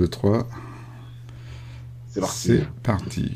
2, 3. C'est parti. C'est parti.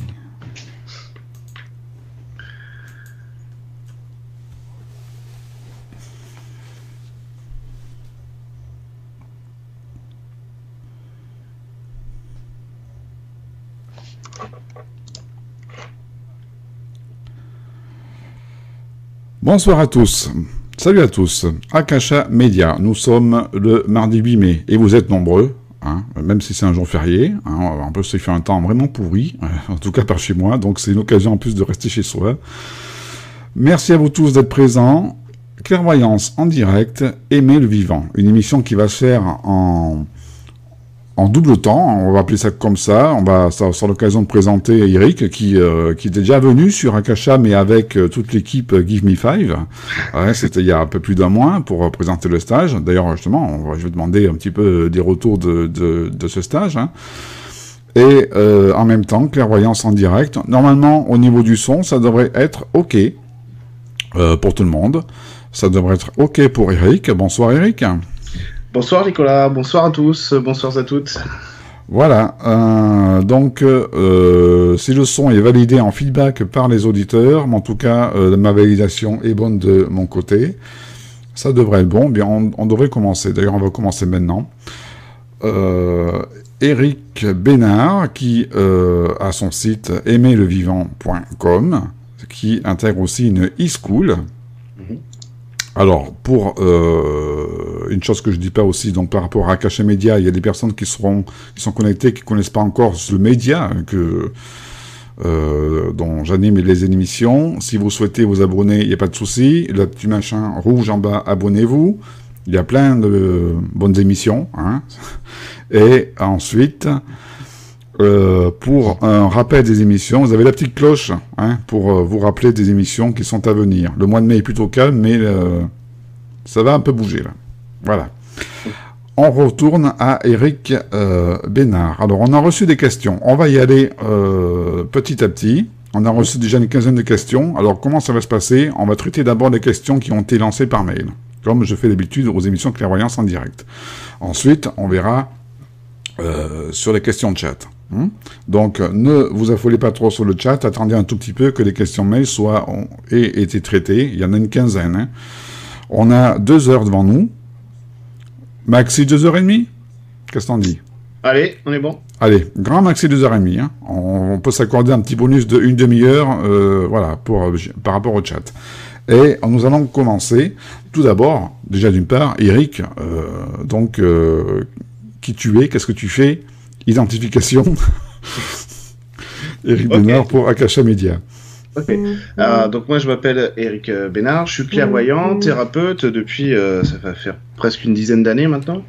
Bonsoir à tous. Salut à tous. Akasha Media. Nous sommes le mardi 8 mai et vous êtes nombreux. Hein, même si c'est un jour férié, hein, en plus il fait un temps vraiment pourri, en tout cas par chez moi, donc c'est une occasion en plus de rester chez soi. Merci à vous tous d'être présents. Clairvoyance en direct, aimer le vivant, une émission qui va se faire en, en double temps, on va appeler ça comme ça. On va ça sera l'occasion de présenter Eric qui euh, qui était déjà venu sur Akasha mais avec euh, toute l'équipe euh, Give Me Five. Ouais, C'était il y a un peu plus d'un mois pour présenter le stage. D'ailleurs justement, on va, je vais demander un petit peu des retours de de, de ce stage. Hein. Et en même temps, clairvoyance en direct. Normalement, au niveau du son, ça devrait être OK pour tout le monde. Ça devrait être OK pour Eric. Bonsoir Eric. Bonsoir Nicolas, bonsoir à tous, bonsoir à toutes. Voilà, euh, donc euh, si le son est validé en feedback par les auditeurs, mais en tout cas euh, ma validation est bonne de mon côté, ça devrait être bon, bien on, devrait commencer, d'ailleurs on va commencer maintenant. Eric Bénard qui a son site aimerlevivant.com qui intègre aussi une e-school alors, pour euh, une chose que je dis pas aussi, donc par rapport à Caché Média, il y a des personnes qui seront, qui sont connectées, qui connaissent pas encore le média que euh, dont j'anime les émissions. Si vous souhaitez vous abonner, il n'y a pas de souci. Le petit machin rouge en bas, abonnez-vous. Il y a plein de bonnes émissions. Hein. Et ensuite, euh, pour un rappel des émissions, vous avez la petite cloche hein, pour euh, vous rappeler des émissions qui sont à venir. Le mois de mai est plutôt calme, mais euh, ça va un peu bouger là. Voilà. On retourne à Eric Bénard. Alors, on a reçu des questions. On va y aller petit à petit. On a reçu déjà une quinzaine de questions. Alors, comment ça va se passer? On va traiter d'abord les questions qui ont été lancées par mail, comme je fais d'habitude aux émissions Clairvoyance en direct. Ensuite, on verra sur les questions de chat. Hmm? Donc, ne vous affolez pas trop sur le chat. Attendez un tout petit peu que les questions mail soient aient été traitées. Il y en a une quinzaine. Hein. On a deux heures devant nous. Maxi, deux heures et demie? Qu'est-ce qu'on dit Allez, on est bon. Allez, grand maxi deux heures et demie. Hein. On, peut s'accorder un petit bonus de une demi-heure, euh, voilà, pour euh, par rapport au chat. Et nous allons commencer. Tout d'abord, déjà d'une part, Eric, euh, donc, qui tu es, qu'est-ce que tu fais? Identification. Eric Bénard pour Akasha Media. Ok. Euh, donc moi je m'appelle Eric euh, Bénard, je suis clairvoyant, thérapeute depuis euh, ça va faire presque une dizaine d'années maintenant.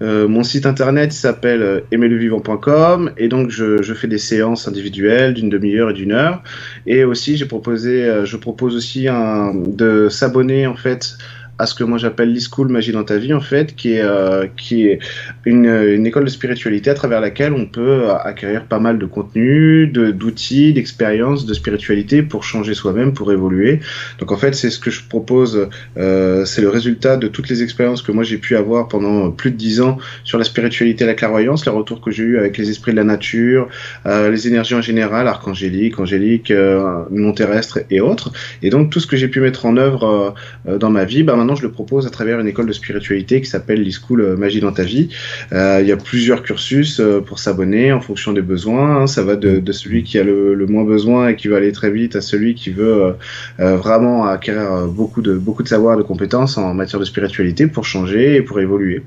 mon site internet s'appelle aimerlevivant.com et donc je, je, fais des séances individuelles d'une demi-heure et d'une heure. Et aussi j'ai proposé, je propose aussi un, de s'abonner en fait à ce que moi j'appelle l'e-school Magie dans ta vie, en fait, qui est, euh, qui est une, école de spiritualité à travers laquelle on peut acquérir pas mal de contenu, d'outils, d'expériences, de spiritualité pour changer soi-même, pour évoluer. Donc en fait, c'est ce que je propose, euh, c'est le résultat de toutes les expériences que moi j'ai pu avoir pendant plus de dix ans sur la spiritualité et la clairvoyance, les retours que j'ai eu avec les esprits de la nature, euh, les énergies en général, archangélique, angélique, euh, non terrestre et autres. Et donc tout ce que j'ai pu mettre en œuvre euh, dans ma vie, bah maintenant je le propose à travers une école de spiritualité qui s'appelle l'e-school euh, Magie dans ta vie. Euh, il y a plusieurs cursus euh, pour s'abonner en fonction des besoins. Hein. Ça va de, de, celui qui a le, le, moins besoin et qui veut aller très vite à celui qui veut vraiment acquérir beaucoup de beaucoup de savoir, de compétences en matière de spiritualité pour changer et pour évoluer.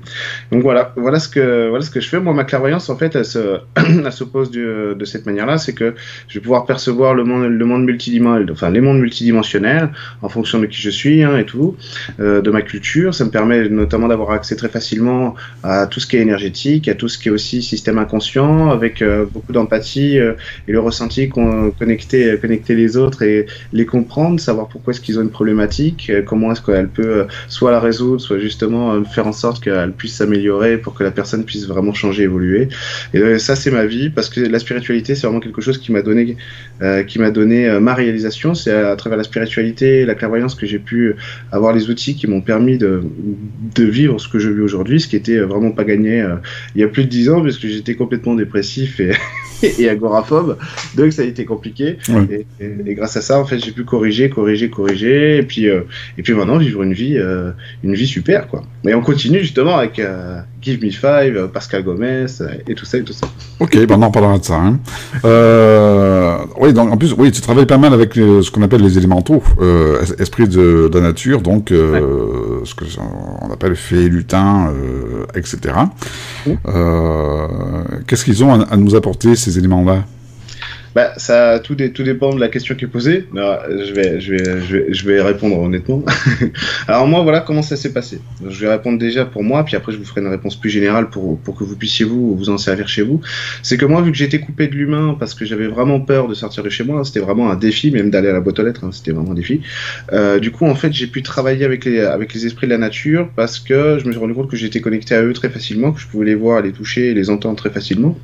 Donc voilà, voilà ce que voilà ce que je fais. Moi, ma clairvoyance en fait, elle se, elle se pose de, de cette manière-là, c'est que je vais pouvoir percevoir le monde le monde multidimensionnel, enfin les mondes multidimensionnels en fonction de qui je suis hein, et tout. Euh, de ma culture. Ça me permet notamment d'avoir accès très facilement à tout ce qui est énergétique, à tout ce qui est aussi système inconscient, avec euh, beaucoup d'empathie euh, et le ressenti qu'on connecter, connecter les autres et les comprendre, savoir pourquoi est-ce qu'ils ont une problématique, euh, comment est-ce qu'elle peut soit la résoudre, soit justement faire en sorte qu'elle puisse s'améliorer pour que la personne puisse vraiment changer, évoluer. Et ça, c'est ma vie parce que la spiritualité, c'est vraiment quelque chose qui m'a donné, qui m'a donné ma réalisation. C'est à travers la spiritualité, la clairvoyance que j'ai pu avoir les outils aussi qui m'ont permis de, de vivre ce que je vis aujourd'hui, ce qui était vraiment pas gagné il y a plus de dix ans, parce que j'étais complètement dépressif et, et agoraphobe, donc ça a été compliqué. Et, grâce à ça, en fait, j'ai pu corriger, corriger, corriger, et puis, et puis maintenant vivre une vie, une vie super, quoi. Et on continue justement avec Give Me Five, Pascal Gomez, et tout ça, et tout ça. Ok, ben on en parlera de ça. Hein. oui, donc en plus, oui, tu travailles pas mal avec ce qu'on appelle les élémentaux, euh, esprit de, la nature, donc euh, ce que on appelle fées, lutins, etc. Qu'est-ce qu'ils ont à, nous apporter ces éléments-là? Bah, ça, tout, tout dépend de la question qui est posée. je, vais, je, vais, je, vais, répondre honnêtement. Alors moi, voilà comment ça s'est passé. Je vais répondre déjà pour moi, puis après je vous ferai une réponse plus générale pour, pour que vous puissiez vous, vous en servir chez vous. C'est que moi, vu que j'étais coupé de l'humain parce que j'avais vraiment peur de sortir de chez moi, c'était vraiment un défi, même d'aller à la boîte aux lettres, hein, c'était vraiment un défi. Euh, du coup, en fait, j'ai pu travailler avec les, avec les esprits de la nature parce que je me suis rendu compte que j'étais connecté à eux très facilement, que je pouvais les voir, les toucher, les entendre très facilement.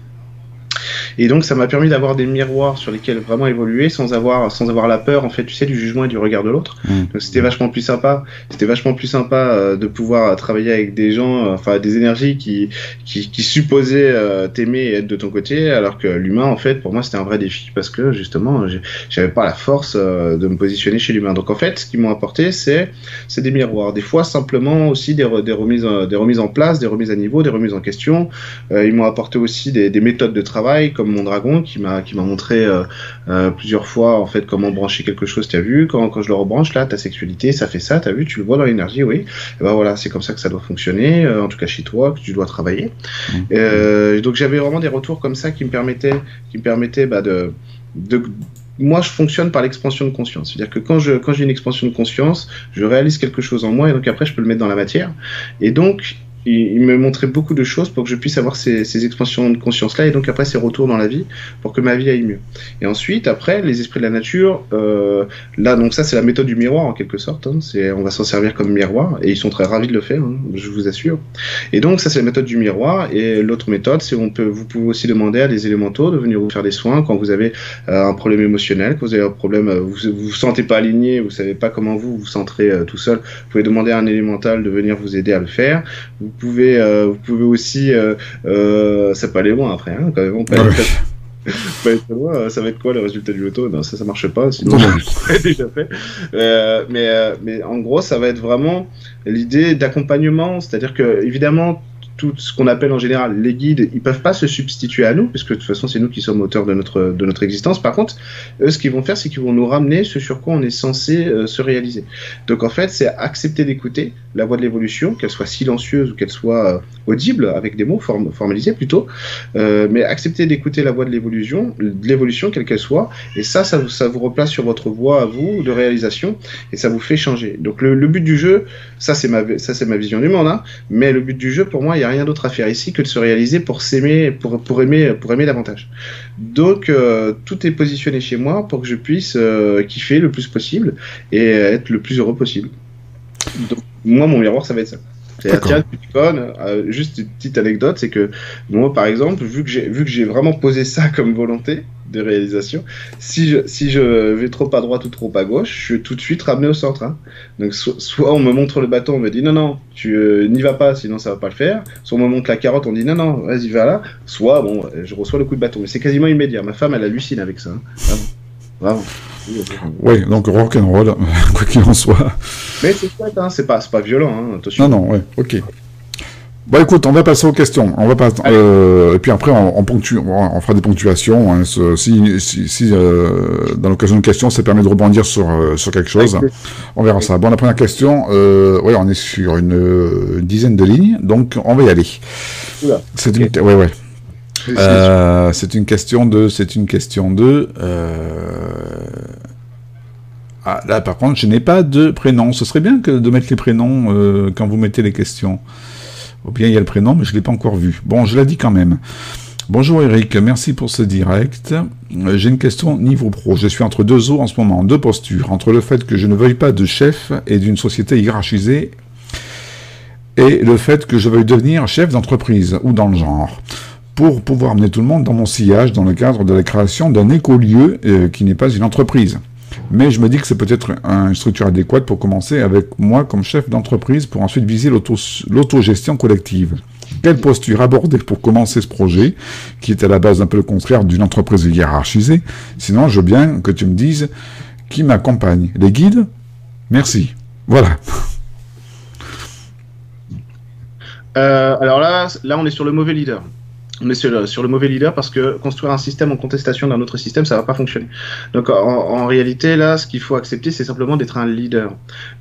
Et donc, ça m'a permis d'avoir des miroirs sur lesquels vraiment évoluer sans avoir, sans avoir la peur, en fait, tu sais, du jugement et du regard de l'autre. Mmh. Donc, c'était vachement plus sympa. C'était vachement plus sympa euh, de pouvoir travailler avec des gens, euh, enfin, des énergies qui, qui, qui supposaient euh, t'aimer et être de ton côté, alors que l'humain, en fait, pour moi, c'était un vrai défi parce que, justement, j'avais pas la force de me positionner chez l'humain. Donc, en fait, ce qu'ils m'ont apporté, c'est, c'est des miroirs. Des fois, simplement aussi des, des, remises, des remises en place, des remises à niveau, des remises en question. ils m'ont apporté aussi des, des méthodes de travail, comme mon dragon qui m'a qui m'a montré euh, euh, plusieurs fois en fait comment brancher quelque chose. tu as vu? Quand, quand je le rebranche là, ta sexualité, ça fait ça. T'as vu, tu le vois dans l'énergie, oui. Et ben voilà, c'est comme ça que ça doit fonctionner. Euh, en tout cas chez toi, que tu dois travailler. Mmh. donc j'avais vraiment des retours comme ça qui me permettaient qui me permettaient bah, de de moi, je fonctionne par l'expansion de conscience. C'est-à-dire que quand je quand j'ai une expansion de conscience, je réalise quelque chose en moi et donc après je peux le mettre dans la matière. Et donc il, me montrait beaucoup de choses pour que je puisse avoir ces, ces expansions de conscience-là et donc après ces retours dans la vie pour que ma vie aille mieux. Et ensuite, après, les esprits de la nature, euh, là, donc ça, c'est la méthode du miroir en quelque sorte. Hein, c'est, on va s'en servir comme miroir et ils sont très ravis de le faire, hein, je vous assure. Et donc, ça, c'est la méthode du miroir. Et l'autre méthode, c'est on peut, vous pouvez aussi demander à des élémentaux de venir vous faire des soins quand vous avez euh, un problème émotionnel, quand vous avez un problème, euh, vous vous, vous sentez pas aligné, vous savez pas comment vous vous centrez euh, tout seul. Vous pouvez demander à un élémental de venir vous aider à le faire. Pouvez, euh, vous pouvez aussi, euh, euh, ça peut aller loin après, hein, quand même. ça va être quoi le résultat du loto? Non, ça, ça marche pas, sinon déjà fait. mais, mais en gros, ça va être vraiment l'idée d'accompagnement, c'est-à-dire que évidemment, tout ce qu'on appelle en général les guides, ils peuvent pas se substituer à nous, puisque de toute façon c'est nous qui sommes auteurs de notre de notre existence. Par contre, eux, ce qu'ils vont faire, c'est qu'ils vont nous ramener ce sur quoi on est censé euh, se réaliser. Donc en fait, c'est accepter d'écouter la voix de l'évolution, qu'elle soit silencieuse ou qu'elle soit euh, audible avec des mots formalisés plutôt, euh, mais accepter d'écouter la voix de l'évolution, l'évolution quelle qu'elle soit, et ça, ça, ça vous replace sur votre voie à vous de réalisation et ça vous fait changer. Donc le, but du jeu, ça c'est ma ma vision du monde, hein, mais le but du jeu pour moi il n'y a rien d'autre à faire ici que de se réaliser pour s'aimer, pour, pour, aimer, pour aimer davantage. Donc, euh, tout est positionné chez moi pour que je puisse euh, kiffer le plus possible et être le plus heureux possible. Donc, moi, mon miroir, ça va être ça. Tiens, tu euh, juste une petite anecdote, c'est que moi, par exemple, vu que j'ai vu que j'ai vraiment posé ça comme volonté de réalisation, si je si je vais trop à droite ou trop à gauche, je suis tout de suite ramené au centre. Hein. Donc soit on me montre le bâton, on me dit non non, tu euh, n'y vas pas, sinon ça va pas le faire. Soit on me montre la carotte, on dit non non, vas-y va là. Soit bon, je reçois le coup de bâton, mais c'est quasiment immédiat. Ma femme, elle hallucine avec ça. Hein. Bravo. Oui, donc rock'n'roll, quoi qu'il en soit. Mais c'est chouette, hein, c'est pas, pas violent, hein, attention. Non, non, ouais, ok. Bon, écoute, on va passer aux questions. On va pas, euh, et puis après, on, on, ponctue, on, fera des ponctuations. Hein, si, si, si euh, dans l'occasion d'une question, ça permet de rebondir sur, euh, sur quelque chose, on verra ça. Bon, la première question, ouais, on est sur une, dizaine de lignes, donc on va y aller. C'est une, ouais, ouais. C'est une question de, c'est une question de. Ah, là, par contre, je n'ai pas de prénom. Ce serait bien que de mettre les prénoms quand vous mettez les questions. Ou bien il y a le prénom, mais je ne l'ai pas encore vu. Bon, je l'ai dit quand même. Bonjour Eric, merci pour ce direct. Euh, j'ai une question niveau pro. Je suis entre deux eaux en ce moment, deux postures. Entre le fait que je ne veuille pas de chef et d'une société hiérarchisée et le fait que je veuille devenir chef d'entreprise ou dans le genre pour pouvoir amener tout le monde dans mon sillage dans le cadre de la création d'un écolieu euh, qui n'est pas une entreprise. Mais je me dis que c'est peut-être une structure adéquate pour commencer avec moi comme chef d'entreprise pour ensuite viser l'autogestion collective. Quelle posture aborder pour commencer ce projet, qui est à la base un peu le contraire d'une entreprise hiérarchisée? Sinon, je veux bien que tu me dises qui m'accompagne. Les guides? Merci. Voilà. Euh, alors là, là, on est sur le mauvais leader est sur le, mauvais leader parce que construire un système en contestation d'un autre système, ça va pas fonctionner. Donc en, réalité, là, ce qu'il faut accepter, c'est simplement d'être un leader.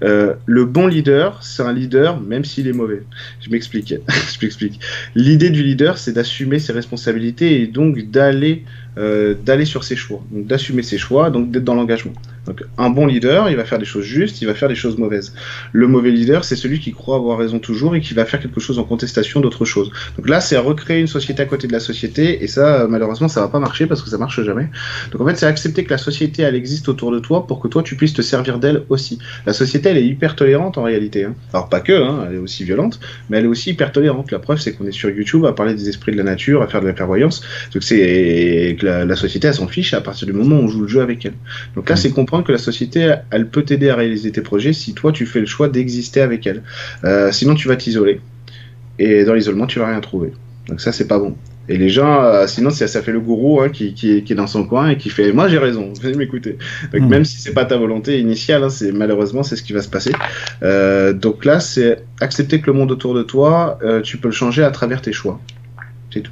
Euh, le bon leader, c'est un leader, même s'il est mauvais. Je m'explique. je m'explique. L'idée du leader, c'est d'assumer ses responsabilités et donc d'aller euh, d'aller sur ses choix, donc d'assumer ses choix, donc d'être dans l'engagement. Donc un bon leader, il va faire des choses justes, il va faire des choses mauvaises. Le mauvais leader, c'est celui qui croit avoir raison toujours et qui va faire quelque chose en contestation d'autre chose. Donc là, c'est recréer une société à côté de la société et ça, malheureusement, ça va pas marcher parce que ça marche jamais. Donc en fait, c'est accepter que la société, elle existe autour de toi pour que toi, tu puisses te servir d'elle aussi. La société, elle est hyper tolérante en réalité. Hein. Alors pas que, hein, elle est aussi violente, mais elle est aussi hyper tolérante. La preuve, c'est qu'on est sur YouTube à parler des esprits de la nature, à faire de la clairvoyance. Donc c'est la, société, elle s'en fiche à partir du moment où on joue le jeu avec elle. Donc là, mmh. c'est comprendre que la société, elle peut t'aider à réaliser tes projets si toi, tu fais le choix d'exister avec elle. Euh, sinon, tu vas t'isoler. Et dans l'isolement, tu vas rien trouver. Donc ça, c'est pas bon. Et les gens, euh, sinon, ça, ça fait le gourou hein, qui, qui, est dans son coin et qui fait Moi, j'ai raison, venez m'écouter. Donc, mmh. même si c'est pas ta volonté initiale, hein, c'est malheureusement, c'est ce qui va se passer. Euh, donc là, c'est accepter que le monde autour de toi, tu peux le changer à travers tes choix. C'est tout.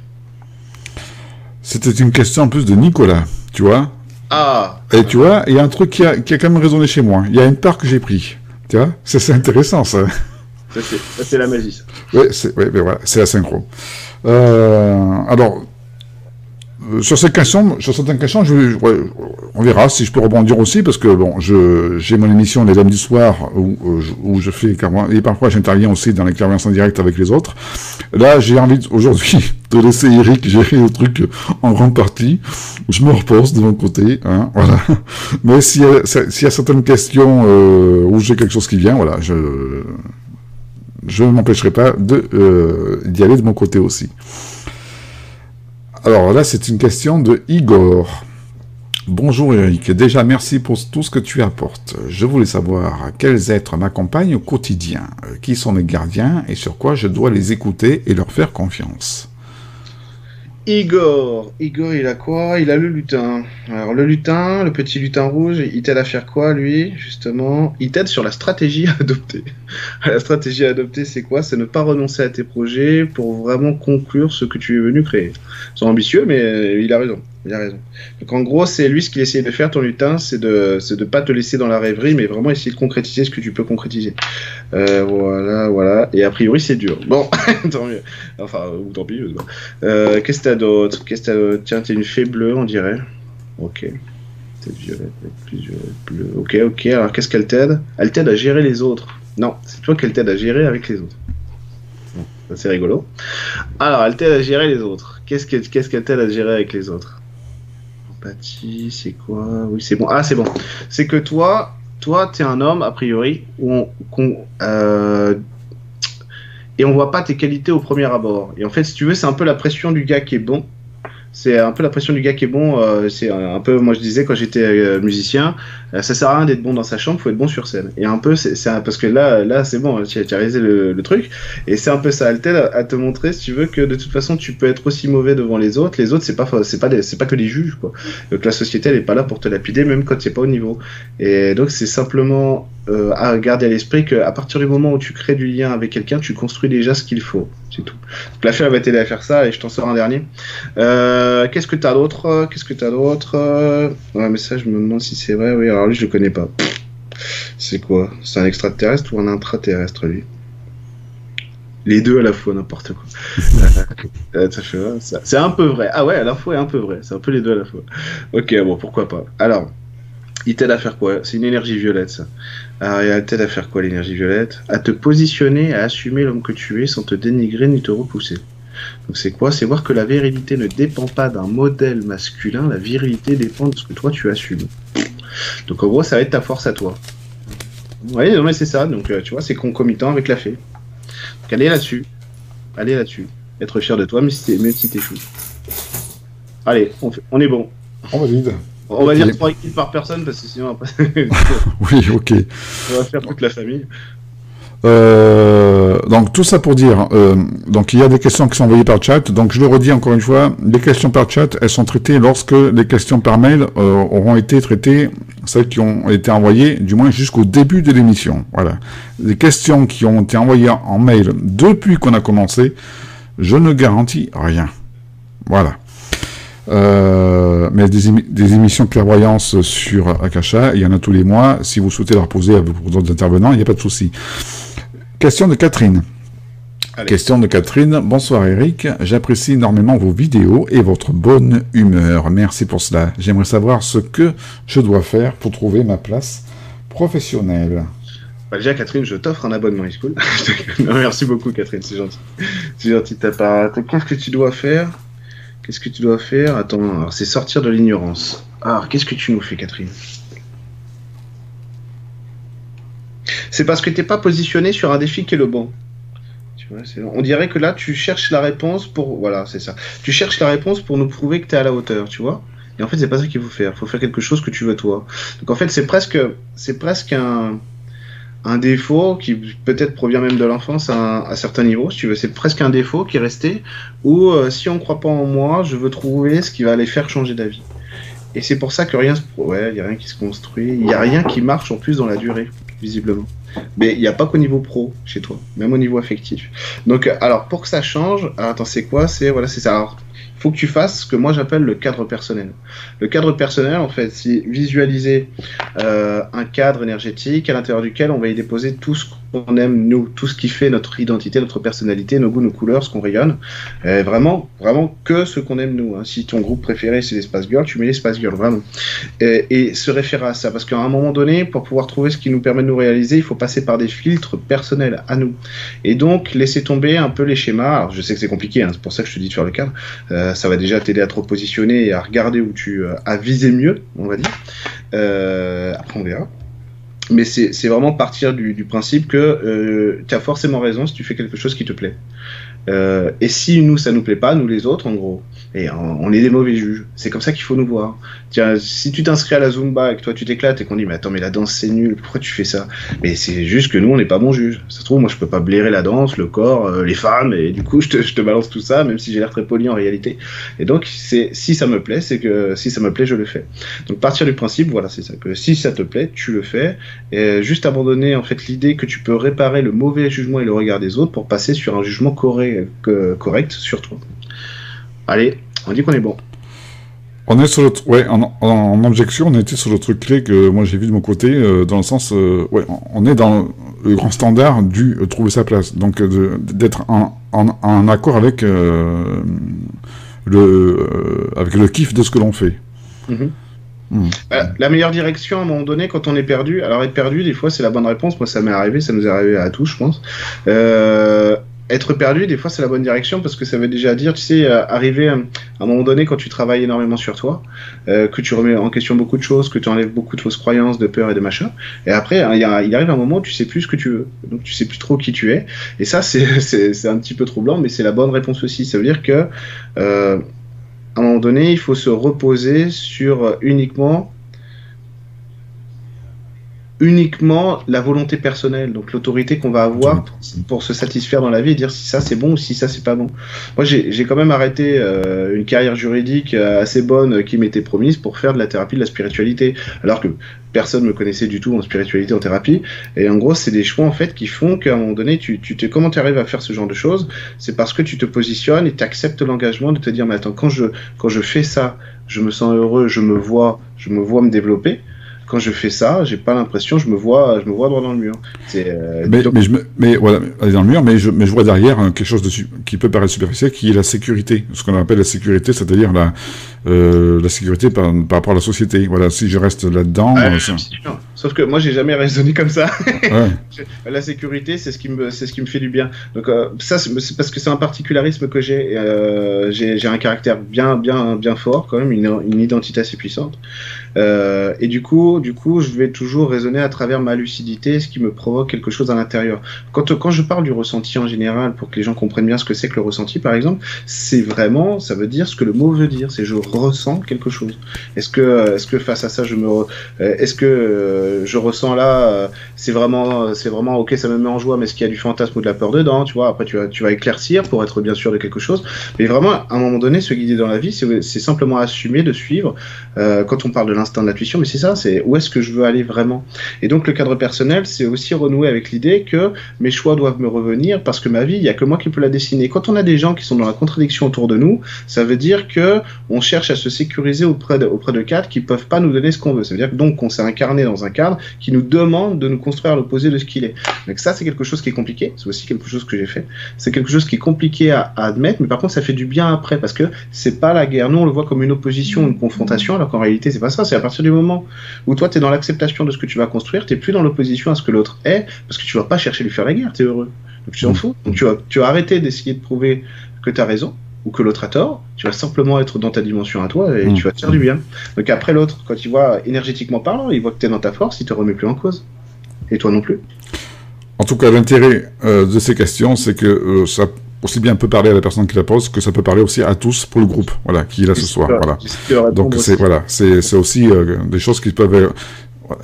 C'était une question en plus de Nicolas, tu vois. Ah Et tu vois, il y a un truc qui a, qui a quand même résonné chez moi. Il y a une part que j'ai pris. Tu vois Ça, c'est intéressant, ça. Ça, c'est la magie, ça. Oui, c'est ouais, voilà, la synchro. Euh, alors, question, sur certaines questions, on verra si je peux rebondir aussi, parce que bon, j'ai mon émission les lundis du soir où, euh, je fais et parfois j'interviens aussi dans les clairvoyances en direct avec les autres. Là, j'ai envie aujourd'hui de laisser Eric gérer le truc en grande partie. Je me repose de mon côté, hein, voilà. Mais s'il y, a certaines questions euh, où j'ai quelque chose qui vient, voilà, je ne m'empêcherai pas de d'y aller de mon côté aussi. Alors là, c'est une question de Igor. Bonjour Eric, déjà merci pour tout ce que tu apportes. Je voulais savoir quels êtres m'accompagnent au quotidien, euh, qui sont mes gardiens et sur quoi je dois les écouter et leur faire confiance. Igor, Igor, il a quoi? Il a le lutin. Alors le lutin, le petit lutin rouge, il t'aide à faire quoi lui Justement, il t'aide sur la stratégie à adopter. la stratégie à adopter, c'est quoi? C'est ne pas renoncer à tes projets pour vraiment conclure ce que tu es venu créer. C'est ambitieux, mais il a raison. Il a raison. Donc en gros, c'est lui ce qu'il essaie de faire, ton lutin, c'est de de pas te laisser dans la rêverie, mais vraiment essayer de concrétiser ce que tu peux concrétiser. Euh, voilà, voilà. Et a priori, c'est dur. Bon, tant mieux. Enfin, ou tant pis. Euh, Qu'est-ce que t'as d'autre? Qu'est-ce Tiens, t'es une fée bleue, on dirait. Ok. T'es violette plus bleu. Ok, ok. Alors qu'est-ce qu'elle t'aide? Elle t'aide à gérer les autres. Non, c'est toi qu'elle t'aide à gérer avec les autres. c'est rigolo. Alors, elle t'aide à gérer les autres. Qu'est-ce qu'elle t'aide à gérer avec les autres? C'est quoi? Oui, c'est bon. Ah, c'est bon. C'est que toi, toi, t'es un homme, a priori, où on, euh, et on voit pas tes qualités au premier abord. Et en fait, si tu veux, c'est un peu la pression du gars qui est bon c'est un peu la pression du gars qui est bon. Euh, c'est un peu, moi je disais quand j'étais euh, musicien, ça sert à rien d'être bon dans sa chambre, faut être bon sur scène. Et un peu, c'est parce que là, là c'est bon, tu as, réalisé le, truc. Et c'est un peu ça, elle t'aide à, te montrer, si tu veux, que de toute façon tu peux être aussi mauvais devant les autres. Les autres, c'est pas, c'est pas, c'est pas que des juges, quoi. Donc la société, elle est pas là pour te lapider, même quand c'est pas au niveau. Et donc c'est simplement à garder à l'esprit qu'à partir du moment où tu crées du lien avec quelqu'un, tu construis déjà ce qu'il faut. C'est tout. Donc la va t'aider à faire ça et je t'en sors un dernier. Euh, qu'est-ce que t'as d'autre? Qu'est-ce que t'as d'autre? Ouais, mais ça, je me demande si c'est vrai. Oui, alors lui, je le connais pas. C'est quoi? C'est un extraterrestre ou un intraterrestre, lui? Les deux à la fois, n'importe quoi. Euh, c'est un peu vrai. Ah ouais, à la fois et un peu vrai. C'est un peu les deux à la fois. Ok, bon, pourquoi pas. Alors, il t'aide à faire quoi? C'est une énergie violette, ça. Alors, il t'aide à faire quoi, l'énergie violette? À te positionner, à assumer l'homme que tu es sans te dénigrer ni te repousser. Donc, c'est quoi? C'est voir que la virilité ne dépend pas d'un modèle masculin, la virilité dépend de ce que toi tu assumes. Donc, en gros, ça va être ta force à toi. Oui, non, mais c'est ça. Donc, euh, tu vois, c'est concomitant avec la fée. Donc, allez là-dessus. Allez là-dessus. Être fier de toi, mais si t'échoues. Allez, on, on est bon. On valide. On va dire 3 équipes par personne parce que sinon après. oui, ok. On va faire toute la famille. Euh, donc tout ça pour dire, euh, donc il y a des questions qui sont envoyées par chat. Donc je le redis encore une fois, les questions par chat, elles sont traitées lorsque les questions par mail euh, auront été traitées, celles qui ont été envoyées, du moins jusqu'au début de l'émission. Voilà. Les questions qui ont été envoyées en mail depuis qu'on a commencé, je ne garantis rien. Voilà. mais des, des, émissions clairvoyance sur Akasha, il y en a tous les mois. Si vous souhaitez leur poser à vos autres intervenants, il n'y a pas de souci. Question de Catherine. Question de Catherine. Bonsoir Eric. J'apprécie énormément vos vidéos et votre bonne humeur. Merci pour cela. J'aimerais savoir ce que je dois faire pour trouver ma place professionnelle. Bah, déjà, Catherine, je t'offre un abonnement e-school. Merci beaucoup, Catherine, c'est gentil. C'est gentil de ta part. Qu'est-ce que tu dois faire? Qu'est-ce que tu dois faire? Attends, c'est sortir de l'ignorance. Alors, qu'est-ce que tu nous fais, Catherine? C'est parce que tu n'es pas positionné sur un défi qui est le bon. on dirait que là, tu cherches la réponse pour. Voilà, c'est ça. Tu cherches la réponse pour nous prouver que tu es à la hauteur, tu vois. Et en fait, c'est pas ça qu'il faut faire. Il faut faire quelque chose que tu veux toi. Donc en fait, c'est presque, c'est presque un, un défaut qui peut-être provient même de l'enfance à, à, certains niveaux, si tu veux. C'est presque un défaut qui est resté où euh, si on ne croit pas en moi, je veux trouver ce qui va aller faire changer d'avis. Et c'est pour ça que rien, ouais, il y a rien qui se construit, il y a rien qui marche en plus dans la durée, visiblement. Mais il n'y a pas qu'au niveau pro chez toi, même au niveau affectif. Donc, alors pour que ça change, attends, c'est quoi? C'est voilà, ça. Alors, faut que tu fasses ce que moi j'appelle le cadre personnel. Le cadre personnel, en fait, c'est visualiser euh, un cadre énergétique à l'intérieur duquel on va y déposer tout ce qu'on aime, nous, tout ce qui fait notre identité, notre personnalité, nos goûts, nos couleurs, ce qu'on rayonne. vraiment, vraiment que ce qu'on aime, nous. Hein. Si ton groupe préféré, c'est l'espace girl, tu mets l'espace girl, vraiment. Et, se référer à ça, parce qu'à un moment donné, pour pouvoir trouver ce qui nous permet de nous réaliser, il faut passer par des filtres personnels à nous. Et donc, laisser tomber un peu les schémas. Alors, je sais que c'est compliqué, hein, c'est pour ça que je te dis de faire le cadre. Euh, ça va déjà t'aider à te repositionner et à regarder où tu euh, as visé mieux, on va dire. Euh, après, on verra mais c'est vraiment partir du, principe que euh, tu as forcément raison si tu fais quelque chose qui te plaît. Euh, et si nous, ça nous plaît pas, nous les autres, en gros, et on, est des mauvais juges. C'est comme ça qu'il faut nous voir. Tiens, si tu t'inscris à la Zumba et que toi tu t'éclates et qu'on dit, mais attends, mais la danse c'est nul, pourquoi tu fais ça? Mais c'est juste que nous, on n'est pas bons juges. Ça se trouve, moi je peux pas blairer la danse, le corps, euh, les femmes, et du coup, je te, balance tout ça, même si j'ai l'air très poli en réalité. Et donc, c'est si ça me plaît, c'est que si ça me plaît, je le fais. Donc, partir du principe, voilà, c'est ça, que si ça te plaît, tu le fais, et juste abandonner en fait l'idée que tu peux réparer le mauvais jugement et le regard des autres pour passer sur un jugement correct, correct sur toi. Allez, on dit qu'on est bon. On est sur le ouais, en, objection, on était sur le truc clé que moi j'ai vu de mon côté, euh, dans le sens, euh, ouais, on est dans le grand standard du euh, trouver sa place, donc d'être en, en, accord avec le avec le kiff de ce que l'on fait. Mm-hmm. Mm. la meilleure direction à un moment donné quand on est perdu, alors être perdu des fois c'est la bonne réponse, moi ça m'est arrivé, ça nous est arrivé à tous je pense être perdu, des fois, c'est la bonne direction parce que ça veut déjà dire, tu sais, euh, arriver euh, à un moment donné quand tu travailles énormément sur toi, euh, que tu remets en question beaucoup de choses, que tu enlèves beaucoup de fausses croyances, de peur et de machin. Et après, hein, il, arrive un moment où tu sais plus ce que tu veux. Donc, tu sais plus trop qui tu es. Et ça, c'est un petit peu troublant, mais c'est la bonne réponse aussi. Ça veut dire que, à un moment donné, il faut se reposer sur uniquement uniquement la volonté personnelle, donc l'autorité qu'on va avoir pour, se satisfaire dans la vie et dire si ça c'est bon ou si ça c'est pas bon. Moi j'ai quand même arrêté euh, une carrière juridique euh, assez bonne qui m'était promise pour faire de la thérapie de la spiritualité, alors que personne me connaissait du tout en spiritualité, en thérapie. Et en gros c'est des choix en fait qui font qu'à un moment donné tu, tu te, comment tu arrives à faire ce genre de choses, c'est parce que tu te positionnes et tu acceptes l'engagement de te dire mais attends quand je quand je fais ça, je me sens heureux, je me vois, je me vois me développer quand je fais ça, j'ai pas l'impression, je me vois, je me vois droit dans le mur. Euh, mais, mais, je me, mais voilà, dans le mur, mais je, mais je vois derrière hein, quelque chose de, qui peut paraître superficiel, qui est la sécurité. Ce qu'on appelle la sécurité, c'est-à-dire la, euh, la sécurité par, par, rapport à la société. Voilà, si je reste là-dedans. Euh, Sauf que moi, j'ai jamais raisonné comme ça. la sécurité, c'est ce qui me, c'est ce qui me fait du bien. Donc euh, ça, c'est parce que c'est un particularisme que j'ai. Euh, j'ai un caractère bien, bien, bien fort quand même, une, une identité assez puissante. Euh, et du coup, du coup, je vais toujours raisonner à travers ma lucidité, ce qui me provoque quelque chose à l'intérieur. Quand, quand je parle du ressenti en général, pour que les gens comprennent bien ce que c'est que le ressenti, par exemple, c'est vraiment, ça veut dire ce que le mot veut dire. C'est je ressens quelque chose. Est-ce que, est-ce que face à ça, je me, euh, est-ce que euh, je ressens là, c'est vraiment, c'est vraiment ok, ça me met en joie, mais est-ce qu'il y a du fantasme ou de la peur dedans, tu vois? Après, tu vas, tu vas éclaircir pour être bien sûr de quelque chose. Mais vraiment, à un moment donné, se guider dans la vie, c'est simplement assumer de suivre. quand on parle de l'instant de l'intuition, mais c'est ça, c'est où est-ce que je veux aller vraiment? Et donc le cadre personnel, c'est aussi renouer avec l'idée que mes choix doivent me revenir parce que ma vie, il y a que moi qui peux la dessiner. Quand on a des gens qui sont dans la contradiction autour de nous, ça veut dire que on cherche à se sécuriser auprès de, auprès de cadres qui peuvent pas nous donner ce qu'on veut. Ça veut dire que donc qu'on s'est incarné dans un cadre qui nous demande de nous construire à l'opposé de ce qu'il est. Donc ça, c'est quelque chose qui est compliqué. C'est aussi quelque chose que j'ai fait. C'est quelque chose qui est compliqué à, à, admettre, mais par contre, ça fait du bien après parce que c'est pas la guerre. Nous, on le voit comme une opposition, une confrontation, alors qu'en réalité, c'est pas ça. C'est à partir du moment où toi, tu es dans l'acceptation de ce que tu vas construire, tu plus dans l'opposition à ce que l'autre est, parce que tu vas pas chercher à lui faire la guerre, tu es heureux. Donc tu t'en mm. fous. Donc tu vas, tu vas arrêter d'essayer de prouver que tu as raison ou que l'autre a tort, tu vas simplement être dans ta dimension à toi et mm. tu vas te faire du bien. Donc après l'autre, quand il voit énergétiquement parlant, il voit que tu es dans ta force, il te remet plus en cause. Et toi non plus. En tout cas, l'intérêt euh, de ces questions, c'est que euh, ça aussi bien peut parler à la personne qui la pose que ça peut parler aussi à tous pour le groupe, voilà, qui est là ce soir, voilà. Donc c'est voilà, c'est aussi euh, des choses qui peuvent,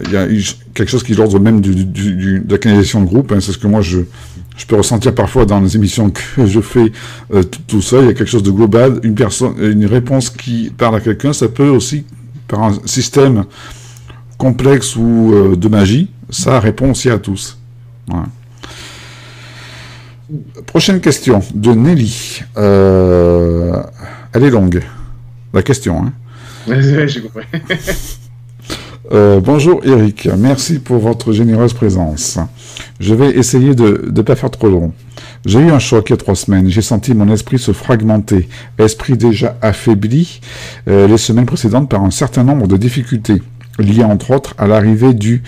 il y a quelque chose qui est l'ordre même du, du, de la canalisation de groupe. Hein, c'est ce que moi je je peux ressentir parfois dans les émissions que je fais euh, tout seul. Il y a quelque chose de global, une personne, une réponse qui parle à quelqu'un, ça peut aussi par un système complexe ou de magie, ça répond aussi à tous. Prochaine question de Nelly. Euh, elle est longue, la question. Hein. J'ai compris. Euh, bonjour Eric, merci pour votre généreuse présence. Je vais essayer de ne pas faire trop long. J'ai eu un choc il y a trois semaines. J'ai senti mon esprit se fragmenter. Esprit déjà affaibli euh, les semaines précédentes par un certain nombre de difficultés liées entre autres à l'arrivée du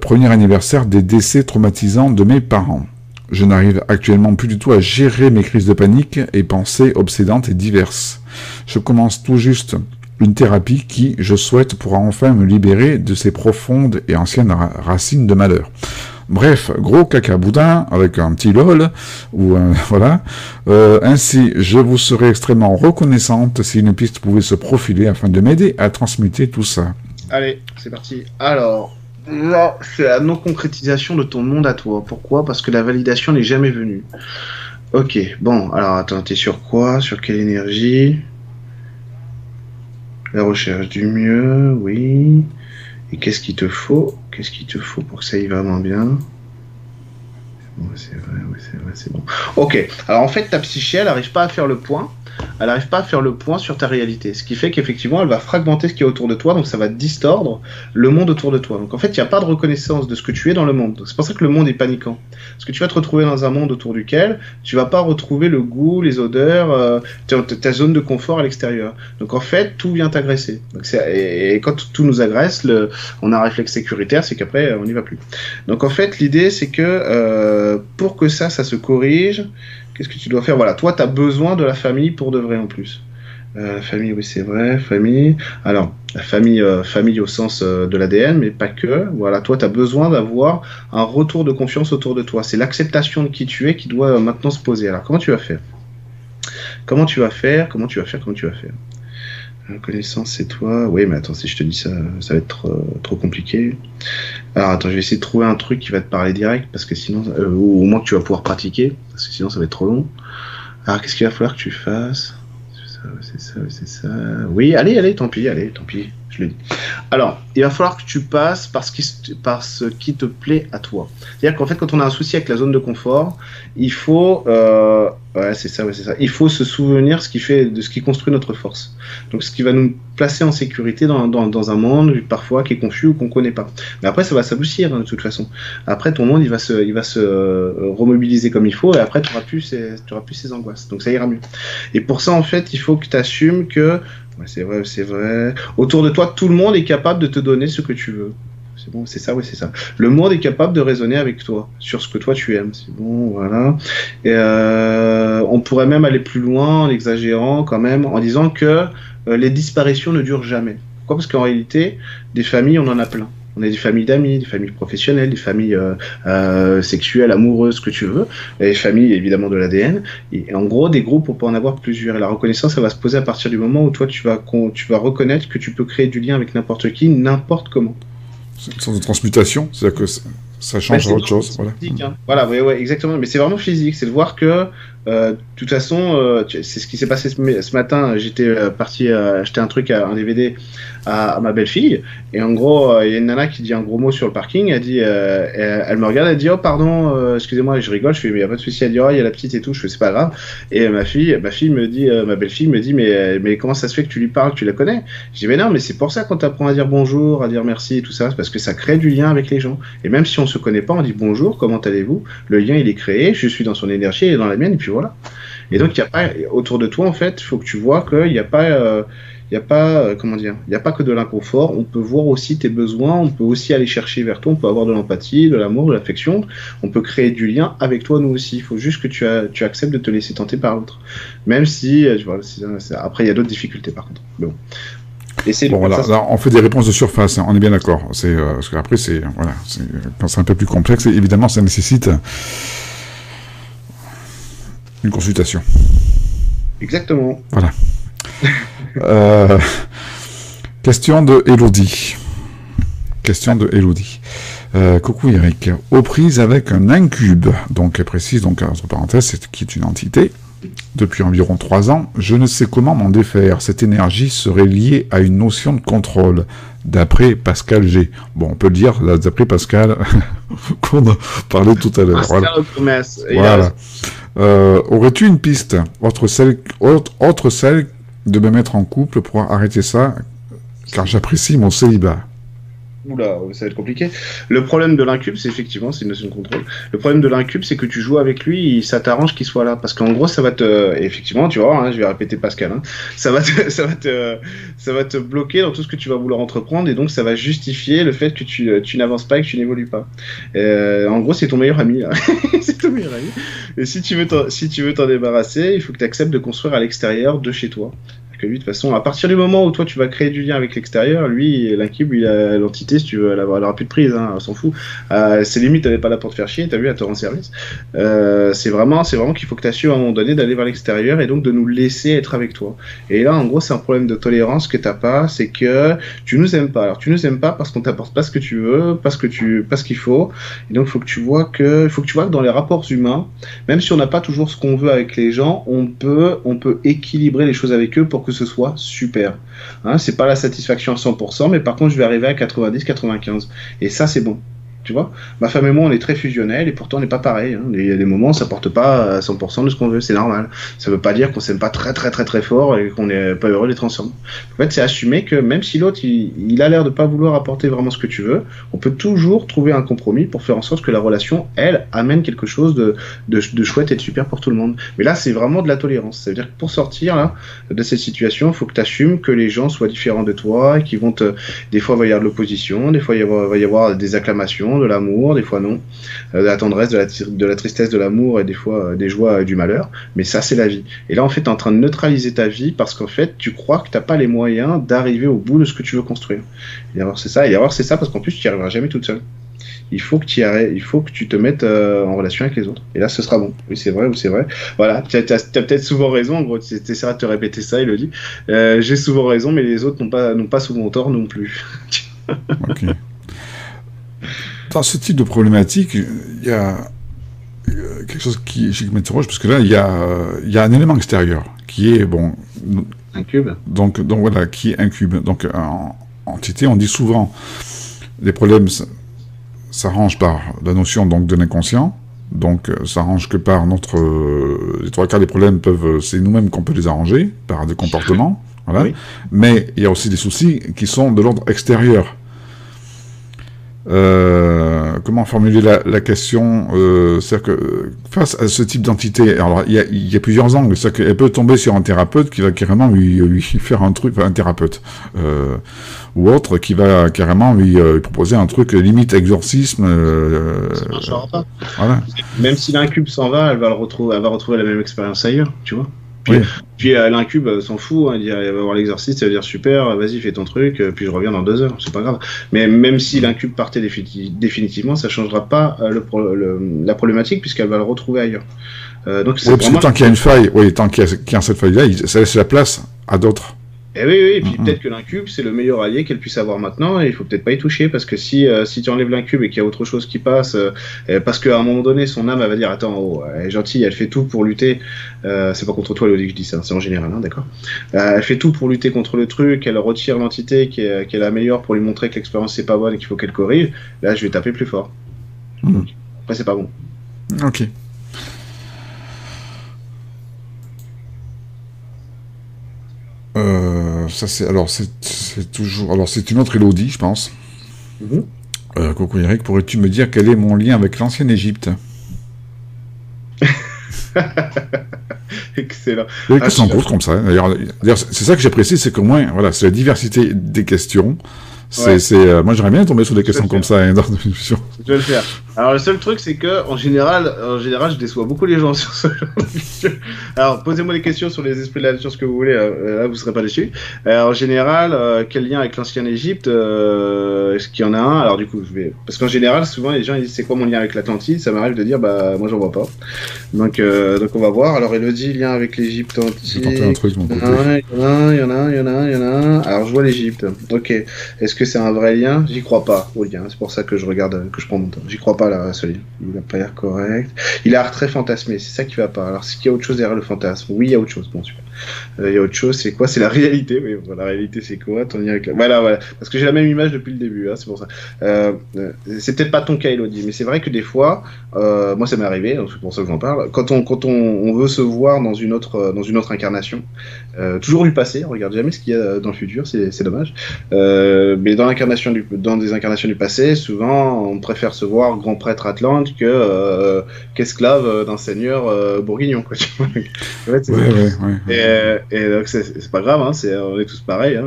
premier anniversaire des décès traumatisants de mes parents. Je n'arrive actuellement plus du tout à gérer mes crises de panique et pensées obsédantes et diverses. Je commence tout juste une thérapie qui, je souhaite, pourra enfin me libérer de ces profondes et anciennes racines de malheur. Bref, gros caca boudin avec un petit lol, ou voilà. Euh, ainsi, je vous serais extrêmement reconnaissante si une piste pouvait se profiler afin de m'aider à transmuter tout ça. Allez, c'est parti. Alors, Là, c'est la non-concrétisation de ton monde à toi. Pourquoi? Parce que la validation n'est jamais venue. Ok, bon, alors attends, t'es sur quoi? Sur quelle énergie? La recherche du mieux, oui. Et qu'est-ce qu'il te faut? Qu'est-ce qu'il te faut pour que ça aille vraiment bien? C'est bon. Ok, alors en fait, ta psyché, elle n'arrive pas à faire le point elle n'arrive pas à faire le point sur ta réalité. Ce qui fait qu'effectivement, elle va fragmenter ce qui est autour de toi, donc ça va distordre le monde autour de toi. Donc en fait, il n'y a pas de reconnaissance de ce que tu es dans le monde. C'est pour ça que le monde est paniquant. Parce que tu vas te retrouver dans un monde autour duquel tu vas pas retrouver le goût, les odeurs, euh, ta, zone de confort à l'extérieur. Donc en fait, tout vient t'agresser. Et, quand tout nous agresse, on a un réflexe sécuritaire, c'est qu'après, on n'y va plus. Donc en fait, l'idée, c'est que euh, pour que ça, ça se corrige, Qu'est-ce que tu dois faire? Voilà, toi, tu as besoin de la famille pour de vrai en plus. Euh, famille, oui, c'est vrai, famille. Alors, la famille, euh, famille au sens euh, de l'ADN, mais pas que. Voilà, toi, tu as besoin d'avoir un retour de confiance autour de toi. C'est l'acceptation de qui tu es qui doit maintenant se poser. Alors, comment tu vas faire? Comment tu vas faire? Comment tu vas faire? Comment tu vas faire? Connaissance, c'est toi. Oui, mais attends, si je te dis ça, ça va être trop compliqué. Alors attends, je vais essayer de trouver un truc qui va te parler direct, parce que sinon, euh, ou au moins que tu vas pouvoir pratiquer, parce que sinon ça va être trop long. Alors qu'est-ce qu'il va falloir que tu fasses? C'est ça, c'est ça, c'est ça. Oui, allez, allez, tant pis, allez, tant pis, Alors, il va falloir que tu passes par ce qui, par ce qui te plaît à toi. C'est-à-dire qu'en fait, quand on a un souci avec la zone de confort, il faut, euh, ouais, c'est ça, ouais, c'est ça. Il faut se souvenir ce qui fait, de ce qui construit notre force. Donc, ce qui va nous placer en sécurité dans, dans, un monde parfois qui est confus ou qu'on connaît pas. Mais après, ça va s'adoucir hein, de toute façon. Après, ton monde, il va se, il va se euh, remobiliser comme il faut, et après, tu auras plus, ces, auras plus ces angoisses. Donc, ça ira mieux. Et pour ça, en fait, il faut que tu assumes que, ouais, c'est vrai, c'est vrai. Autour de toi, tout le monde est capable de te donner ce que tu veux. C'est bon, c'est ça, oui, c'est ça. Le monde est capable de raisonner avec toi sur ce que toi tu aimes. C'est bon, voilà. Et euh, on pourrait même aller plus loin en exagérant quand même, en disant que euh, les disparitions ne durent jamais. Pourquoi? Parce qu'en réalité, des familles, on en a plein. On a des familles d'amis, des familles professionnelles, des familles euh, euh, sexuelles, amoureuses, ce que tu veux, et des familles évidemment de l'ADN. Et en gros, des groupes, on peut en avoir plusieurs. Et la reconnaissance, ça va se poser à partir du moment où toi, tu vas, tu vas reconnaître que tu peux créer du lien avec n'importe qui, n'importe comment. Sans de transmutation, c'est-à-dire que ça change autre chose. Voilà, physique, hein. voilà ouais, ouais, exactement. Mais c'est vraiment physique. C'est de voir que, euh, de toute façon, euh, c'est ce qui s'est passé ce, matin. J'étais euh, parti acheter un truc, un DVD à, ma belle-fille. Et en gros, il y a une nana qui dit un gros mot sur le parking. Elle dit, elle, me regarde, elle dit, oh pardon, excusez-moi, je rigole. Je fais, mais y a pas de souci. Elle dit, oh, il y a la petite et tout. Je fais, c'est pas grave. Et ma fille, ma fille me dit, ma belle-fille me dit, mais, mais comment ça se fait que tu lui parles, tu la connais? Je dis, mais non, mais c'est pour ça qu'on t'apprend à dire bonjour, à dire merci et tout ça, parce que ça crée du lien avec les gens. Et même si on se connaît pas, on dit bonjour, comment allez-vous? Le lien, il est créé, je suis dans son énergie, et dans la mienne, et puis voilà. Et donc, il y a pas, autour de toi, en fait, il faut que tu vois qu'il n'y a pas, euh, il y a pas, euh, comment dire, il n'y a pas que de l'inconfort. On peut voir aussi tes besoins, on peut aussi aller chercher vers toi, on peut avoir de l'empathie, de l'amour, de l'affection. On peut créer du lien avec toi, nous aussi. Il faut juste que tu, tu acceptes de te laisser tenter par l'autre. Même si, euh, vois, après, il y a d'autres difficultés, par contre. bon, bon, voilà, là, on fait des réponses de surface, hein, on est bien d'accord. C'est euh, parce qu'après, c'est voilà, quand c'est un peu plus complexe, évidemment, ça nécessite une consultation. Exactement. Voilà. euh, question de Elodie. Question de Elodie. Euh, coucou Eric. Aux prises avec un incube, donc elle précise, donc entre parenthèses, c'est qui est une entité, depuis environ trois ans, je ne sais comment m'en défaire. Cette énergie serait liée à une notion de contrôle, d'après Pascal G. Bon, on peut le dire, d'après Pascal, qu'on a parlé tout à l'heure. Voilà. Euh, aurais-tu une piste, autre celle, autre celle de me mettre en couple pour arrêter ça, car j'apprécie mon célibat Oula, ça va être compliqué. Le problème de l'incube, c'est effectivement, c'est une notion de contrôle. Le problème de l'incube, c'est que tu joues avec lui, ça t'arrange qu'il soit là. Parce qu'en gros, ça va te. effectivement, tu vois, hein, je vais répéter Pascal, hein, ça, va te, ça, va te, ça va te bloquer dans tout ce que tu vas vouloir entreprendre et donc ça va justifier le fait que tu, n'avances pas et que tu n'évolues pas. Euh, en gros, c'est ton meilleur ami. c'est ton meilleur ami. Et si tu veux t'en débarrasser, il faut que tu acceptes de construire à l'extérieur de chez toi que lui, de toute façon, à partir du moment où toi tu vas créer du lien avec l'extérieur, lui, l'incube, il a l'entité, si tu veux, elle aura plus de prise, hein, on s'en fout. Euh, c'est limite, elle pas là pour te faire chier, t'as vu, elle te rend service. Euh, c'est vraiment, c'est vraiment qu'il faut que tu assures à un moment donné d'aller vers l'extérieur et donc de nous laisser être avec toi. Et là, en gros, c'est un problème de tolérance que t'as pas, c'est que tu nous aimes pas. Alors, tu nous aimes pas parce qu'on t'apporte pas ce que tu veux, parce que tu, pas ce qu'il faut. Et donc, faut que tu vois que, faut que tu vois que dans les rapports humains, même si on n'a pas toujours ce qu'on veut avec les gens, on peut, on peut équilibrer les choses avec eux pour que ce soit super. Hein, c'est pas la satisfaction à 100%, mais par contre, je vais arriver à 90, 95. Et ça, c'est bon. Tu vois Ma femme et moi, on est très fusionnels et pourtant on n'est pas pareil. Hein. Il y a des moments, ça porte pas à 100% de ce qu'on veut, c'est normal. Ça veut pas dire qu'on s'aime pas très très très très fort et qu'on n'est pas heureux d'être ensemble. En fait, c'est assumer que même si l'autre il, a l'air de pas vouloir apporter vraiment ce que tu veux, on peut toujours trouver un compromis pour faire en sorte que la relation, elle, amène quelque chose de, de, chouette et de super pour tout le monde. Mais là, c'est vraiment de la tolérance. Ça veut dire que pour sortir là, de cette situation, il faut que tu assumes que les gens soient différents de toi, et qu'ils vont te. Des fois, il va y avoir de l'opposition, des fois, il va y avoir des acclamations de l'amour, des fois non, euh, de la tendresse, de la, de la tristesse, de l'amour et des fois euh, des joies et du malheur. Mais ça, c'est la vie. Et là, en fait, tu es en train de neutraliser ta vie parce qu'en fait, tu crois que t'as pas les moyens d'arriver au bout de ce que tu veux construire. Alors, c'est ça. Et alors, c'est ça parce qu'en plus, tu n'y arriveras jamais toute seule il faut que tu il faut que tu te mettes euh, en relation avec les autres. Et là, ce sera bon. Oui, c'est vrai ou c'est vrai. Voilà, tu as, peut-être souvent raison. En gros, tu essaieras de te répéter ça, il le dit. J'ai souvent raison, mais les autres n'ont pas, pas souvent tort non plus. ok. Dans ce type de problématique, il y a quelque chose qui, qui m'interroge, parce que là, il y, a, il y a un élément extérieur qui est, bon... Un cube Donc, donc voilà, qui est un cube. Donc, en entité, on dit souvent, les problèmes s'arrangent par la notion donc, de l'inconscient, donc ça s'arrange que par notre... les trois quarts des problèmes peuvent... C'est nous-mêmes qu'on peut les arranger, par des comportements, voilà. Mais il y a aussi des soucis qui sont de l'ordre extérieur. Euh, euh, comment formuler la, question euh, C'est-à-dire que face à ce type d'entité, alors il y a, plusieurs angles. C'est-à-dire qu'elle peut tomber sur un thérapeute qui va carrément lui, faire un truc, un thérapeute ou autre qui va carrément lui, proposer un truc limite exorcisme. Ça Voilà. Même si l'incube s'en va, elle va le retrouver, elle va retrouver la même expérience ailleurs, tu vois. Puis, euh, l'incube euh, s'en fout, hein, il, va voir l'exercice, ça va dire super, vas-y fais ton truc, euh, puis je reviens dans deux heures, c'est pas grave. Mais même si l'incube partait définitivement, ça changera pas la problématique puisqu'elle va le retrouver ailleurs. donc oui, parce que tant qu'il y a une faille, oui, tant qu'il y, a cette faille-là, ça laisse la place à d'autres. Et eh oui, oui, et puis peut-être que l'incube, c'est le meilleur allié qu'elle puisse avoir maintenant, et il faut peut-être pas y toucher, parce que si, euh, si tu enlèves l'incube et qu'il y a autre chose qui passe, euh, parce qu'à un moment donné, son âme, elle va dire, attends, oh, elle est gentille, elle fait tout pour lutter, euh, c'est pas contre toi, Elodie, que je dis ça, c'est en général, hein, d'accord Elle fait tout pour lutter contre le truc, elle retire l'entité la meilleure pour lui montrer que l'expérience c'est pas bonne et qu'il faut qu'elle corrige, là, je vais taper plus fort. Mm. Après, c'est pas bon. Ok. Euh, ça c'est alors c'est toujours alors c'est une autre Elodie, je pense. Mhm. Euh, coucou Eric, pourrais-tu me dire quel est mon lien avec l'ancienne Égypte? Excellent. Ah, comme ça? D'ailleurs, c'est ça que j'apprécie, c'est qu'au moins, voilà, c'est la diversité des questions. C'est, euh, moi, j'aimerais bien tomber sur des questions comme ça hein, dans Je vais le faire. Alors, le seul truc, c'est que, en général, en général, je déçois beaucoup les gens sur ce genre de Alors, posez-moi des questions sur les esprits de la nature, ce que vous voulez, euh, là, vous serez pas déçus. en général, euh, quel lien avec l'ancienne Égypte Est-ce qu'il y en a un? Alors, du coup, je vais. Parce qu'en général, souvent, les gens ils disent c'est quoi mon lien avec l'Atlantide? Ça m'arrive de dire, bah, moi, j'en vois pas. Donc, donc, on va voir. Alors, Elodie, lien avec l'Égypte antique. un. Il y en a, il y en a, il y en a, il y en a. Alors, je vois l'Égypte. Ok. Est-ce que c'est un vrai lien? J'y crois pas oui lien. C'est pour ça que je regarde, que je prends mon temps. J'y crois pas là, à ce lien. Il a pas l'air correct. Il a l'air très fantasmé. C'est ça qui va pas. Alors, est-ce qu'il y a autre chose derrière le fantasme Oui, il y a autre chose. Bon, super. Euh, il y a autre chose. C'est quoi? C'est la réalité. Oui, la réalité, c'est quoi? Ton avec. Voilà, voilà. Parce que j'ai la même image depuis le début. Hein, c'est pour ça. Euh, euh, c'est peut-être pas ton cas, Elodie, mais c'est vrai que des fois, moi, ça m'est arrivé. C'est pour ça que j'en parle. Quand on, quand on, on, veut se voir dans une autre, dans une autre incarnation, toujours du passé. On regarde jamais ce qu'il y a dans le futur. C'est dommage. mais dans l'incarnation dans des incarnations du passé, souvent, on préfère se voir grand prêtre Atlante que euh, qu'esclave d'un seigneur euh, bourguignon. Quoi, et, donc, c'est pas grave, hein, on est tous pareils. Hein,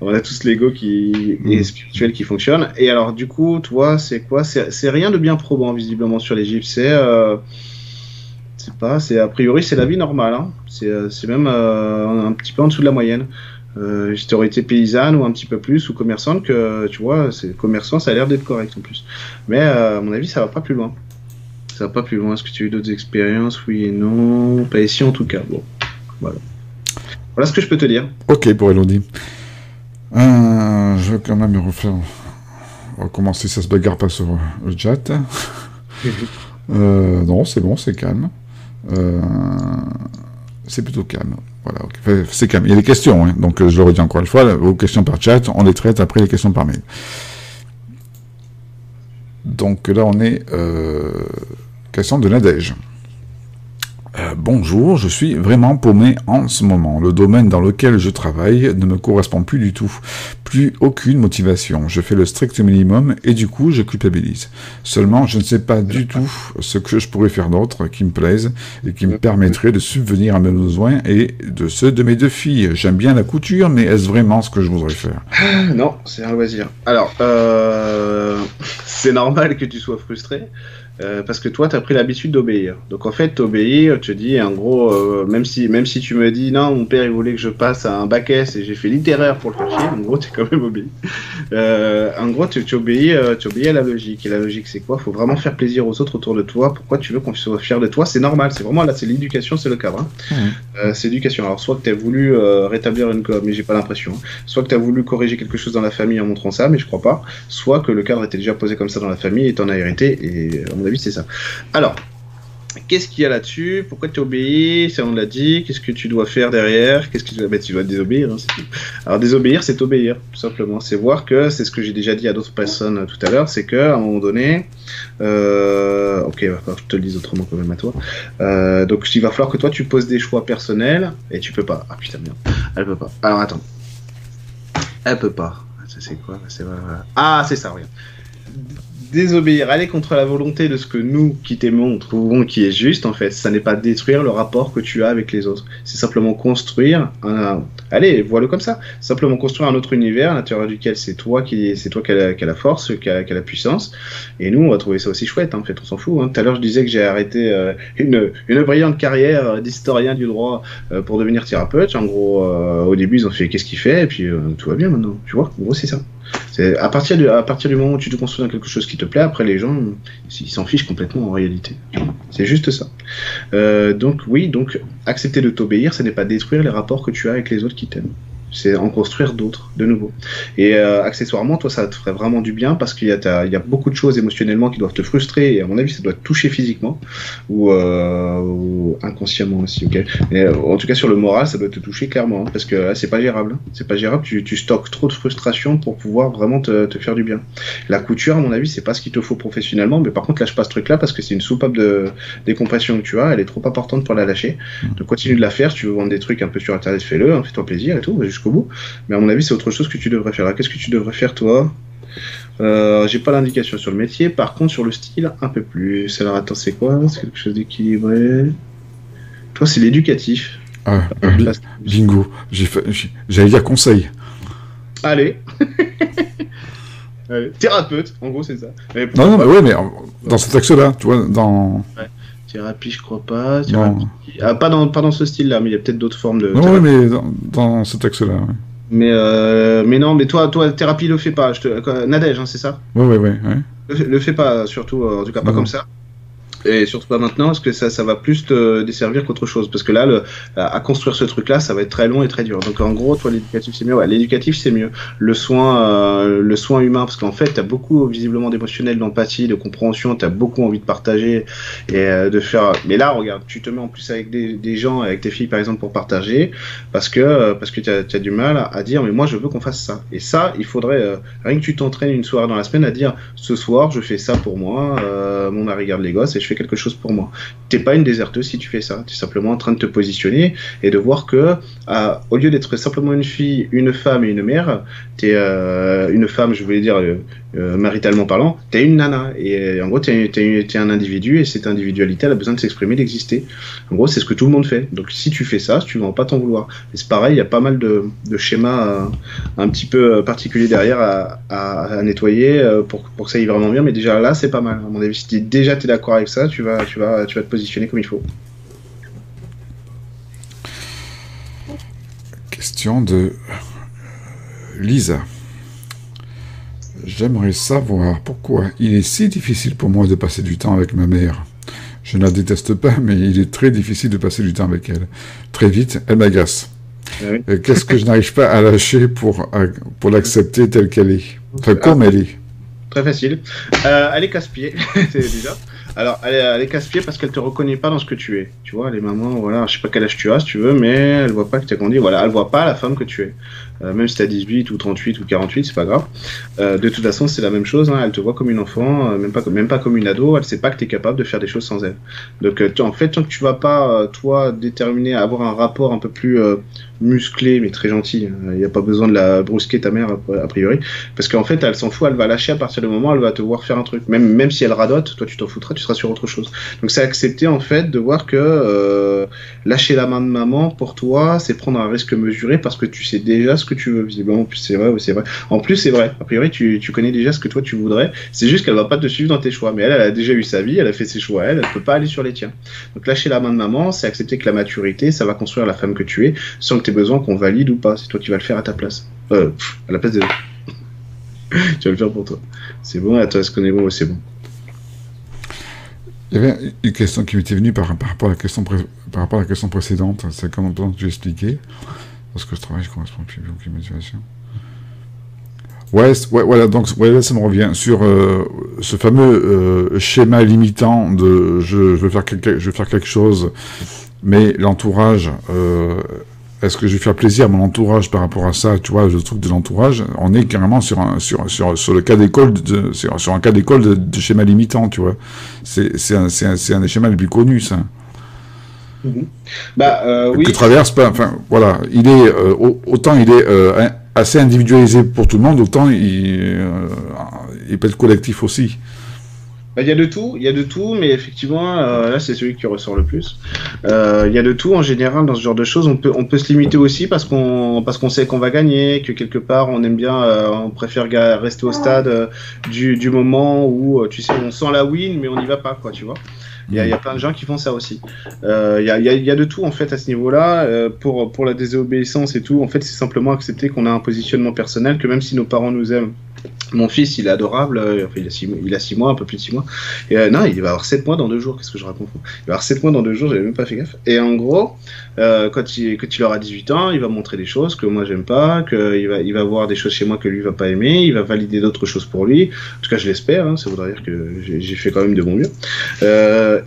on, a tous l'ego qui est mm. spirituel qui fonctionne. Et alors, du coup, toi, c'est quoi? C'est rien de bien probant, visiblement, sur l'Égypte. C'est. Euh, c'est pas, c'est a priori c'est la vie normale. Hein. C'est même un petit peu en dessous de la moyenne euh, j'aurais été paysanne ou un petit peu plus ou commerçante que tu vois c'est commerçant ça a l'air d'être correct en plus mais euh, à mon avis ça va pas plus loin ça va pas plus loin est-ce que tu as eu d'autres expériences? Oui et non pas ici en tout cas bon voilà voilà ce que je peux te dire ok pour Elodie euh, je vais quand même refaire on va commencer ça se bagarre pas sur le chat euh, non c'est bon c'est calme c'est plutôt calme voilà, c'est calme. Il y a des questions, hein. donc euh, je le redis encore une fois, vos questions par chat, on les traite après les questions par mail. Donc là, on est euh, question de Nadège. Euh, bonjour, je suis vraiment paumé en ce moment. Le domaine dans lequel je travaille ne me correspond plus du tout. Plus aucune motivation. Je fais le strict minimum et du coup je culpabilise. Seulement je ne sais pas du tout ce que je pourrais faire d'autre qui me plaise et qui me permettrait de subvenir à mes besoins et de ceux de mes deux filles. J'aime bien la couture, mais est-ce vraiment ce que je voudrais faire? Non, c'est un loisir. Alors, euh, c'est normal que tu sois frustré. Euh, parce que toi, tu as pris l'habitude d'obéir. Donc en fait, t'obéir, tu dis, en gros, euh, même, si, même si tu me dis, non, mon père, il voulait que je passe à un bac S et j'ai fait littéraire pour le faire chier, en gros, tu es quand même obéi. Euh, en gros, tu, tu, obéis, tu obéis à la logique. Et la logique, c'est quoi? Faut vraiment faire plaisir aux autres autour de toi. Pourquoi tu veux qu'on soit fier de toi? C'est normal, c'est vraiment là, c'est l'éducation, c'est le cadre. Hein. Mmh. c'est l'éducation. Alors, soit que tu as voulu rétablir une com, mais j'ai pas l'impression. Hein. Soit que tu as voulu corriger quelque chose dans la famille en montrant ça, mais je crois pas. Soit que le cadre était déjà posé comme ça dans la famille et t'en as hérité. Et à c'est ça. Alors, Qu'est-ce qu'il y a là-dessus? Pourquoi tu obéis Ça, on l'a dit. Qu'est-ce que tu dois faire derrière? Qu'est-ce que tu dois Tu dois désobéir. Hein, Alors, désobéir, c'est obéir, tout simplement. C'est voir que, c'est ce que j'ai déjà dit à d'autres personnes euh, tout à l'heure, c'est qu'à un moment donné, euh, ok, je te le dis autrement quand même à toi. Euh, donc, il va falloir que toi, tu poses des choix personnels et tu peux pas. Ah putain, merde. Elle peut pas. Alors, attends. Elle peut pas. C'est quoi? Ah, c'est ça, regarde désobéir, aller contre la volonté de ce que nous, qui t'aimons, trouvons qui est juste, en fait, ça n'est pas détruire le rapport que tu as avec les autres. C'est simplement construire un. Allez, vois-le comme ça. Simplement construire un autre univers à l'intérieur duquel c'est toi qui, c'est toi qui a, la, force, qui a, la puissance. Et nous, on va trouver ça aussi chouette. En fait, on s'en fout. Hein. Tout à l'heure, je disais que j'ai arrêté euh, une, une brillante carrière d'historien du droit euh, pour devenir thérapeute. En gros, euh, au début, ils ont fait qu'est-ce qu'il fait, et puis tout va bien maintenant. Tu vois, en gros, c'est ça. À partir du moment où tu te construis dans quelque chose qui te plaît, après les gens, ils s'en fichent complètement en réalité. C'est juste ça. Euh, donc oui, donc accepter de t'obéir, ce n'est pas détruire les rapports que tu as avec les autres qui t'aiment c'est en construire d'autres, de nouveau. Et euh, accessoirement, toi, ça te ferait vraiment du bien parce qu'il y, a, il y a beaucoup de choses émotionnellement qui doivent te frustrer et à mon avis, ça doit te toucher physiquement ou, euh, inconsciemment aussi. ok? Mais en tout cas, sur le moral, ça doit te toucher clairement hein, parce que c'est pas gérable. Hein. C'est pas gérable. Tu, tu stockes trop de frustration pour pouvoir vraiment te, te, faire du bien. La couture, à mon avis, c'est pas ce qu'il te faut professionnellement, mais par contre, lâche pas ce truc-là parce que c'est une soupape de décompression que tu as. Elle est trop importante pour la lâcher. Donc continue de la faire. Si tu veux vendre des trucs un peu sur Internet, fais-le. Hein, fais-toi plaisir et tout jusqu'au bout. Mais à mon avis, c'est autre chose que tu devrais faire. Qu'est-ce que tu devrais faire, toi? Euh, J'ai pas l'indication sur le métier. Par contre, sur le style, un peu plus. Alors, attends, c'est quoi? C'est quelque chose d'équilibré. Toi, c'est l'éducatif. Ah, bingo. J'allais dire conseil. Allez. Thérapeute, en gros, c'est ça. non, non, mais ouais, mais dans cet axe-là, tu vois, dans. Thérapie, je crois pas. Ah, pas, dans, pas dans ce style-là, mais il y a peut-être d'autres formes de. Non, mais dans, ce texte-là. Mais, euh, mais non, mais toi, toi, thérapie le fait pas. Je te... Nadège, hein, c'est ça? Oui, oui, oui. Le, le fais pas, surtout, euh, en tout cas pas comme ça et surtout pas maintenant parce que ça, ça va plus te desservir qu'autre chose. Parce que là à construire ce truc là ça va être très long et très dur. Donc en gros toi l'éducatif c'est mieux. Ouais, l'éducatif c'est mieux. Le soin euh, le soin humain parce qu'en fait tu as beaucoup visiblement d'émotionnel d'empathie de compréhension. Tu as beaucoup envie de partager et euh, de faire mais là regarde tu te mets en plus avec des, des gens avec tes filles par exemple pour partager parce que euh, parce que tu as, as, du mal à, dire mais moi je veux qu'on fasse ça. Et ça il faudrait rien que tu t'entraînes une soirée dans la semaine à dire ce soir je fais ça pour moi mon mari garde les gosses et je quelque chose pour moi. T'es pas une déserteuse si tu fais ça. Tu es simplement en train de te positionner et de voir que, au lieu d'être simplement une fille, une femme et une mère, tu es euh, une femme, je voulais dire euh, euh, maritalement parlant, tu es une nana. Et en gros, tu es, un individu et cette individualité, elle a besoin de s'exprimer, d'exister. En gros, c'est ce que tout le monde fait. Donc si tu fais ça, tu vas pas t'en vouloir. Et c'est pareil, il y a pas mal de, schémas un petit peu particuliers derrière à, nettoyer pour, pour, que ça aille vraiment bien. Mais déjà là, c'est pas mal. À mon avis, si déjà tu es d'accord avec ça, tu vas, tu, vas, tu vas te positionner comme il faut. Question de Lisa. J'aimerais savoir pourquoi il est si difficile pour moi de passer du temps avec ma mère. Je ne la déteste pas, mais il est très difficile de passer du temps avec elle. Très vite, elle m'agace. Ah qu'est-ce que je n'arrive pas à lâcher pour, pour l'accepter telle qu'elle est? Enfin, comme elle est. Très facile. Euh, elle est casse-pied, déjà. Alors, elle est, casse-pied parce qu'elle te reconnaît pas dans ce que tu es. Tu vois, les mamans, voilà, je sais pas quel âge tu as, si tu veux, mais elle voit pas que tu as grandi. Voilà, elle voit pas la femme que tu es. Euh, même si tu as 18 ou 38 ou 48, c'est pas grave. Euh, de toute façon, c'est la même chose. Hein. Elle te voit comme une enfant, euh, même, pas, même pas comme une ado. Elle sait pas que tu es capable de faire des choses sans elle. Donc, en fait, tant que tu vas pas, toi, déterminer à avoir un rapport un peu plus musclé, mais très gentil, il n'y a pas besoin de la brusquer ta mère, a priori. Parce qu'en fait, elle s'en fout, elle va lâcher à partir du moment où elle va te voir faire un truc. Même, même si elle radote, toi, tu t'en foutras, tu seras sur autre chose. Donc, c'est accepter, en fait, de voir que lâcher la main de maman, pour toi, c'est prendre un risque mesuré parce que tu sais déjà ce que tu veux, visiblement. C'est vrai, c'est vrai. En plus, c'est vrai. A priori, tu, tu, connais déjà ce que toi tu voudrais. C'est juste qu'elle va pas te suivre dans tes choix. Mais elle, elle a déjà eu sa vie, elle a fait ses choix, elle, elle peut pas aller sur les tiens. Donc, lâcher la main de maman, c'est accepter que la maturité, ça va construire la femme que tu es, sans que tu aies besoin qu'on valide ou pas. C'est toi qui vas le faire à ta place. Euh, à la place de. tu vas le faire pour toi. C'est bon, à toi, ce qu'on est bon, c'est bon. Il y avait une question qui m'était venue par, rapport à la question par rapport à la question précédente, c'est comme tu expliqué. Parce que je travaille, je correspond plus aucune motivation. Ouais, ouais, voilà, donc là, ça me revient sur euh, ce fameux euh, schéma limitant de je, veux faire quelque, je veux faire quelque chose, mais l'entourage, est-ce que je vais faire plaisir à mon entourage par rapport à ça Tu vois, le truc de l'entourage, on est carrément sur un, sur, sur, sur le cas d'école, de, sur, sur, un cas d'école de, de, schéma limitant, tu vois. C'est un, un, un des schémas les plus connus, ça. Mhm. Bah, euh, oui. Que traverse pas. Enfin, voilà. Il est euh, autant il est euh, assez individualisé pour tout le monde, autant il, il peut être collectif aussi. Bah, il y a de tout, il y a de tout, mais effectivement, euh, là c'est celui qui ressort le plus. Euh, il y a de tout en général dans ce genre de choses. On peut, on peut se limiter aussi parce qu'on, parce qu'on sait qu'on va gagner, que quelque part on aime bien, euh, on préfère rester au stade du, du moment où tu sais on sent la win, mais on n'y va pas, quoi, tu vois. Il y, a, plein de gens qui font ça aussi. Il y, a, y, a, de tout en fait à ce niveau-là. pour, pour la désobéissance et tout, en fait, c'est simplement accepter qu'on a un positionnement personnel, que même si nos parents nous aiment mon fils, il est adorable. Euh, il, a six, il a six mois, un peu plus de six mois. Et euh, non, il va avoir sept mois dans deux jours. Qu'est-ce que je raconte Il va avoir sept mois dans deux jours. J'avais même pas fait gaffe. Et en gros, euh, quand, il, quand aura 18 ans, il va montrer des choses que moi j'aime pas, qu'il va, il va voir des choses chez moi que lui va pas aimer. Il va valider d'autres choses pour lui. En tout cas, je l'espère. Hein, ça voudrait dire que j'ai fait quand même de mon mieux.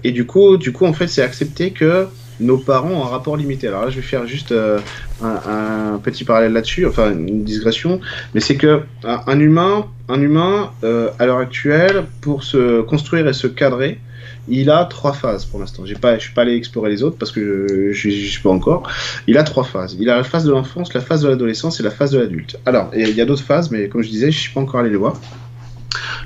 et du coup, du coup, en fait, c'est accepter que nos parents ont un rapport limité. Alors là, je vais faire juste euh, un, petit parallèle là-dessus, enfin une digression, mais c'est que un, humain, un humain euh, à l'heure actuelle, pour se construire et se cadrer, il a trois phases pour l'instant. Je suis pas allé explorer les autres parce que je, je, suis pas encore. Il a trois phases. Il a la phase de l'enfance, la phase de l'adolescence et la phase de l'adulte. Alors, il y a d'autres phases, mais comme je disais, je suis pas encore allé les voir.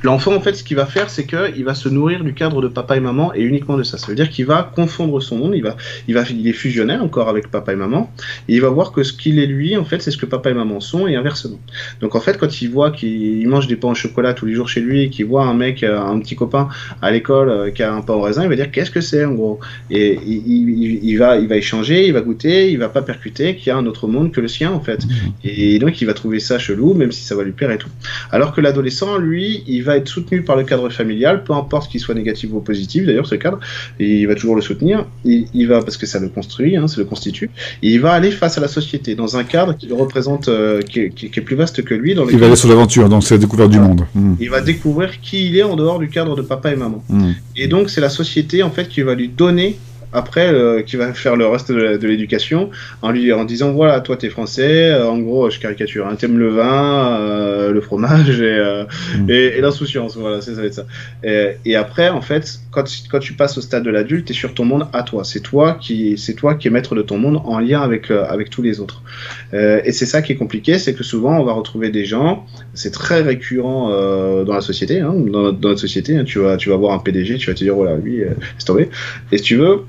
L'enfant, en fait, ce qu'il va faire, c'est qu'il va se nourrir du cadre de papa et maman et uniquement de ça. Ça veut dire qu'il va confondre son monde, il va, il va, il est fusionnel encore avec papa et maman, et il va voir que ce qu'il est lui, en fait, c'est ce que papa et maman sont et inversement. Donc, en fait, quand il voit qu'il mange des pains au chocolat tous les jours chez lui, qu'il voit un mec, euh, un petit copain à l'école euh, qui a un pain au raisin, il va dire qu'est-ce que c'est en gros? Et il, va, il va échanger, il va goûter, il va pas percuter qu'il y a un autre monde que le sien en fait. Mmh. Et donc, il va trouver ça chelou, même si ça va lui plaire et tout. Alors que l'adolescent, lui, il va être soutenu par le cadre familial, peu importe qu'il soit négatif ou positif d'ailleurs ce cadre, et il va toujours le soutenir. Il, va parce que ça le construit, hein, ça le constitue. Et il va aller face à la société dans un cadre qui le représente, euh, qui, est plus vaste que lui. Dans il va aller sur l'aventure, donc c'est la découverte du monde. Hmm. Il va découvrir qui il est en dehors du cadre de papa et maman. Hmm. Et donc c'est la société en fait qui va lui donner après euh, qui va faire le reste de l'éducation en lui en disant voilà toi t'es français euh, en gros je caricature hein, t'aimes le vin euh, le fromage et, mm. et, l'insouciance voilà c'est ça va être ça. Et, et, après en fait quand, quand tu passes au stade de l'adulte t'es sur ton monde à toi. C'est toi qui c'est toi qui es maître de ton monde en lien avec avec tous les autres. Et c'est ça qui est compliqué c'est que souvent on va retrouver des gens c'est très récurrent dans la société hein, dans, dans, notre société hein, tu vas tu vas voir un PDG tu vas te dire voilà lui c'est tombé et si tu veux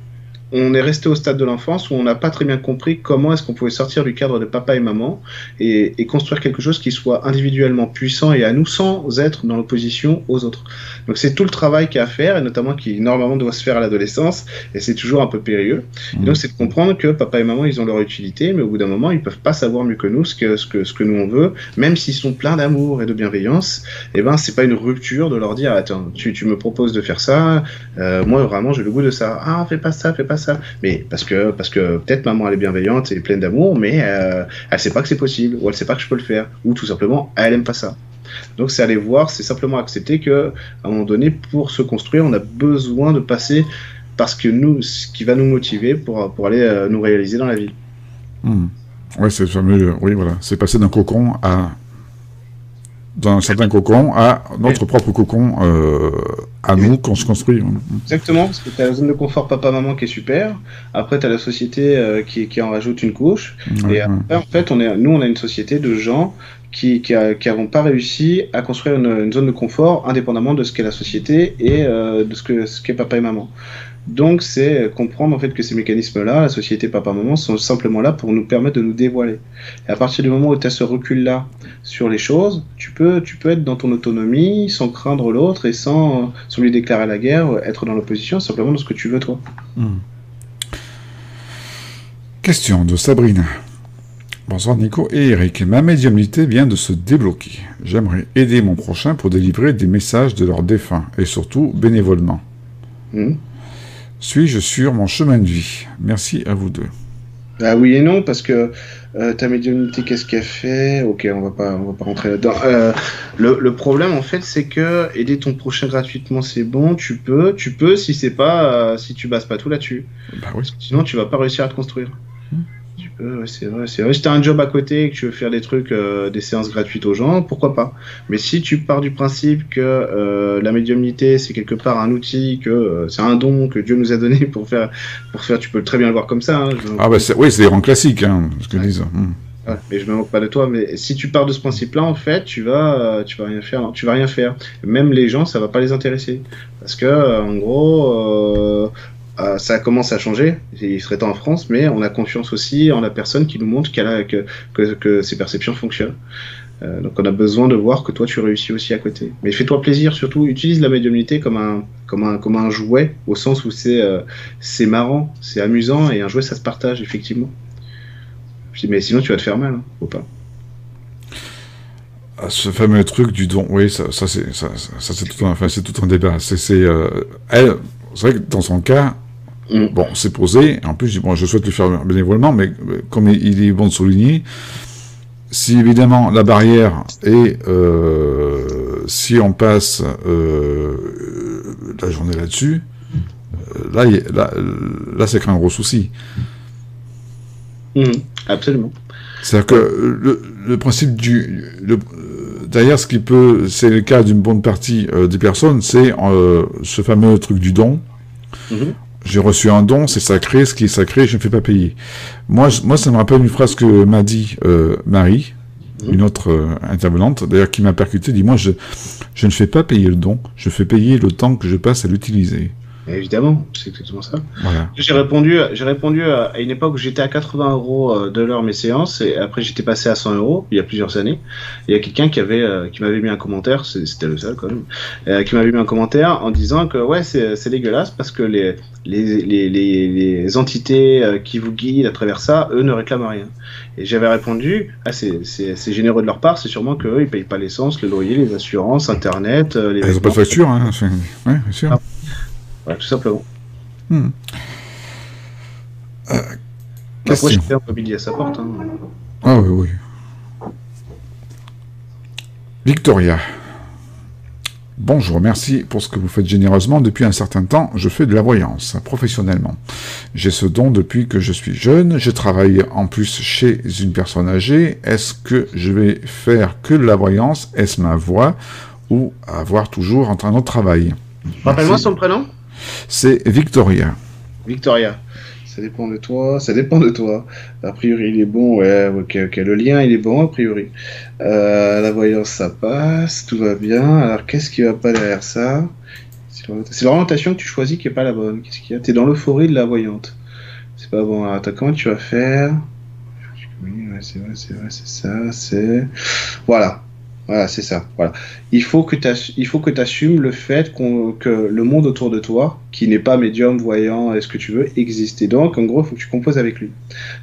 on est resté au stade de l'enfance où on n'a pas très bien compris comment est-ce qu'on pouvait sortir du cadre de papa et maman et, construire quelque chose qui soit individuellement puissant et à nous sans être dans l'opposition aux autres. Donc c'est tout le travail qu'il y a à faire et notamment qui normalement doit se faire à l'adolescence et c'est toujours un peu périlleux. Mmh. donc c'est de comprendre que papa et maman ils ont leur utilité mais au bout d'un moment ils peuvent pas savoir mieux que nous ce que, ce que, ce que nous on veut même s'ils sont pleins d'amour et de bienveillance et eh ben c'est pas une rupture de leur dire attends tu, tu me proposes de faire ça euh, moi vraiment j'ai le goût de ça ah fais pas ça fais pas ça. Mais parce que, parce que peut-être maman elle est bienveillante et pleine d'amour, mais euh, elle sait pas que c'est possible, ou elle sait pas que je peux le faire, ou tout simplement elle aime pas ça. Donc c'est aller voir, c'est simplement accepter que à un moment donné, pour se construire, on a besoin de passer parce que nous, ce qui va nous motiver pour, pour aller euh, nous réaliser dans la vie. Hmm. Oui, c'est fameux. Oui, voilà, c'est passer d'un cocon à dans un certain cocon à notre propre cocon euh, à nous qu'on se construit. Exactement, parce que tu as la zone de confort papa-maman qui est super. Après, tu as la société euh, qui, qui, en rajoute une couche. et après, en fait, on est, nous, on a une société de gens qui n'avons pas réussi à construire une, zone de confort indépendamment de ce qu'est la société et euh, de ce qu'est ce qu'est papa et maman. Donc c'est comprendre en fait que ces mécanismes-là, la société papa-maman, sont simplement là pour nous permettre de nous dévoiler. Et à partir du moment où tu as ce recul-là sur les choses, tu peux, tu peux être dans ton autonomie sans craindre l'autre et sans, sans lui déclarer la guerre, être dans l'opposition, simplement dans ce que tu veux toi. Hmm. Question de Sabrina. Bonsoir Nico et Eric. Ma médiumnité vient de se débloquer. J'aimerais aider mon prochain pour délivrer des messages de leurs défunts et surtout bénévolement. Hmm. Suis-je sur mon chemin de vie? Merci à vous deux. Ah oui et non, parce que euh, ta médiumnité, qu'est-ce qu'elle fait? Ok, on va pas, on va pas rentrer là-dedans. Euh, le, problème, en fait, c'est que aider ton prochain gratuitement, c'est bon, tu peux, tu peux, si c'est pas, euh, si tu bases pas tout là-dessus. Bah oui. Sinon, tu vas pas réussir à te construire. Hmm. Euh, c'est vrai, c'est vrai. Si t'as un job à côté et que tu veux faire des trucs, euh, des séances gratuites aux gens, pourquoi pas? Mais si tu pars du principe que euh, la médiumnité c'est quelque part un outil, que c'est un don que Dieu nous a donné pour faire, pour faire, tu peux très bien le voir comme ça. Hein, ah bah oui, c'est des rangs classiques, hein, ce que disent. Hmm. mais je me moque pas de toi. Mais si tu pars de ce principe-là, en fait, tu vas, tu vas rien faire. tu vas rien faire. Même les gens, ça va pas les intéresser, parce que en gros, ça commence à changer. Il serait temps en France, mais on a confiance aussi en la personne qui nous montre qu'elle a, que, que, que ses perceptions fonctionnent. Euh, donc on a besoin de voir que toi tu réussis aussi à côté. Mais fais-toi plaisir surtout, utilise la médiumnité comme un, comme un, comme un jouet, au sens où c'est euh, c'est marrant, c'est amusant, et un jouet ça se partage effectivement. Mais sinon tu vas te faire mal, hein, faut pas. Ah, ce fameux truc du don, oui, ça, ça c'est tout un, enfin, tout un débat. C'est euh, c'est vrai que dans son cas. Bon, c'est posé. En plus, bon, je souhaite le faire bénévolement, mais comme il est bon de souligner, si évidemment la barrière est, euh, si on passe euh, la journée là-dessus, euh, là, là, là c'est un gros souci. Mmh, absolument. C'est-à-dire que le, le, principe du... Le, D'ailleurs, ce qui peut, c'est le cas d'une bonne partie des personnes, c'est ce fameux truc du don. Mmh j'ai reçu un don, c'est sacré, ce qui est sacré, je ne fais pas payer. Moi, moi ça me rappelle une phrase que m'a dit euh, Marie, mmh. une autre euh, intervenante, d'ailleurs qui m'a percuté, dit, moi, je, je ne fais pas payer le don, je fais payer le temps que je passe à l'utiliser. Évidemment, c'est exactement ça. J'ai répondu, j'ai répondu à une époque où j'étais à 80 euros euh, de l'heure mes séances et après j'étais passé à 100 euros il y a plusieurs années. Il y a quelqu'un qui avait, euh, qui m'avait mis un commentaire, c'était le seul quand même, euh, qui m'avait mis un commentaire en disant que ouais c'est dégueulasse parce que les les, les, les, entités qui vous guident à travers ça, eux ne réclament rien. Et j'avais répondu, ah, c'est généreux de leur part, c'est sûrement qu'eux, ils payent pas l'essence, le loyer, les assurances, Internet, les... Ils n'ont pas de facture, hein, ouais, bien sûr. Ah tout simplement. Hmm. Euh, Après, je fais un mobilier à sa porte. Hein. Ah oui, oui. Victoria. Bonjour, merci pour ce que vous faites généreusement. Depuis un certain temps, je fais de la voyance, professionnellement. J'ai ce don depuis que je suis jeune. Je travaille en plus chez une personne âgée. Est-ce que je vais faire que de la voyance? Est-ce ma voix Ou avoir toujours un autre travail Rappelle-moi son prénom c'est Victoria. Victoria. Ça dépend de toi, ça dépend de toi. A priori, il est bon, ouais, ok. Le lien, il est bon, a priori. Euh, la voyance, ça passe, tout va bien. Alors, qu'est-ce qui va pas derrière ça? C'est l'orientation que tu choisis qui est pas la bonne. Qu'est-ce qu'il y a? T'es dans l'euphorie de la voyante. C'est pas bon. Alors, comment tu vas faire? C'est vrai, c'est vrai, c'est ça, c'est... Voilà. Voilà, c'est ça. Voilà. Il faut que tu assumes le fait que le monde autour de toi, qui n'est pas médium, voyant, est-ce que tu veux, existe. Et donc, en gros, il faut que tu composes avec lui.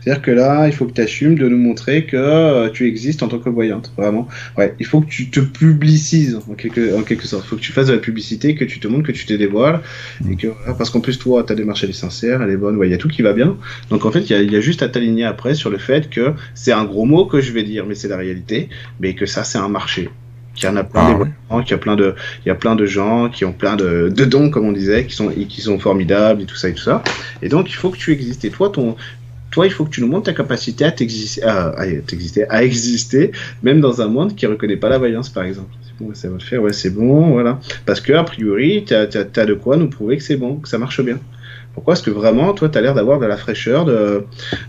C'est-à-dire que là, il faut que tu assumes de nous montrer que euh, tu existes en tant que voyante. Vraiment. Ouais. Il faut que tu te publicises, en quelque, en quelque sorte. Il faut que tu fasses de la publicité, que tu te montres, que tu te dévoiles. Et que, parce qu'en plus, toi, ta démarche, elle est sincère, elle est bonne. Il y a tout qui va bien. Donc, en fait, il y, y a, juste à t'aligner après sur le fait que c'est un gros mot que je vais dire, mais c'est la réalité. Mais que ça, c'est un marché qu'il y en a plein ah, qu'il y a plein de il y a plein de gens qui ont plein de, de dons comme on disait qui sont qui sont formidables et tout ça et tout ça. Et donc il faut que tu existes. Et toi ton toi il faut que tu nous montres ta capacité à t'exister à, à, à exister même dans un monde qui reconnaît pas la vaillance par exemple. Bon ça va le faire ouais c'est bon voilà. Parce que a priori tu as, as, de quoi nous prouver que c'est bon que ça marche bien. Pourquoi Parce que vraiment, toi, tu as l'air d'avoir de la fraîcheur, de,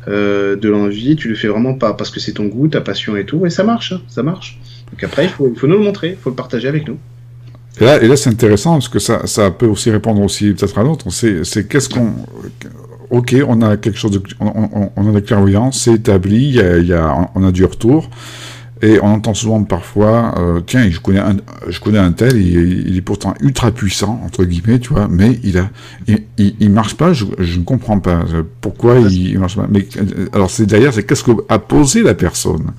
euh, de l'envie, tu le fais vraiment pas? Parce que c'est ton goût, ta passion et tout, et ça marche, hein, ça marche. Donc après, il faut, il faut nous le montrer, il faut le partager avec nous. Et là, et là c'est intéressant parce que ça, ça peut aussi répondre aussi peut-être à l'autre. C'est qu'est-ce qu'on. Ok, on a quelque chose de. On, on a de la clairvoyance, c'est établi, il y a, il y a, on a du retour. Et on entend souvent parfois, euh, tiens, je connais un, je connais un tel, il, il, est pourtant ultra puissant entre guillemets, tu vois, mais il a, il, il, marche pas. Je, je, ne comprends pas pourquoi il, marche pas. Mais alors c'est d'ailleurs, c'est qu'est-ce que a posé la personne?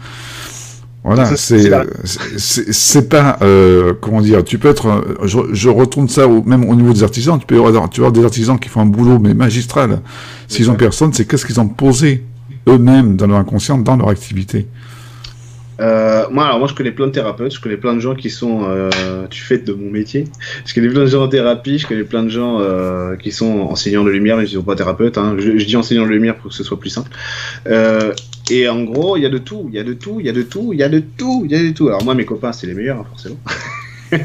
Voilà, c'est c'est pas euh, comment dire. Tu peux être, je, je retourne ça au, même au niveau des artisans. Tu peux avoir, tu vois des artisans qui font un boulot mais magistral. S'ils ont personne, c'est qu'est-ce qu'ils ont posé eux-mêmes dans leur inconscient, dans leur activité. Euh, moi, alors moi, je connais plein de thérapeutes, je connais plein de gens qui sont, euh, tu fais de mon métier. Je connais plein de gens en thérapie, je connais plein de gens euh, qui sont enseignants de lumière, mais ils sont pas thérapeutes. Hein. Je, je, dis enseignants de lumière pour que ce soit plus simple. Et en gros, il y a de tout, il y a de tout, il y a de tout, il y a de tout, il y a de tout. Alors moi, mes copains, c'est les meilleurs, hein, forcément.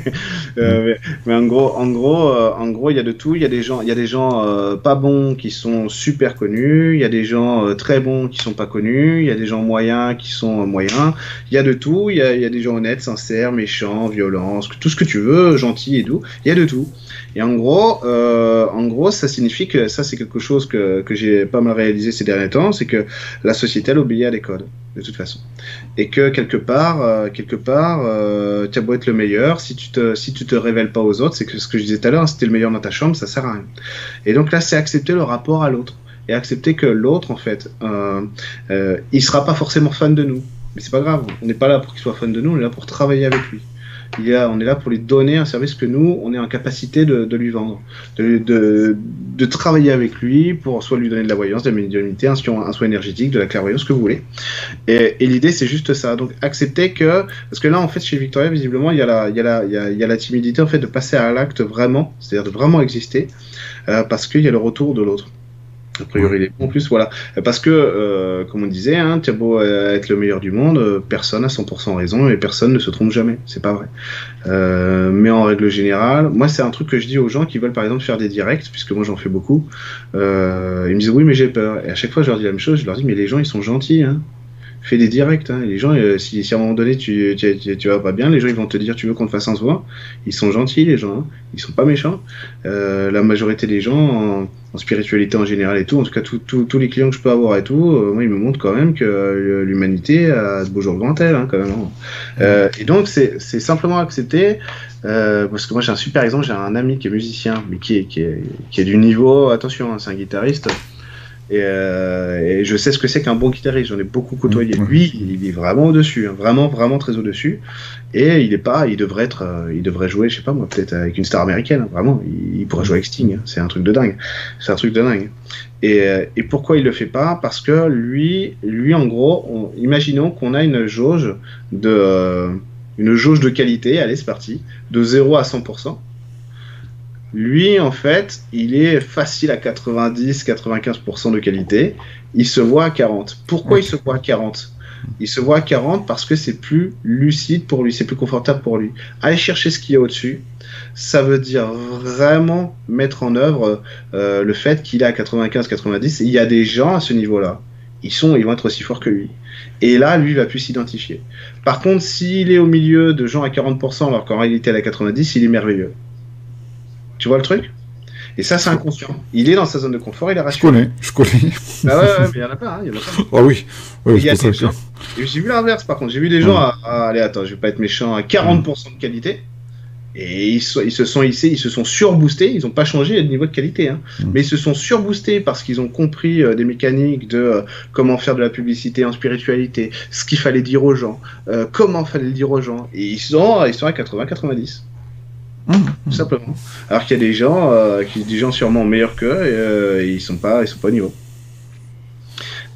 Euh, mais, en gros, en gros, euh, en gros, il y a de tout. Il y a des gens, il y a des gens euh, pas bons qui sont super connus. Il y a des gens très bons qui sont pas connus. Il y a des gens moyens qui sont moyens. Il y a de tout. Il y a, des gens honnêtes, sincères, méchants, violents, tout ce que tu veux, gentils et doux. Il y a de tout. Et en gros, en gros, ça signifie que ça, c'est quelque chose que, que j'ai pas mal réalisé ces derniers temps, c'est que la société elle obéit à des codes de toute façon. Et que quelque part, quelque part, tu as beau être le meilleur, si tu te, si tu te révèles pas aux autres, c'est que ce que je disais tout à l'heure, si tu es le meilleur dans ta chambre, ça sert à rien. Et donc là, c'est accepter le rapport à l'autre et accepter que l'autre, en fait, euh, euh, il sera pas forcément fan de nous, mais c'est pas grave. On n'est pas là pour qu'il soit fan de nous, on est là pour travailler avec lui on est là pour lui donner un service que nous, on est en capacité de, lui vendre, de, travailler avec lui pour soit lui donner de la voyance, de la médiumnité, un soin, énergétique, de la clairvoyance, ce que vous voulez. Et, l'idée, c'est juste ça. Donc, accepter que, parce que là, en fait, chez Victoria, visiblement, il y a la, il y a il y a, la timidité, en fait, de passer à l'acte vraiment, c'est-à-dire de vraiment exister, euh, parce qu'il y a le retour de l'autre. A priori, les En plus, voilà. Parce que, euh, comme on disait, hein, tu as beau être le meilleur du monde, euh, personne a 100% raison et personne ne se trompe jamais. C'est pas vrai. Euh, mais en règle générale, moi, c'est un truc que je dis aux gens qui veulent, par exemple, faire des directs, puisque moi, j'en fais beaucoup. Euh, ils me disent, oui, mais j'ai peur. Et à chaque fois, je leur dis la même chose. Je leur dis, mais les gens, ils sont gentils. Hein fais des directs. Hein. Les gens, euh, si, si, à un moment donné tu, tu, tu, vas pas bien, les gens ils vont te dire tu veux qu'on te fasse un soin. Ils sont gentils les gens, hein. ils sont pas méchants. Euh, la majorité des gens en, en, spiritualité en général et tout, en tout cas tous les clients que je peux avoir et tout, euh, moi ils me montrent quand même que euh, l'humanité a de beaux jours devant elle hein, quand même. Hein. Euh, et donc c'est simplement accepter. parce que moi j'ai un super exemple, j'ai un ami qui est musicien, mais qui est, qui est, qui est du niveau, attention, hein, c'est un guitariste, euh, et, je sais ce que c'est qu'un bon guitariste. J'en ai beaucoup côtoyé. Lui, il est vraiment au-dessus, vraiment, vraiment très au-dessus. Et il est pas, il devrait être, euh, il devrait jouer, je sais pas moi, peut-être avec une star américaine. Hein. vraiment, il, pourrait jouer avec Sting. Hein. c'est un truc de dingue. C'est un truc de dingue. Et, euh, et, pourquoi il le fait pas? Parce que lui, lui en gros, imaginons qu'on a une jauge de, une jauge de qualité. Allez, c'est parti, de 0 à 100%. Lui, en fait, il est facile à 90-95% de qualité. Il se voit à 40. Pourquoi il se voit à 40 Il se voit à 40 parce que c'est plus lucide pour lui, c'est plus confortable pour lui. Aller chercher ce qu'il y a au-dessus, ça veut dire vraiment mettre en œuvre euh, le fait qu'il est à 95-90. Il y a des gens à ce niveau-là. Ils sont, ils vont être aussi forts que lui. Et là, lui va plus s'identifier. Par contre, s'il est au milieu de gens à 40%, alors qu'en réalité il est à 90, il est merveilleux. Tu vois le truc? Et ça, c'est inconscient. Il est dans sa zone de confort, il est rassuré. Je connais, je connais. Bah ouais, ouais, mais il y en a pas, hein, il y en a pas. Ah oui, a des gens. J'ai vu l'inverse, par contre. J'ai vu des gens à, allez, attends, je vais pas être méchant, à 40% de qualité. Et ils, ils, se sont ils se sont surboostés, ils n'ont pas changé le niveau de qualité, hein. Mm. mais ils se sont surboostés parce qu'ils ont compris euh, des mécaniques de euh, comment faire de la publicité en spiritualité, ce qu'il fallait dire aux gens, euh, comment fallait le dire aux gens. Et ils sont, ils sont à 80-90. Mmh, tout simplement. Alors qu'il y a des gens, euh, qui, des gens sûrement meilleurs qu'eux, et, euh, ils sont pas, ils sont pas au niveau.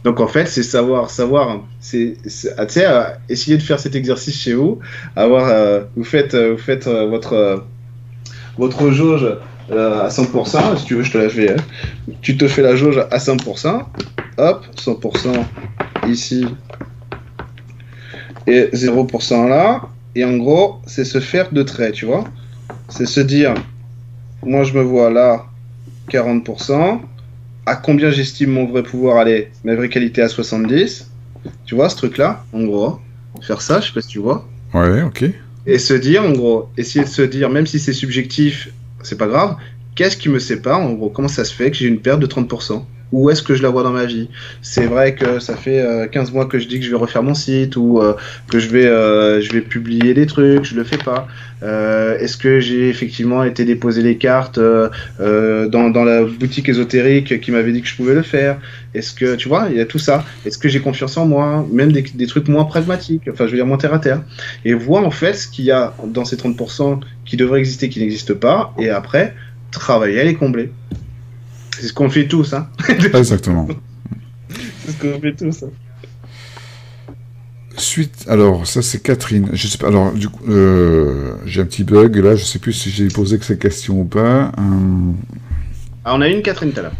Donc en fait, c'est savoir, savoir, c'est, ah, euh, essayer de faire cet exercice chez vous, avoir, euh, vous faites, vous faites votre, votre jauge à 100%. Si tu veux, je te la fais. Hein. Tu te fais la jauge à 100%. Hop, 100% ici et 0% là. Et en gros, c'est se faire de traits, tu vois c'est se dire, moi je me vois là, 40%, à combien j'estime mon vrai pouvoir aller, ma vraie qualité à 70, tu vois ce truc-là, en gros, faire ça, je sais pas si tu vois. Ouais, ok. Et se dire, en gros, essayer de se dire, même si c'est subjectif, c'est pas grave, qu'est-ce qui me sépare, en gros, comment ça se fait que j'ai une perte de 30% où est-ce que je la vois dans ma vie? C'est vrai que ça fait 15 euh, mois que je dis que je vais refaire mon site ou euh, que je vais, euh, je vais publier des trucs, je le fais pas. est-ce que j'ai effectivement été déposer les cartes dans, dans, la boutique ésotérique qui m'avait dit que je pouvais le faire? Est-ce que, tu vois, il y a tout ça. Est-ce que j'ai confiance en moi Même des, des, trucs moins pragmatiques, enfin je veux dire moins terre à terre? Et voir en fait ce qu'il y a dans ces 30% qui devraient exister, qui n'existent pas, et après, travailler à les combler. C'est ce qu'on fait tous, hein. Exactement. c'est ce qu'on fait tous. Hein. Suite, alors ça c'est Catherine. Je sais pas. Alors du coup, euh, j'ai un petit bug là. Je sais plus si j'ai posé que ces questions ou pas. Euh... Ah, on a une Catherine tout à l'heure.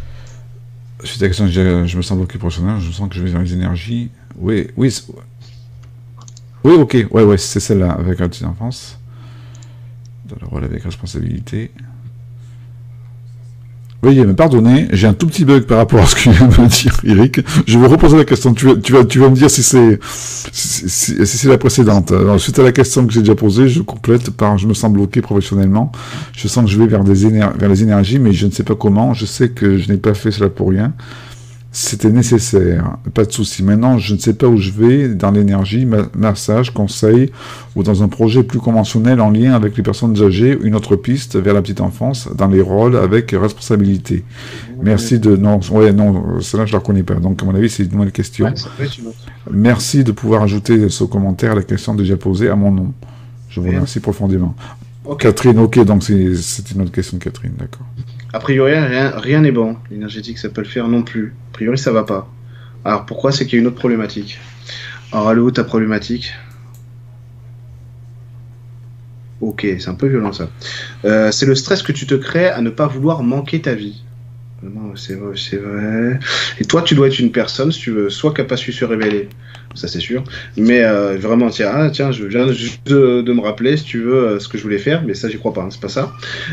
Suite à la question, je, me sens bloqué professionnel. Je sens que je vais dans les énergies. Oui, oui, oui. Ok, ouais, ouais, c'est celle-là avec la petite enfance. Dans le rôle avec responsabilité. Veuillez me pardonner, j'ai un tout petit bug par rapport à ce que vient de me dire Eric. Je vais reposer la question. Tu vas, tu vas, tu vas me dire si c'est si, c'est la précédente. Alors, suite à la question que j'ai déjà posée, je complète par je me sens bloqué professionnellement. Je sens que je vais vers, des vers les énergies, mais je ne sais pas comment. Je sais que je n'ai pas fait cela pour rien. C'était nécessaire, pas de souci. Maintenant, je ne sais pas où je vais dans l'énergie, massage, conseil, ou dans un projet plus conventionnel en lien avec les personnes âgées, une autre piste vers la petite enfance, dans les rôles avec responsabilité. Merci de... Non, ouais, non, cela je ne la reconnais pas. Donc, à mon avis, c'est une nouvelle question. Merci de pouvoir ajouter ce commentaire à la question déjà posée à mon nom. Je vous remercie profondément. Catherine, ok, donc c'est une autre question de Catherine, d'accord. A priori, rien n'est bon. L'énergétique, ça peut le faire non plus. A priori, ça va pas. Alors pourquoi C'est qu'il y a une autre problématique? Alors, allô, ta problématique? Ok, c'est un peu violent ça. Euh, c'est le stress que tu te crées à ne pas vouloir manquer ta vie. C'est vrai, c'est vrai. Et toi, tu dois être une personne, si tu veux, soit qui n'a pas su se révéler, ça c'est sûr, mais euh, vraiment, tiens, ah, tiens, je viens juste de, me rappeler, si tu veux, euh, ce que je voulais faire, mais ça, j'y crois pas, hein, c'est pas ça.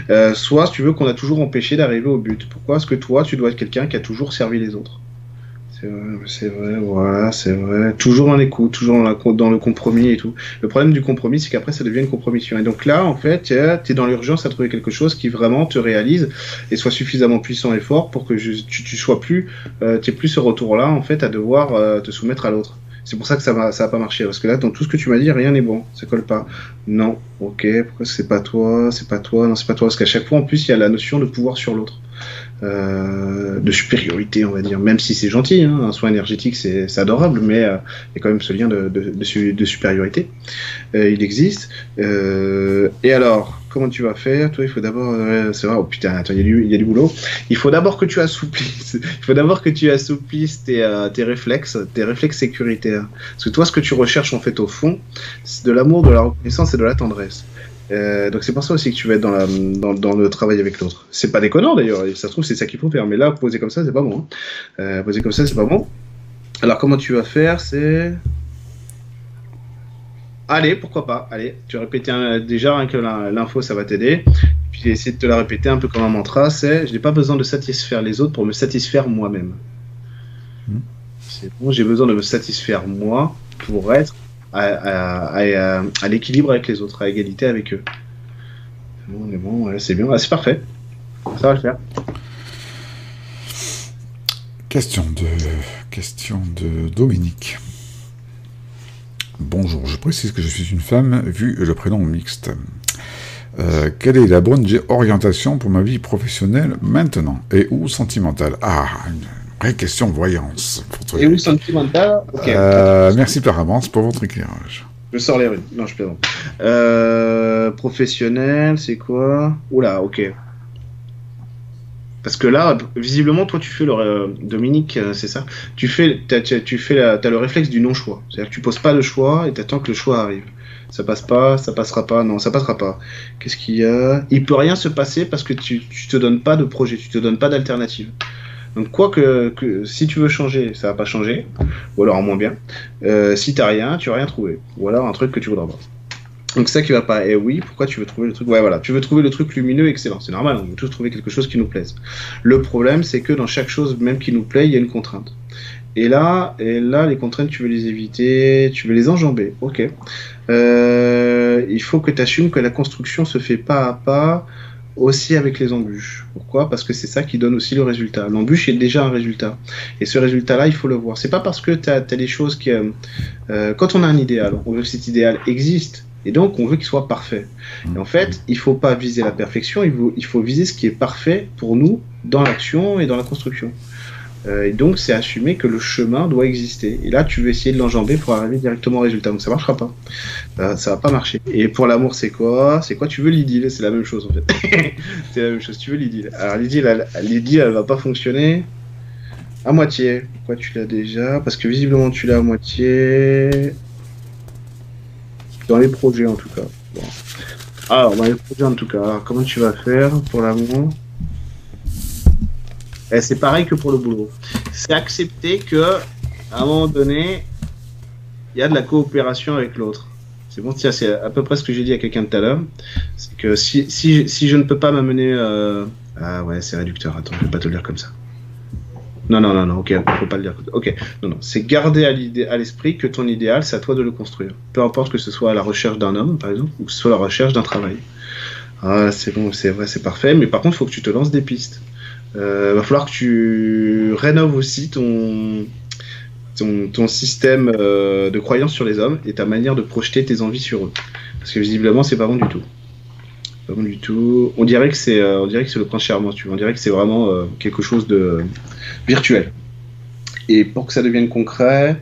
Euh, soit, si tu veux, qu'on a toujours empêché d'arriver au but. Pourquoi Parce que toi, tu dois être quelqu'un qui a toujours servi les autres? C'est vrai, c'est vrai, voilà, c'est vrai. Toujours en écoute, toujours dans, le compromis et tout. Le problème du compromis, c'est qu'après, ça devient une compromission. Et donc là, en fait, tu es dans l'urgence à trouver quelque chose qui vraiment te réalise et soit suffisamment puissant et fort pour que tu, sois plus, euh, plus ce retour-là, en fait, à devoir euh, te soumettre à l'autre. C'est pour ça que ça va, ça pas marcher. Parce que là, dans tout ce que tu m'as dit, rien n'est bon. Ça colle pas. Non. Ok. Pourquoi c'est pas toi? C'est pas toi? Non, c'est pas toi. Parce qu'à chaque fois, en plus, il y a la notion de pouvoir sur l'autre. Euh, de supériorité, on va dire, même si c'est gentil, hein, un soin énergétique c'est adorable, mais euh, il y a quand même ce lien de, de, supériorité. Euh, il existe. et alors, comment tu vas faire? Toi, il faut d'abord. c'est vrai, oh putain, attends, il y, y, a du boulot. Il faut d'abord que tu assouplisses. il faut d'abord que tu assouplisses tes, tes réflexes, tes réflexes sécuritaires. Parce que toi, ce que tu recherches en fait au fond, c'est de l'amour, de la reconnaissance et de la tendresse. Euh, donc c'est pour ça aussi que tu vas être dans, la, dans, dans le travail avec l'autre. C'est pas déconnant d'ailleurs, ça se trouve c'est ça qu'il faut faire, mais là poser comme ça c'est pas bon. Hein. Euh, poser comme ça c'est pas bon. Alors comment tu vas faire? C'est Allez, pourquoi pas Allez, tu un, déjà rien que l'info ça va t'aider. Puis essayer de te la répéter un peu comme un mantra, c'est je n'ai pas besoin de satisfaire les autres pour me satisfaire moi-même. Hmm. C'est bon, j'ai besoin de me satisfaire moi pour être à, l'équilibre avec les autres, à égalité avec eux. Bon, bon, c'est bien, c'est parfait. Ça va le faire. Question de, question de Dominique. Bonjour, je précise que je suis une femme vu le prénom mixte. Euh, quelle est la bonne orientation pour ma vie professionnelle maintenant? Et ou sentimentale? Ah, question voyance. Et où sentimental euh, Merci par avance pour votre éclairage. Je sors les rues. Non, je plaisante. Euh, professionnel, c'est quoi? Oula, ok. Parce que là, visiblement, toi, tu fais le euh, Dominique, c'est ça? Tu fais, tu fais, as le réflexe du non-choix. C'est-à-dire que tu poses pas le choix et attends que le choix arrive. Ça passe pas, ça passera pas, non, ça passera pas. Qu'est-ce qu'il y a? Il peut rien se passer parce que tu, tu te donnes pas de projet, tu te donnes pas d'alternative. Donc quoi que, si tu veux changer, ça va pas changer, ou alors en moins bien. Euh, si t'as rien, tu vas rien trouver, ou alors un truc que tu voudras pas. Donc ça qui va pas. Et eh oui, pourquoi tu veux trouver le truc? Ouais, voilà, tu veux trouver le truc lumineux, excellent. C'est normal, on veut tous trouver quelque chose qui nous plaise. Le problème, c'est que dans chaque chose, même qui nous plaît, il y a une contrainte. Et là, et là, les contraintes, tu veux les éviter, tu veux les enjamber. Ok. Euh, il faut que tu assumes que la construction se fait pas à pas aussi avec les embûches. Pourquoi? Parce que c'est ça qui donne aussi le résultat. L'embûche est déjà un résultat. Et ce résultat-là, il faut le voir. C'est pas parce que tu as, des choses qui... Euh, euh, quand on a un idéal, on veut que cet idéal existe. Et donc, on veut qu'il soit parfait. Et en fait, il faut pas viser la perfection, il faut, il faut viser ce qui est parfait pour nous dans l'action et dans la construction. Euh, et donc, c'est assumer que le chemin doit exister. Et là, tu veux essayer de l'enjamber pour arriver directement au résultat. Donc, ça marchera pas. Euh, ça va pas marcher. Et pour l'amour, c'est quoi? C'est quoi? Tu veux l'idylle? C'est la même chose, en fait. c'est la même chose. Tu veux l'idylle? Alors, l'idylle, elle, l'idylle, elle va pas fonctionner à moitié. Pourquoi tu l'as déjà? Parce que visiblement, tu l'as à moitié. Dans les projets, en tout cas. Alors, dans les projets, en tout cas. comment tu vas faire pour l'amour? C'est pareil que pour le boulot. C'est accepter que, à un moment donné, il y a de la coopération avec l'autre. C'est bon, c'est à peu près ce que j'ai dit à quelqu'un tout à l'heure. C'est que si, si, je ne peux pas m'amener. Euh... Ah ouais, c'est réducteur. Attends, je vais pas te le dire comme ça. Non, non, non, non, ok, faut pas le dire. Ok, non, non, c'est garder à l'esprit que ton idéal, c'est à toi de le construire. Peu importe que ce soit à la recherche d'un homme, par exemple, ou que ce soit à la recherche d'un travail. Ah, c'est bon, c'est vrai, c'est parfait, mais par contre, il faut que tu te lances des pistes. Euh, va falloir que tu rénoves aussi ton, ton, système euh, de croyance sur les hommes et ta manière de projeter tes envies sur eux. Parce que visiblement, c'est pas bon du tout. Pas bon du tout. On dirait que c'est, euh, on c'est le prince charmant. Tu vois. On dirait que c'est vraiment quelque chose de virtuel. Et pour que ça devienne concret,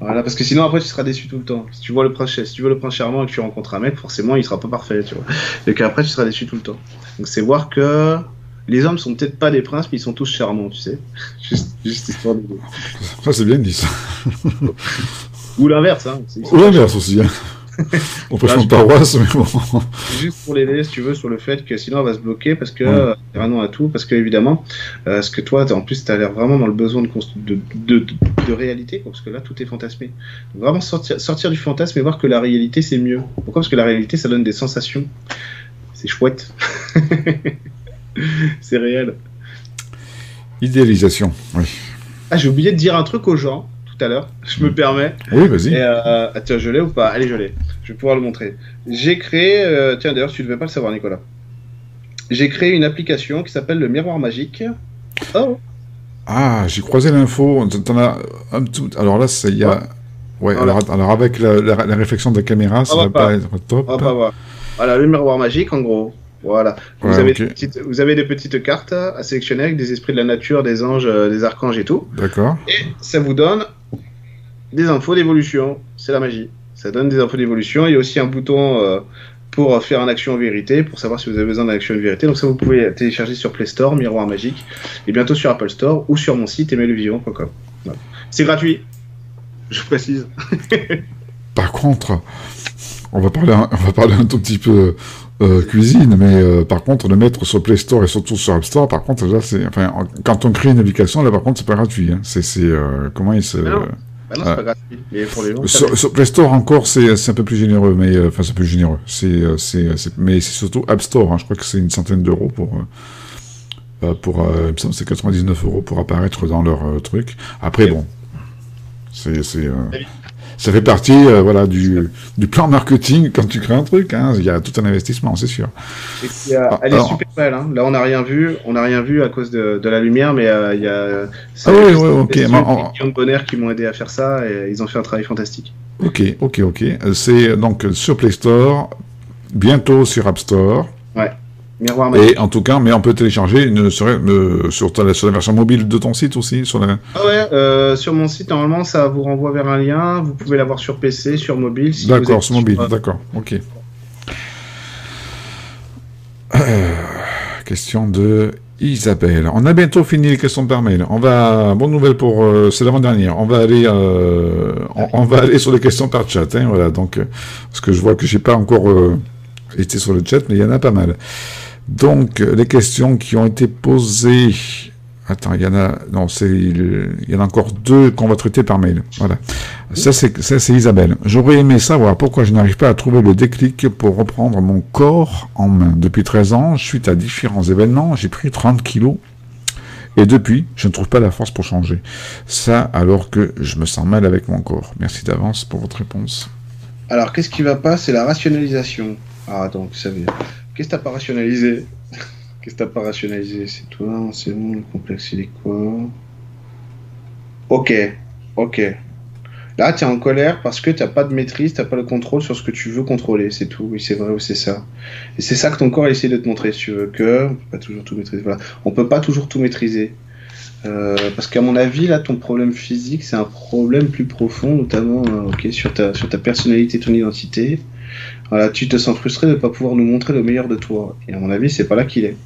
voilà, parce que sinon après tu seras déçu tout le temps. Si tu vois le prince, si tu vois le prince charmant et que tu rencontres un mec, forcément il sera pas parfait, tu vois. Et qu'après tu seras déçu tout le temps. Donc c'est voir que les hommes sont peut-être pas des princes, mais ils sont tous charmants, tu sais. juste, histoire de. Ça, c'est bien dit, ça. Ou l'inverse, hein. Ou l'inverse aussi, hein. On peut changer de paroisse, mais bon. Juste pour l'aider, si tu veux, sur le fait que sinon elle va se bloquer parce que, ouais. euh, à tout, parce que évidemment, euh, ce que toi, en plus, tu as l'air vraiment dans le besoin de, de, de, de, réalité, parce que là, tout est fantasmé. Donc, vraiment sortir, sortir du fantasme et voir que la réalité, c'est mieux. Pourquoi? Parce que la réalité, ça donne des sensations. C'est chouette. c'est réel. Idéalisation, oui. Ah, j'ai oublié de dire un truc aux gens tout à l'heure, je me permets. Oui, vas-y. Euh, ah, tiens, je l'ai ou pas? Allez, je l'ai. Je vais pouvoir le montrer. J'ai créé, euh, tiens d'ailleurs, tu ne devais pas le savoir, Nicolas. J'ai créé une application qui s'appelle le miroir magique. Oh Ah, j'ai croisé l'info. un tout... Alors là, il y a. Ouais, voilà. alors, alors, avec la, la, la, réflexion de la caméra, ça va, va pas. être top. On va pas voir. Voilà, le miroir magique, en gros. Voilà. Vous, ouais, avez okay. des petites, vous avez des petites cartes à sélectionner avec des esprits de la nature, des anges, euh, des archanges et tout. D'accord. Et ça vous donne des infos d'évolution. C'est la magie. Ça donne des infos d'évolution. Il y a aussi un bouton euh, pour faire une action en vérité, pour savoir si vous avez besoin d'une action en vérité. Donc ça, vous pouvez télécharger sur Play Store, Miroir Magique, et bientôt sur Apple Store ou sur mon site aimerlevivant.com. Voilà. C'est gratuit. Je précise. Par contre, on va parler, un, on va parler un tout petit peu euh, cuisine, mais euh, par contre, le mettre sur Play Store et surtout sur App Store, par contre, là, c'est, enfin, quand on crée une application, là, par contre, c'est pas gratuit. Hein. C'est, c'est, euh, comment il se. Bah non, non c'est pas gratuit. Mais pour les gens, sur, sur, Play Store encore, c'est, c'est un peu plus généreux, mais enfin, c'est peu généreux. C'est, c'est, c'est, mais c'est surtout App Store. Hein. Je crois que c'est une centaine d'euros pour. pour, il me semble, c'est 99 euros pour apparaître dans leur truc. Après, bon, c'est, c'est ça fait partie euh, voilà, du, du, plan marketing quand tu crées un truc. Hein. Il y a tout un investissement, c'est sûr. Et a, elle Alors, est super belle. Hein. Là, on n'a rien vu. On n'a rien vu à cause de, de la lumière, mais euh, il y a. Ah oui, oui, ok. Guillaume Bonner qui m'ont aidé à faire ça et ils ont fait un travail fantastique. Ok, ok, ok. C'est donc sur Play Store, bientôt sur App Store. Ouais. Miroir magique. Et en tout cas, mais on peut télécharger une, sur, euh, sur, ta, sur, la version mobile de ton site aussi sur la... Ah ouais, euh, sur mon site, normalement, ça vous renvoie vers un lien. Vous pouvez l'avoir sur PC, sur mobile. Si d'accord, sur mobile, sur... d'accord, ok. Euh, question de Isabelle. On a bientôt fini les questions par mail. On va, bonne nouvelle pour, euh, c'est l'avant-dernière. On va aller, euh, on, on, va aller sur les questions par chat. Hein, voilà, donc, parce que je vois que j'ai pas encore été sur le chat, mais il y en a pas mal. Donc, les questions qui ont été posées. Attends, il y en a. Non, c'est. Il y en a encore deux qu'on va traiter par mail. Voilà. Ça, c'est, c'est Isabelle. J'aurais aimé savoir pourquoi je n'arrive pas à trouver le déclic pour reprendre mon corps en main. Depuis 13 ans, suite à différents événements, j'ai pris 30 kilos. Et depuis, je ne trouve pas la force pour changer. Ça, alors que je me sens mal avec mon corps. Merci d'avance pour votre réponse. Alors, qu'est-ce qui va pas? C'est la rationalisation. Ah, donc, ça veut. Qu'est-ce que t'as pas rationalisé Qu'est-ce que t'as pas rationalisé C'est toi, c'est bon, le complexe, il est quoi Ok, ok. Là, tu es en colère parce que tu pas de maîtrise, tu pas le contrôle sur ce que tu veux contrôler, c'est tout. Oui, c'est vrai c'est ça. Et c'est ça que ton corps essaie de te montrer, si tu veux, que on peut pas toujours tout maîtriser. Voilà. On peut pas toujours tout maîtriser. Euh, parce qu'à mon avis, là, ton problème physique, c'est un problème plus profond, notamment euh, sur, ta, sur ta personnalité, ton identité. Tu te sens frustré de ne pas pouvoir nous montrer le meilleur de toi. Et à mon avis, c'est pas là qu'il est.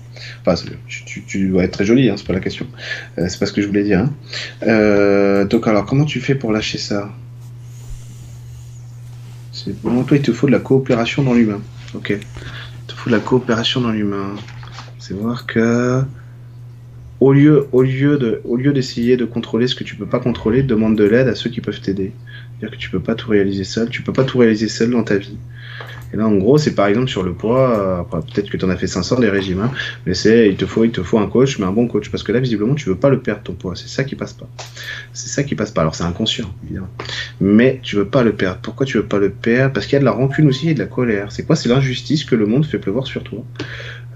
Enfin, tu, tu, dois être très joli, hein, c'est pas la question. Euh, c'est pas ce que je voulais dire. Hein. Euh, donc, alors, comment tu fais pour lâcher ça? C'est bon, toi, il te faut de la coopération dans l'humain. Ok. Il te faut de la coopération dans l'humain. C'est voir que. au lieu, lieu de, d'essayer de contrôler ce que tu peux pas contrôler, demande de l'aide à ceux qui peuvent t'aider. C'est-à-dire que tu peux pas tout réaliser seul, tu peux pas tout réaliser seul dans ta vie. Et là, en gros, c'est par exemple sur le poids, euh, peut-être que tu en as fait 500 des régimes, hein, mais c'est il te faut un coach, mais un bon coach parce que là visiblement tu veux pas le perdre ton poids, c'est ça qui passe pas. C'est ça qui passe pas. Alors c'est inconscient évidemment. Mais tu veux pas le perdre. Pourquoi tu veux pas le perdre? Parce qu'il y a de la rancune aussi et de la colère. C'est quoi? C'est l'injustice que le monde fait pleuvoir sur toi.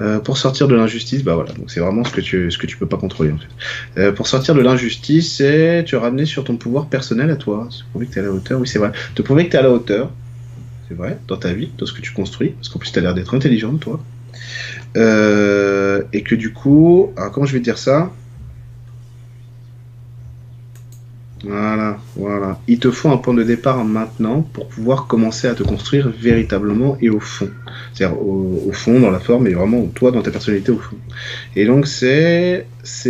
Euh, pour sortir de l'injustice, bah voilà, donc c'est vraiment ce que tu ce que tu peux pas contrôler en fait. Euh, pour sortir de l'injustice, c'est te ramener sur ton pouvoir personnel à toi, te prouver que tu es à la hauteur. Oui, c'est vrai. Te prouver que tu es à la hauteur, c'est vrai, dans ta vie, dans ce que tu construis, parce qu'en plus tu as l'air d'être intelligent, toi. Euh, et que du coup, alors comment je vais dire ça? Voilà, voilà. Il te faut un point de départ maintenant pour pouvoir commencer à te construire véritablement et au fond. C'est-à-dire au, fond, dans la forme, et vraiment toi, dans ta personnalité au fond. Et donc c'est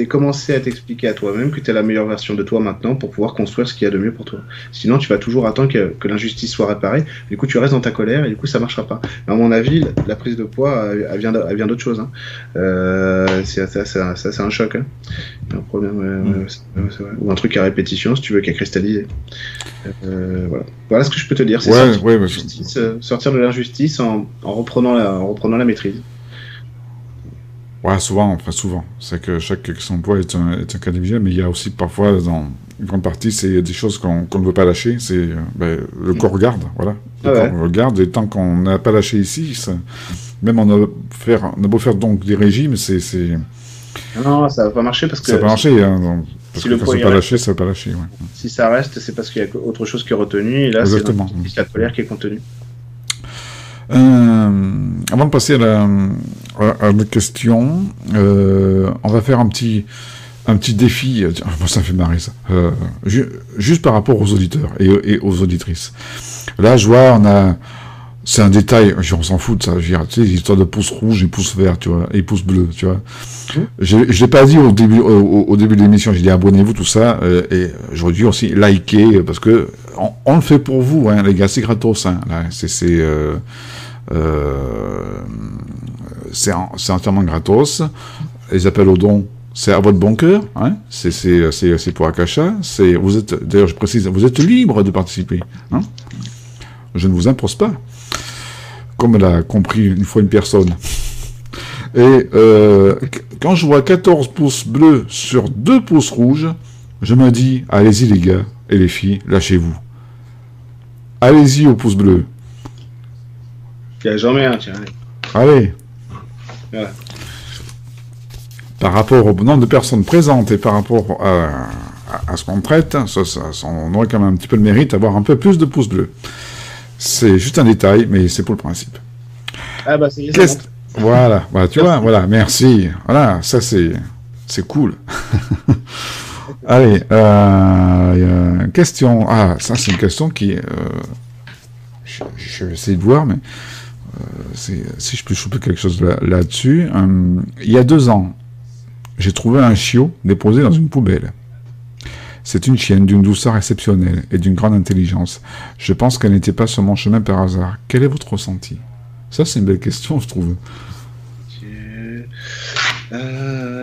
commencer à t'expliquer à toi-même que tu es la meilleure version de toi maintenant pour pouvoir construire ce qu'il y a de mieux pour toi. Sinon, tu vas toujours attendre que, que l'injustice soit réparée. Du coup, tu restes dans ta colère et du coup, ça marchera pas. Mais à mon avis, la, prise de poids, elle vient, d'autre chose. Hein. Euh, ça, ça, c'est un choc. Hein. Un problème, mm. ou un truc à répétition, si tu veux, qui a cristallisé. Euh, voilà. voilà ce que je peux te dire. C'est sortir, euh, sortir, de l'injustice en, en, reprenant la, en reprenant la maîtrise. Ouais, souvent, enfin souvent. C'est que chaque poids est un, est un cas individuel, mais il y a aussi parfois, dans une grande partie, c'est des choses qu'on ne veut pas lâcher. C'est euh, ben, le corps regarde, voilà. Le ah corps regarde, et tant qu'on n'a pas lâché ici, même on a, faire, on a beau faire donc des régimes, c'est. Non, ça va pas marcher parce que. Ça va pas marcher, hein, parce si que le poids pas lâcher, ça va pas lâcher. Ouais. Si ça reste, c'est parce qu'il y a autre chose qui est retenu, et là, c'est la colère qui est contenue. Euh, avant de passer à la, à, la question, euh, on va faire un petit, un petit défi. Moi, ça fait marrer ça. Euh, juste par rapport aux auditeurs et, aux auditrices. Là, je vois, on a. C'est un détail, on s'en fout de ça. Je veux dire, tu sais, l'histoire de pouce rouge et pouce vert, tu vois, et pouce bleu, tu vois. Mmh. Je, je l'ai pas dit au début, au, début de l'émission. J'ai dit abonnez-vous, tout ça, et j'aurais dû aussi liker parce que on, le fait pour vous, hein, les gars, c'est gratos, hein. c'est, c'est, euh, c'est entièrement gratos. Les appels aux dons, c'est à votre bon cœur, hein c'est pour Akasha. D'ailleurs, je précise, vous êtes libre de participer. Hein je ne vous impose pas, comme l'a compris une fois une personne. Et euh, quand je vois 14 pouces bleus sur 2 pouces rouges, je me dis, allez-y les gars et les filles, lâchez-vous. Allez-y au pouce bleu. Il jamais un, tiens. Allez. Par rapport au nombre de personnes présentes et par rapport à, ce qu'on traite, ça, on aurait quand même un petit peu le mérite d'avoir un peu plus de pouces bleus. C'est juste un détail, mais c'est pour le principe. Ah bah c'est Voilà, voilà, tu vois, voilà, merci. Voilà, ça c'est c'est cool. Allez, euh, question. Ah, ça c'est une question qui. Euh, je, je, vais essayer de voir, mais euh, si je peux choper quelque chose là-dessus, euh, il y a deux ans, j'ai trouvé un chiot déposé dans une poubelle. C'est une chienne d'une douceur exceptionnelle et d'une grande intelligence. Je pense qu'elle n'était pas sur mon chemin par hasard. Quel est votre ressenti? Ça, c'est une belle question, je trouve. Euh,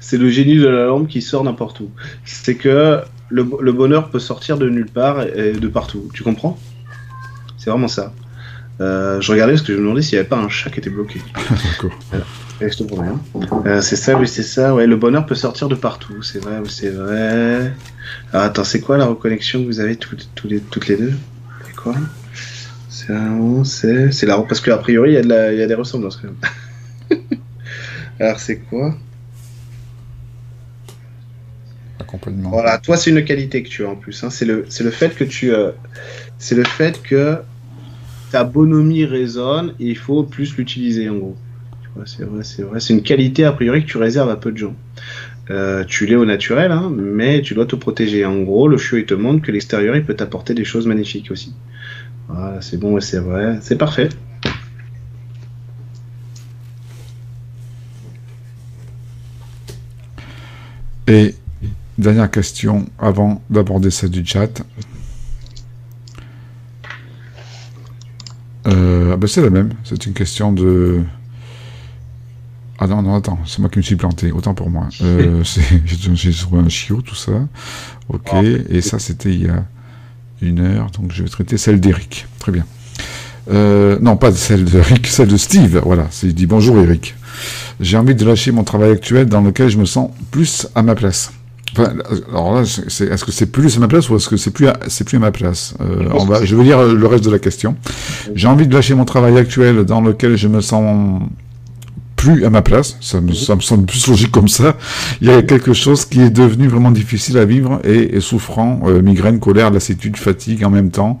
c'est le génie de la lampe qui sort n'importe où. C'est que le, bonheur peut sortir de nulle part et de partout. Tu comprends? C'est vraiment ça. Euh, je regardais parce que je me demandais s'il n'y avait pas un chat qui était bloqué. D'accord. Euh, je te promets. Euh, c'est ça, oui, c'est ça. Ouais, le bonheur peut sortir de partout. C'est vrai, c'est vrai. Ah, attends, c'est quoi la reconnexion que vous avez toutes, les, toutes les deux? C'est quoi? C'est c'est la parce qu'a priori il y, a y a des ressemblances quand même. Alors c'est quoi? Voilà, toi, c'est une qualité que tu as en plus. Hein. C'est le, le fait que tu, euh, c'est le fait que ta bonhomie résonne et il faut plus l'utiliser en gros. C'est vrai, c'est vrai. C'est une qualité a priori que tu réserves à peu de gens. Euh, tu l'es au naturel, hein, mais tu dois te protéger. En gros, le chiot il te montre que l'extérieur il peut t'apporter des choses magnifiques aussi. Voilà, c'est bon, c'est vrai, c'est parfait. Et Dernière question avant d'aborder celle du chat. Euh, ah ben c'est la même. C'est une question de Ah non, non, attends, c'est moi qui me suis planté, autant pour moi. Euh, J'ai trouvé un chiot, tout ça. Ok, ah. et ça c'était il y a une heure, donc je vais traiter celle d'Eric. Très bien. Euh, non, pas celle d'Eric, celle de Steve. Voilà, c'est dit bonjour Eric. J'ai envie de lâcher mon travail actuel dans lequel je me sens plus à ma place. Enfin, alors là, est-ce que c'est plus à ma place ou est-ce que c'est plus c'est plus à ma place euh, on va, Je veux dire le reste de la question. J'ai envie de lâcher mon travail actuel dans lequel je me sens plus à ma place. Ça me, ça me semble plus logique comme ça. Il y a quelque chose qui est devenu vraiment difficile à vivre et, souffrant, euh, migraine, colère, lassitude, fatigue en même temps.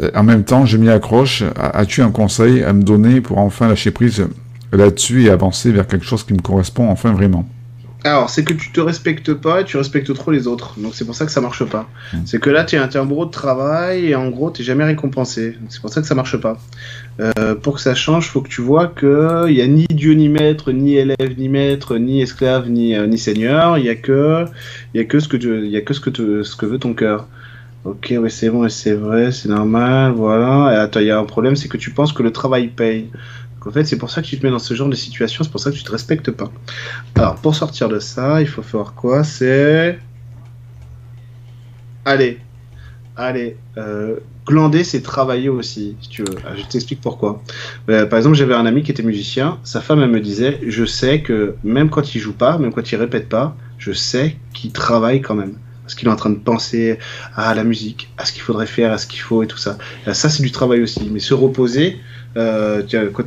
Euh, en même temps, je m'y accroche. As-tu un conseil à me donner pour enfin lâcher prise là-dessus et avancer vers quelque chose qui me correspond enfin vraiment? Alors, c'est que tu te respectes pas et tu respectes trop les autres. Donc, c'est pour ça que ça marche pas. Hmm. C'est que là, tu es, un de travail et en gros, tu jamais récompensé. C'est pour ça que ça marche pas. Euh, pour que ça change, faut que tu vois qu'il n'y a ni Dieu, ni maître, ni élève, ni maître, ni esclave, ni, euh, ni seigneur. Il n'y a que, y a que ce que tu, y a que ce que, te, ce que veut ton cœur. Ok, oui, c'est bon, c'est vrai, c'est normal, voilà. Et attends, il y a un problème, c'est que tu penses que le travail paye en fait, c'est pour ça que tu te mets dans ce genre de situation, c'est pour ça que tu te respectes pas. Alors, pour sortir de ça, il faut faire quoi? C'est. Allez, allez, euh, glander, c'est travailler aussi, si tu veux. Ah, je t'explique pourquoi. Euh, par exemple, j'avais un ami qui était musicien. Sa femme, elle me disait Je sais que même quand il joue pas, même quand il répète pas, je sais qu'il travaille quand même. Parce qu'il est en train de penser à la musique, à ce qu'il faudrait faire, à ce qu'il faut et tout ça. ça, c'est du travail aussi. Mais se reposer, euh,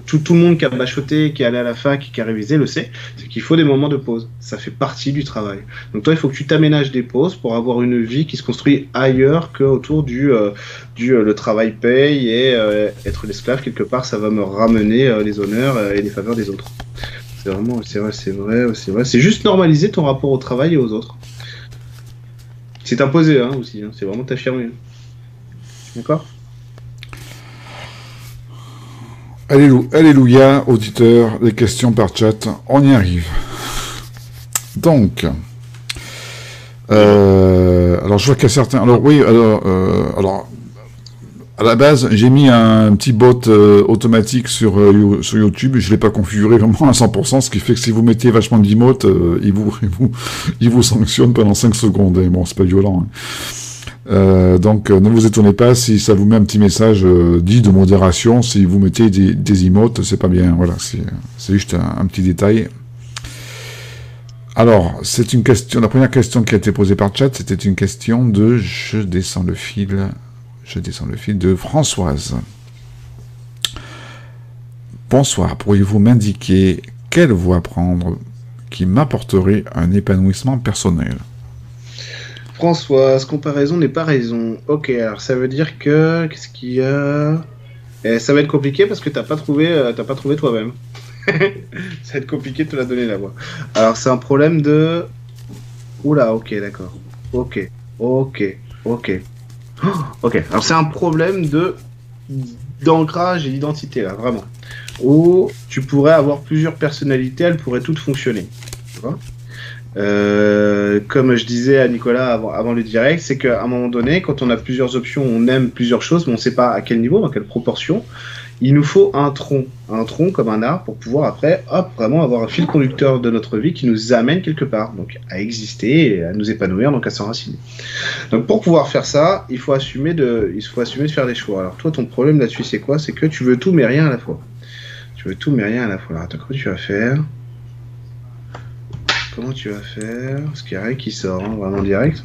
tout, le monde qui a bachoté, qui est allé à la fac, qui a révisé le sait, c'est qu'il faut des moments de pause. Ça fait partie du travail. Donc toi, il faut que tu t'aménages des pauses pour avoir une vie qui se construit ailleurs qu'autour du, euh, du euh, le travail paye et être l'esclave quelque part, ça va me ramener les honneurs et les faveurs des autres. C'est vraiment, c'est vrai, c'est vrai, c'est vrai. C'est juste normaliser ton rapport au travail et aux autres. C'est imposé hein, aussi, hein. c'est vraiment t'affirmer. D'accord? Alléluia, auditeur, des questions par chat, on y arrive. Donc, euh, alors je vois qu'il y a certains. Alors oui, alors, euh, alors à la base, j'ai mis un petit bot euh, automatique sur, sur YouTube. Je l'ai pas configuré vraiment à 100%, ce qui fait que si vous mettez vachement d'emotes, il, il, vous, sanctionne pendant 5 secondes. Et bon, c'est pas violent. Hein. Euh, donc euh, ne vous étonnez pas si ça vous met un petit message euh, dit de modération, si vous mettez des, emotes, c'est pas bien, voilà, c'est juste un, petit détail. Alors, c'est une question, la première question qui a été posée par chat, c'était une question de, je descends le fil, je descends le fil, de Françoise. Bonsoir, pourriez-vous m'indiquer quelle voie prendre qui m'apporterait un épanouissement personnel? Françoise, comparaison n'est pas raison. Ok, alors ça veut dire que qu'est-ce qu'il y a? Eh, Ça va être compliqué parce que t'as pas trouvé, euh, t'as pas trouvé toi-même. ça va être compliqué de te la donner la voix. Alors c'est un problème de. Oula, ok, d'accord. Ok, ok, ok. ok, alors c'est un problème de d'ancrage et d'identité là, vraiment. Où tu pourrais avoir plusieurs personnalités, elles pourraient toutes fonctionner. Tu vois? Euh, comme je disais à Nicolas avant, le direct, c'est qu'à un moment donné, quand on a plusieurs options, on aime plusieurs choses, mais on ne sait pas à quel niveau, dans quelle proportion. Il nous faut un tronc, un tronc comme un arbre pour pouvoir après, hop, vraiment avoir un fil conducteur de notre vie qui nous amène quelque part, donc à exister, à nous épanouir, donc à s'enraciner. Donc pour pouvoir faire ça, il faut assumer de, il faut assumer de faire des choix. Alors toi, ton problème là-dessus, c'est quoi? C'est que tu veux tout mais rien à la fois. Tu veux tout mais rien à la fois. Alors attends, comment tu vas faire? Comment tu vas faire Parce qu'il n'y a rien qui sort, hein, vraiment direct.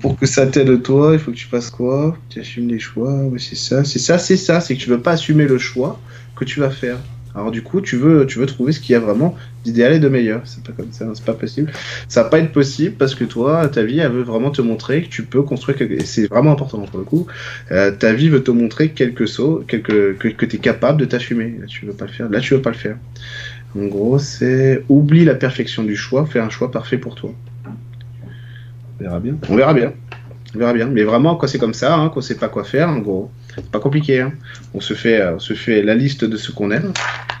Pour, que ça t'aide toi, il faut que tu fasses quoi Tu assumes les choix, oui, c'est ça, c'est ça, c'est ça, c'est que tu veux pas assumer le choix que tu vas faire. Alors du coup, tu veux, tu veux trouver ce qu'il y a vraiment d'idéal et de meilleur. C'est pas comme ça, c'est pas possible. Ça va pas être possible parce que toi, ta vie, elle veut vraiment te montrer que tu peux construire quelque... C'est vraiment important pour le coup. Euh, ta vie veut te montrer quelque chose, quelque... que, que tu es capable de t'assumer. Là, tu veux pas le faire. Là, tu veux pas le faire. En gros, c'est oublie la perfection du choix, fais un choix parfait pour toi. On verra bien. On verra bien. On verra bien. Mais vraiment, quand c'est comme ça, hein, qu'on sait pas quoi faire, en gros, c'est pas compliqué. Hein. On se fait, euh, se fait la liste de ce qu'on aime.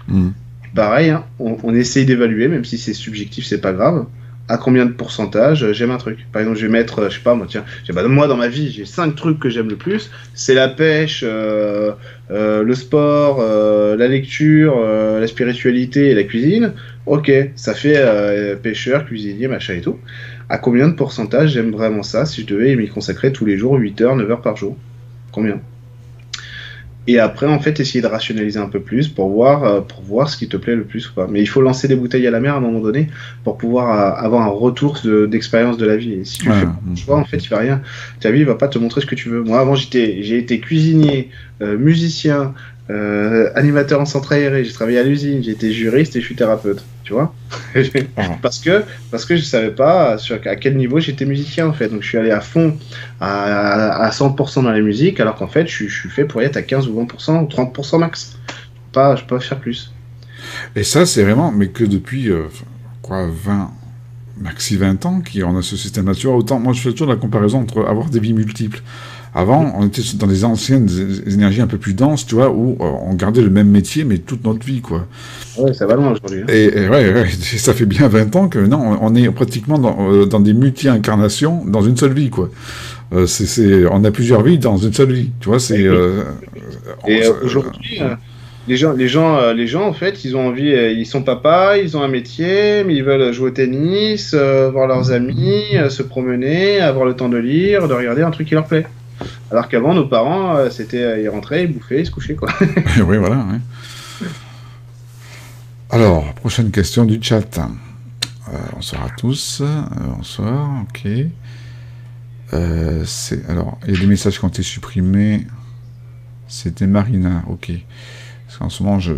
Hmm. Pareil, hein, on, essaye d'évaluer, même si c'est subjectif, c'est pas grave. À combien de pourcentage j'aime un truc. Par exemple, je vais mettre, je sais pas moi, tiens, moi dans ma vie, j'ai cinq trucs que j'aime le plus. C'est la pêche, euh, euh, le sport, euh, la lecture, la spiritualité et la cuisine. Ok, ça fait pêcheur, cuisinier, machin et tout. À combien de pourcentage j'aime vraiment ça si je devais m'y consacrer tous les jours 8 heures, 9 heures par jour? Combien? Et après, en fait, essayer de rationaliser un peu plus pour voir, euh, pour voir ce qui te plaît le plus ou pas. Mais il faut lancer des bouteilles à la mer à un moment donné pour pouvoir euh, avoir un retour d'expérience de, la vie. Et si tu fais pas en fait, il va rien. Ta vie va pas te montrer ce que tu veux. Moi, avant, j'étais, j'ai été cuisinier, euh, musicien, euh, animateur en centre aéré, j'ai travaillé à l'usine, j'ai été juriste et je suis thérapeute, tu vois ah. Parce que parce que je savais pas sur, à quel niveau j'étais musicien en fait, donc je suis allé à fond à, à 100% dans la musique, alors qu'en fait je, suis fait pour y être à 15 ou 20% ou 30% max. Pas, je peux pas faire plus. Et ça c'est vraiment, mais que depuis euh, quoi 20 maxi 20 ans qu'on a ce système naturel. Autant moi je fais toujours la comparaison entre avoir des vies multiples. Avant, on était dans des anciennes énergies un peu plus denses, tu vois, où euh, on gardait le même métier, mais toute notre vie, quoi. Ouais, ça va loin aujourd'hui. Hein. Et, ouais, ouais, ça fait bien 20 ans que non, on est pratiquement dans, euh, dans des multi-incarnations dans une seule vie, quoi. Euh, c'est, on a plusieurs vies dans une seule vie, tu vois, c'est... et aujourd'hui... les gens, les gens, les gens, en fait, ils ont envie, ils sont papas, ils ont un métier, mais ils veulent jouer au tennis, voir leurs amis, se promener, avoir le temps de lire, de regarder un truc qui leur plaît. Alors qu'avant, nos parents, euh, c'était, euh, ils rentraient, ils bouffaient, ils se couchaient, quoi. oui, voilà. Alors, prochaine question du chat. Euh, bonsoir à tous. bonsoir, ok. alors, il y a des messages qui ont été supprimés. C'était Marina, ok. Parce qu'en ce moment, je,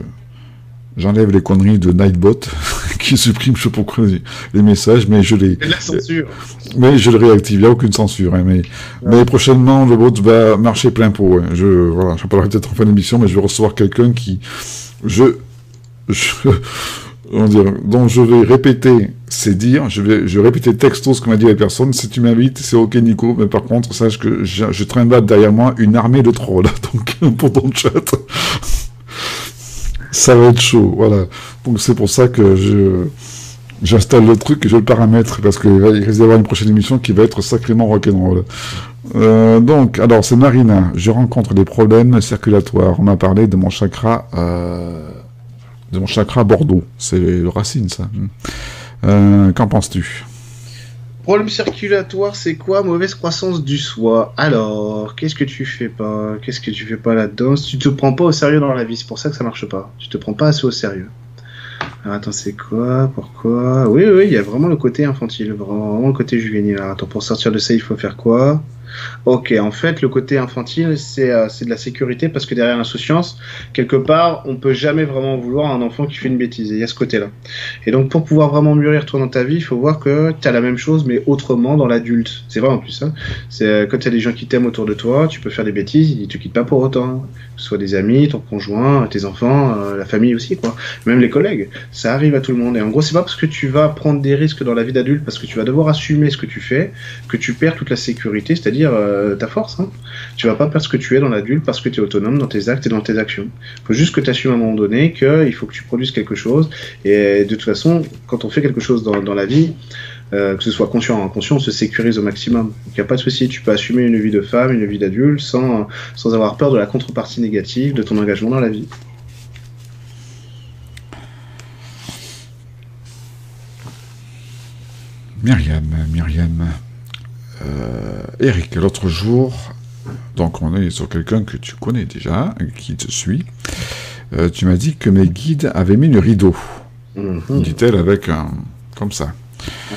j'enlève les conneries de Nightbot qui supprime je sais pas pourquoi les messages, mais je les. La censure. Mais je le réactive, il n'y a aucune censure. Hein, mais, mais prochainement, le bot va marcher plein pot. Hein. Je voilà, je parlerai peut-être en fin d'émission, mais je vais recevoir quelqu'un qui, je, je on dont je vais répéter c'est dire, je vais, je vais répéter texto ce que m'a dit la personne. Si tu m'invites, c'est ok Nico, mais par contre, sache que je, je traîne derrière moi une armée de trolls. Donc pour ton chat ça va être chaud, voilà. Donc c'est pour ça que je j'installe le truc et je le paramètre parce qu'il risque d'y avoir une prochaine émission qui va être sacrément rock'n'roll. Euh, donc, alors c'est Marina. Je rencontre des problèmes circulatoires. On m'a parlé de mon chakra, euh, de mon chakra Bordeaux. C'est le racine, ça. Euh, Qu'en penses-tu? Problème circulatoire, c'est quoi? Mauvaise croissance du soi. Alors, qu'est-ce que tu fais pas? Qu'est-ce que tu fais pas là-dedans? Tu te prends pas au sérieux dans la vie, c'est pour ça que ça marche pas. Tu te prends pas assez au sérieux. Alors, attends, c'est quoi? Pourquoi? Oui, oui, il y a vraiment le côté infantile, vraiment le côté juvénile. Alors, attends, pour sortir de ça, il faut faire quoi? Ok, en fait, le côté infantile, euh, c'est de la sécurité parce que derrière l'insouciance, quelque part, on peut jamais vraiment vouloir un enfant qui fait une bêtise. il y a ce côté-là. Et donc, pour pouvoir vraiment mûrir toi dans ta vie, il faut voir que tu as la même chose, mais autrement dans l'adulte. C'est vrai en plus. Hein. Quand tu as des gens qui t'aiment autour de toi, tu peux faire des bêtises, ils te quittent pas pour autant. Que ce soit des amis, ton conjoint, tes enfants, euh, la famille aussi, quoi. Même les collègues. Ça arrive à tout le monde. Et en gros, c'est pas parce que tu vas prendre des risques dans la vie d'adulte, parce que tu vas devoir assumer ce que tu fais, que tu perds toute la sécurité, c'est-à-dire euh, ta force. Hein. Tu vas pas perdre ce que tu es dans l'adulte parce que tu es autonome dans tes actes et dans tes actions. Il faut juste que tu assumes à un moment donné qu'il faut que tu produises quelque chose. Et de toute façon, quand on fait quelque chose dans, dans la vie, euh, que ce soit conscient ou inconscient, on se sécurise au maximum. Il n'y a pas de souci, tu peux assumer une vie de femme, une vie d'adulte, sans, sans avoir peur de la contrepartie négative de ton engagement dans la vie. Myriam, Myriam, euh, Eric, l'autre jour, donc on est sur quelqu'un que tu connais déjà, qui te suit, euh, tu m'as dit que mes guides avaient mis le rideau. Mhm. Dit-elle avec un... comme ça.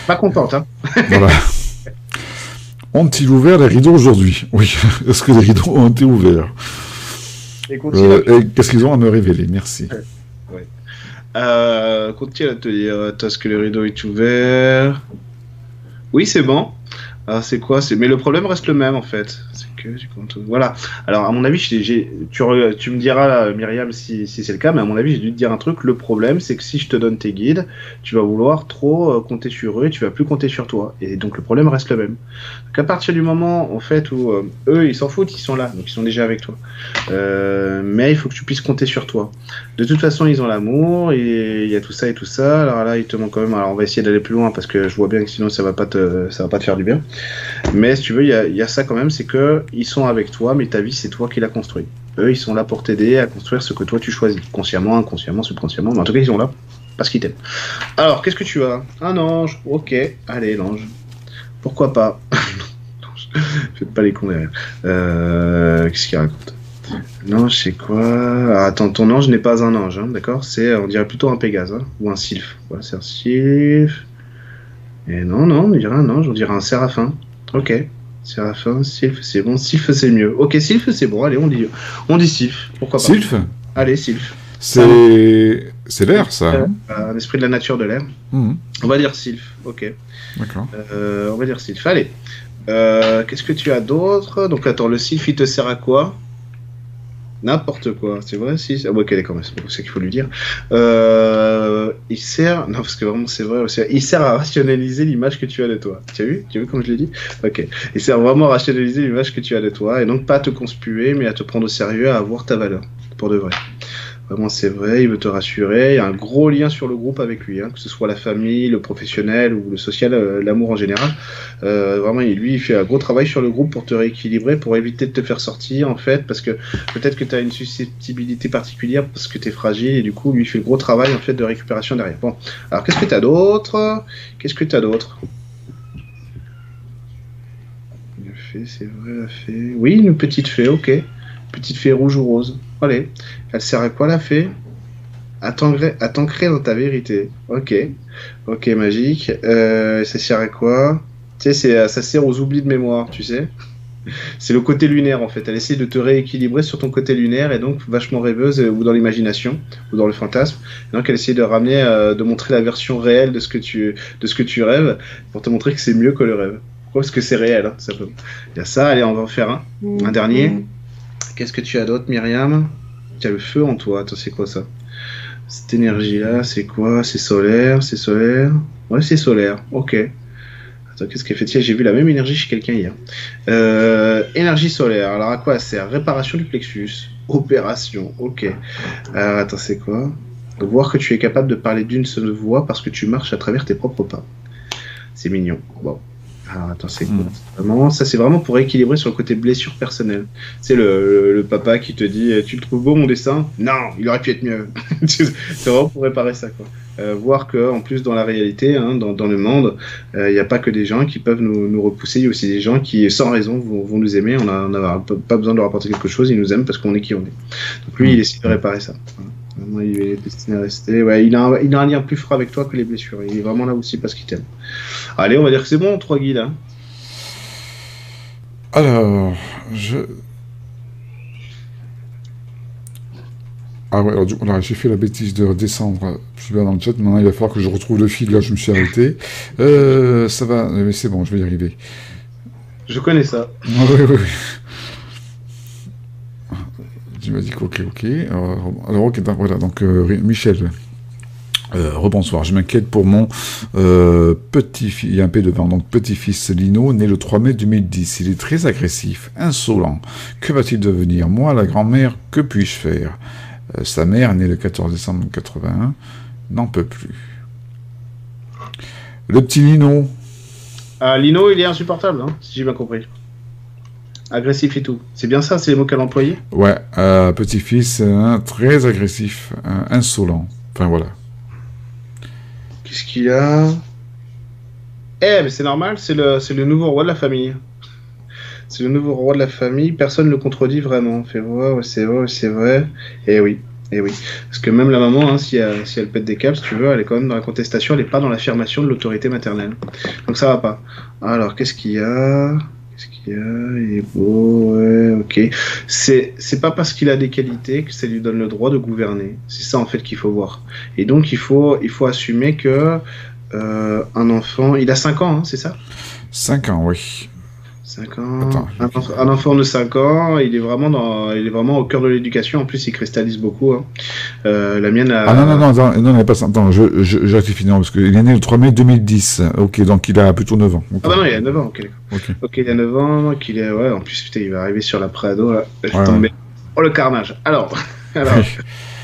Pas contente, hein Voilà. Ont-ils ouvert les rideaux aujourd'hui? Oui. Est-ce que les rideaux ont été ouverts? Euh, Et, qu'est-ce qu'ils ont à me révéler? Merci. Ouais. continue à te dire, est-ce que le rideau est ouvert? Oui, c'est bon. Ah, c'est quoi? Mais le problème reste le même en fait. Voilà. Alors, à mon avis, tu, me diras, Myriam, si, c'est le cas, mais à mon avis, j'ai dû te dire un truc. Le problème, c'est que si je te donne tes guides, tu vas vouloir trop euh, compter sur eux et tu vas plus compter sur toi. Et donc, le problème reste le même. Donc, à partir du moment, en fait, où euh, eux, ils s'en foutent, ils sont là, donc ils sont déjà avec toi. Euh, mais il faut que tu puisses compter sur toi. De toute façon, ils ont l'amour, et il y a tout ça et tout ça. Alors là, il te manque quand même. Alors, on va essayer d'aller plus loin parce que je vois bien que sinon, ça va pas te, ça va pas te faire du bien. Mais si tu veux, il y a, ça quand même, c'est que ils sont avec toi, mais ta vie, c'est toi qui l'as construit. Eux, ils sont là pour t'aider à construire ce que toi tu choisis, consciemment, inconsciemment, subconsciemment, mais en tout cas, ils sont là parce qu'ils t'aiment. Alors, qu'est-ce que tu as? Un ange, ok, allez, l'ange. Pourquoi pas? Faites pas les cons derrière. Euh, qu'est-ce qu'il raconte? L'ange, c'est quoi? Ah, Attends, ton ange n'est pas un ange, hein, d'accord? C'est, on dirait plutôt un Pégase, hein, ou un sylph. Voilà, c'est un sylph. Et non, non, on dirait un ange, on dirait un séraphin. Ok. Séraphin, Sylph, c'est bon. Sylph, c'est mieux. Ok, Sylph, c'est bon. Allez, on dit, on dit Sylph. Pourquoi pas Sylph Allez, Sylph. C'est c'est l'air, ça. Euh, un esprit de la nature de l'air. Mhm. On va dire Sylph. Ok. D'accord. Euh, on va dire Sylph. Allez. Euh, qu'est-ce que tu as d'autre? Donc attends, le Sylph, il te sert à quoi? N'importe quoi, c'est vrai si Ah ouais, quand même, c'est ça qu'il faut lui dire. Euh, il sert, non parce que vraiment c'est vrai, il sert à rationaliser l'image que tu as de toi. Tu as vu? Tu as vu comme je l'ai dit? Ok. Il sert vraiment à rationaliser l'image que tu as de toi et donc pas à te conspuer, mais à te prendre au sérieux, à avoir ta valeur pour de vrai. Vraiment, c'est vrai, il veut te rassurer. Il y a un gros lien sur le groupe avec lui, hein, que ce soit la famille, le professionnel ou le social, euh, l'amour en général. Euh, vraiment, lui, il fait un gros travail sur le groupe pour te rééquilibrer, pour éviter de te faire sortir, en fait, parce que peut-être que tu as une susceptibilité particulière parce que tu es fragile, et du coup, lui, il fait le gros travail, en fait, de récupération derrière. Bon, alors, qu'est-ce que tu as d'autre? Qu'est-ce que tu as d'autre c'est vrai, la fée. Oui, une petite fée, ok. Petite fée rouge ou rose. Allez. Elle sert à quoi la fée? À t'ancrer dans ta vérité. Ok. Ok, magique. Euh, ça sert à quoi? Tu sais, ça sert aux oublis de mémoire, tu sais. C'est le côté lunaire en fait. Elle essaie de te rééquilibrer sur ton côté lunaire et donc vachement rêveuse euh, ou dans l'imagination ou dans le fantasme. donc elle essaie de ramener, euh, de montrer la version réelle de ce que tu, de ce que tu rêves pour te montrer que c'est mieux que le rêve. Parce que c'est réel, hein, Il y a ça. Allez, on va en faire un. Un dernier. Mmh. Qu'est-ce que tu as d'autre, Myriam? Tu as le feu en toi. Attends, c'est quoi ça? Cette énergie-là, c'est quoi? C'est solaire C'est solaire? Ouais, c'est solaire. Ok. Attends, qu'est-ce qu'elle fait? Tiens, j'ai vu la même énergie chez quelqu'un hier. Euh, énergie solaire. Alors, à quoi elle sert? Réparation du plexus. Opération. Ok. Alors, attends, c'est quoi? Voir que tu es capable de parler d'une seule voix parce que tu marches à travers tes propres pas. C'est mignon. Bon. Ah, attends, c'est hmm. vraiment, ça c'est vraiment pour équilibrer sur le côté blessure personnelle. C'est le, le, papa qui te dit Tu le trouves beau mon dessin? Non, il aurait pu être mieux. c'est vraiment pour réparer ça. Quoi. Euh, voir que en plus dans la réalité, hein, dans, dans, le monde, euh, il n'y a pas que des gens qui peuvent nous, nous repousser, il y a aussi des gens qui sans raison vont, vont nous aimer. On n'a pas besoin de leur apporter quelque chose, ils nous aiment parce qu'on est qui on est. Donc lui, il essaie de réparer ça. Il est destiné à rester. Ouais, il a, un, il a un lien plus fort avec toi que les blessures. Il est vraiment là aussi parce qu'il t'aime. Allez, on va dire que c'est bon, trois guides. Hein. Alors, je. Ah ouais, alors, j'ai fait la bêtise de redescendre plus bas dans le chat. Maintenant, il va falloir que je retrouve le fil. Là, je me suis arrêté. Euh, ça va, mais c'est bon, je vais y arriver. Je connais ça. Oui, oui, oui. Tu m'as dit ok, ok. Alors, alors ok, voilà, donc euh, Michel. Euh, rebonsoir, je m'inquiète pour mon euh, petit-fils, il y a un P devant, donc petit-fils Lino, né le 3 mai 2010. Il est très agressif, insolent. Que va-t-il devenir? Moi, la grand-mère, que puis-je faire? Euh, Sa mère, née le 14 décembre 81, n'en peut plus. Le petit Lino. Ah, Lino, il est insupportable, hein, si j'ai bien compris. Agressif et tout. C'est bien ça, c'est les mots qu'elle a employés Ouais, petit-fils, très agressif, insolent. Enfin voilà. Qu'est-ce qu'il a? Eh, mais c'est normal, c'est le, c'est le nouveau roi de la famille. C'est le nouveau roi de la famille, personne ne le contredit vraiment. Fait ouais, c'est vrai, c'est vrai. Et eh oui, et eh oui. Parce que même la maman, hein, si, elle, si elle pète des câbles, si tu veux, elle est quand même dans la contestation, elle n'est pas dans l'affirmation de l'autorité maternelle. Donc ça va pas. Alors, qu'est-ce qu'il y a? Qu'est-ce qu'il y a? Il est beau, ouais, ok. C'est, pas parce qu'il a des qualités que ça lui donne le droit de gouverner. C'est ça en fait qu'il faut voir. Et donc il faut, il faut assumer que euh, un enfant, il a 5 ans, hein, c'est ça? 5 ans, oui. 5 ans. Un, enfant de 5 ans, il est vraiment dans, il est vraiment au cœur de l'éducation. En plus, il cristallise beaucoup. Hein. Euh, la mienne a... Ah non, non, non, non, non, non pas Attends, je, je, je rectifie, non, parce qu'il est né le 3 mai 2010. Ok, donc il a plutôt 9 ans. Ah bah non, il a 9 ans, ok. Ok, il a 9 ans, qu'il est, ouais, en plus, putain, il va arriver sur la Prado, là. Ouais, tomber. Oh, le carnage. Alors, alors.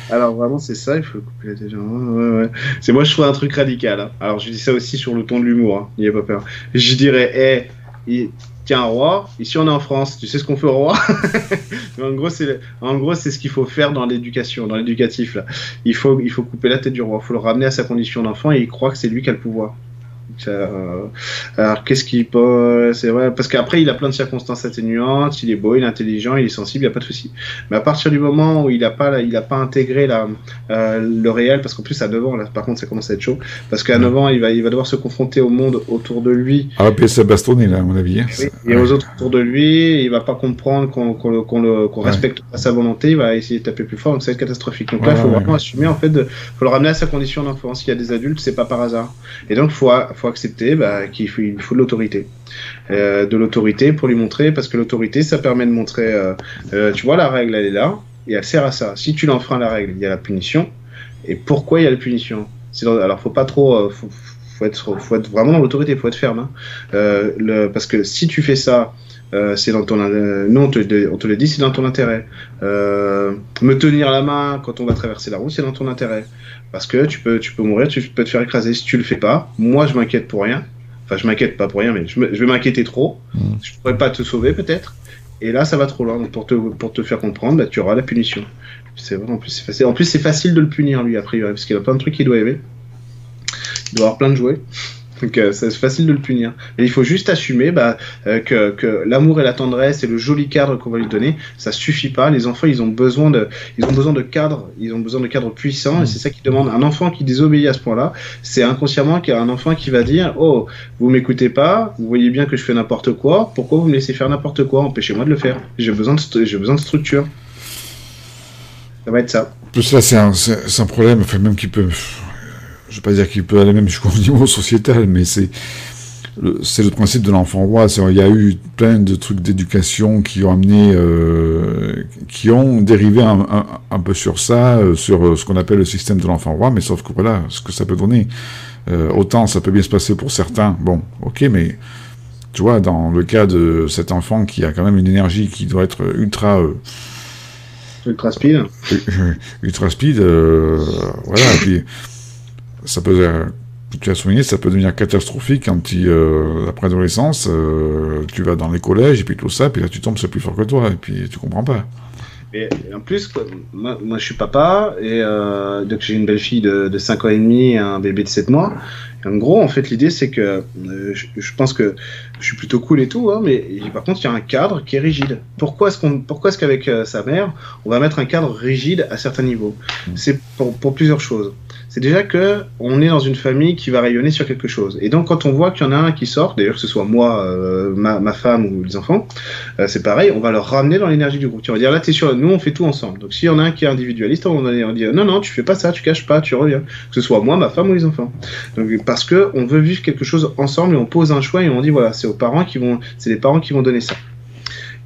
Alors vraiment c'est ça, il faut couper la tête. Ouais, ouais. C'est moi je trouve un truc radical. Hein. Alors je dis ça aussi sur le ton de l'humour, hein. il n'y a pas peur. Je dirais, hé, hey, tiens roi, ici on est en France, tu sais ce qu'on fait au roi En gros c'est ce qu'il faut faire dans l'éducation, dans l'éducatif. Il faut il faut couper la tête du roi, il faut le ramener à sa condition d'enfant et il croit que c'est lui qui a le pouvoir. Euh, alors qu'est-ce qu'il peut C'est vrai parce qu'après il a plein de circonstances atténuantes. Il est beau, il est intelligent, il est sensible, il n'y a pas de souci. Mais à partir du moment où il n'a pas, il a pas intégré la, euh, le réel, parce qu'en plus à 9 ans là, par contre ça commence à être chaud, parce qu'à 9 ans il va, il va devoir se confronter au monde autour de lui. Ah puis c'est bastonné là à mon avis. Hein. Et, aux autres autour de lui, il va pas comprendre qu'on qu qu'on respecte pas sa volonté, il va essayer de taper plus fort, donc ça va être catastrophique. Donc là il faut vraiment assumer en fait, de, faut le ramener à sa condition d'enfance. Il y a des adultes, c'est pas par hasard. Et donc faut, faut accepter bah, qu'il faut, il faut de l'autorité. Euh, de l'autorité pour lui montrer, parce que l'autorité, ça permet de montrer, euh, euh, tu vois, la règle, elle est là, et elle sert à ça. Si tu l'enfreins la règle, il y a la punition. Et pourquoi il y a la punition? Dans, Alors, faut pas trop... Faut, faut, être, faut être vraiment dans l'autorité, faut être ferme. Hein. Parce que si tu fais ça, c'est dans ton non on te, on te le dit c'est dans ton intérêt me tenir la main quand on va traverser la route c'est dans ton intérêt parce que tu peux, tu peux mourir, tu peux te faire écraser si tu le fais pas. Moi, je m'inquiète pour rien. Enfin, je m'inquiète pas pour rien, mais je, vais m'inquiéter trop. Je mmh. Je pourrais pas te sauver, peut-être. Et là, ça va trop loin. Donc, pour te, pour te faire comprendre, bah, tu auras la punition. C'est vrai, en plus, c'est facile. En plus, c'est facile de le punir, lui, après, parce qu'il a plein de trucs qu'il doit aimer. Il doit avoir plein de jouets. Donc euh, c'est facile de le punir. Mais il faut juste assumer bah, euh, que, l'amour et la tendresse et le joli cadre qu'on va lui donner, ça suffit pas. Les enfants, ils ont besoin de, ils ont besoin de cadres, ils ont besoin de cadres puissants, et c'est ça qui demande. Un enfant qui désobéit à ce point-là, c'est inconsciemment qu'il y a un enfant qui va dire, oh, vous m'écoutez pas, vous voyez bien que je fais n'importe quoi, pourquoi vous me laissez faire n'importe quoi? Empêchez-moi de le faire. J'ai besoin de, j'ai besoin de structure. Ça va être ça. Plus là, c'est un, un, problème, enfin, même qui peut je ne vais pas dire qu'il peut aller même jusqu'au niveau sociétal, mais c'est le, c'est le principe de l'enfant roi. Il y a eu plein de trucs d'éducation qui ont amené, euh, qui ont dérivé un, un, peu sur ça, euh, sur euh, ce qu'on appelle le système de l'enfant roi, mais sauf que voilà, ce que ça peut donner. Euh, autant ça peut bien se passer pour certains, bon, ok, mais tu vois, dans le cas de cet enfant qui a quand même une énergie qui doit être ultra... ultra speed. ultra speed, voilà, et puis ça peut, euh, tu as souligné, ça peut devenir catastrophique quand tu, euh, après l'adolescence, euh, tu vas dans les collèges et puis tout ça, puis là tu tombes, c'est plus fort que toi, et puis tu comprends pas. Et en plus, moi, je suis papa, et euh, donc j'ai une belle fille de, de 5 ans et demi et un bébé de 7 mois. en gros, en fait, l'idée c'est que euh, je, pense que je suis plutôt cool et tout, hein, mais par contre, il y a un cadre qui est rigide. Pourquoi est-ce qu'on, pourquoi est-ce qu'avec sa mère, on va mettre un cadre rigide à certains niveaux? Mmh. C'est pour, pour, plusieurs choses c'est déjà que on est dans une famille qui va rayonner sur quelque chose. Et donc quand on voit qu'il y en a un qui sort, d'ailleurs que ce soit moi, euh, ma, femme ou les enfants, euh, c'est pareil, on va leur ramener dans l'énergie du groupe. Tu vas dire là t'es sûr, nous on fait tout ensemble. Donc s'il y en a un qui est individualiste, on va dire non non tu fais pas ça, tu caches pas, tu reviens. Que ce soit moi, ma femme ou les enfants. Donc parce que on veut vivre quelque chose ensemble et on pose un choix et on dit voilà c'est aux parents qui vont, c'est les parents qui vont donner ça.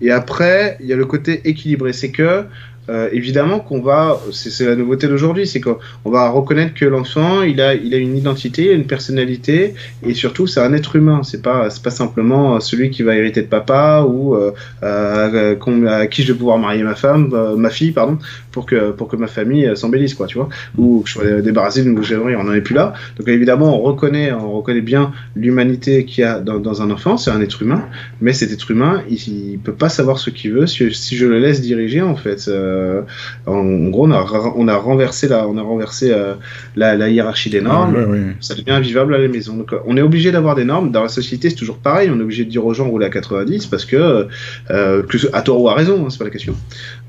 Et après, il y a le côté équilibré, c'est que euh, évidemment qu'on va, c'est la nouveauté d'aujourd'hui, c'est qu'on va reconnaître que l'enfant, il a, il a une identité, une personnalité, et surtout c'est un être humain. C'est pas, c'est pas simplement celui qui va hériter de papa ou euh, euh, à qui je vais pouvoir marier ma femme, euh, ma fille, pardon, pour que pour que ma famille s'embellisse, quoi, tu vois, ou que je sois débarrassé d'une boucherie, on n'en est plus là. Donc évidemment, on reconnaît, on reconnaît bien l'humanité qu'il y a dans, dans, un enfant. C'est un être humain, mais cet être humain, il, il peut pas savoir ce qu'il veut si, si, je le laisse diriger, en fait. Euh, en, gros, on a, on a renversé la, on a renversé euh, la, la, hiérarchie des normes. Ça devient invivable à la maison. Donc, on est obligé d'avoir des normes. Dans la société, c'est toujours pareil. On est obligé de dire aux gens rouler à 90 parce que, euh, à tort ou à raison, hein, c'est pas la question.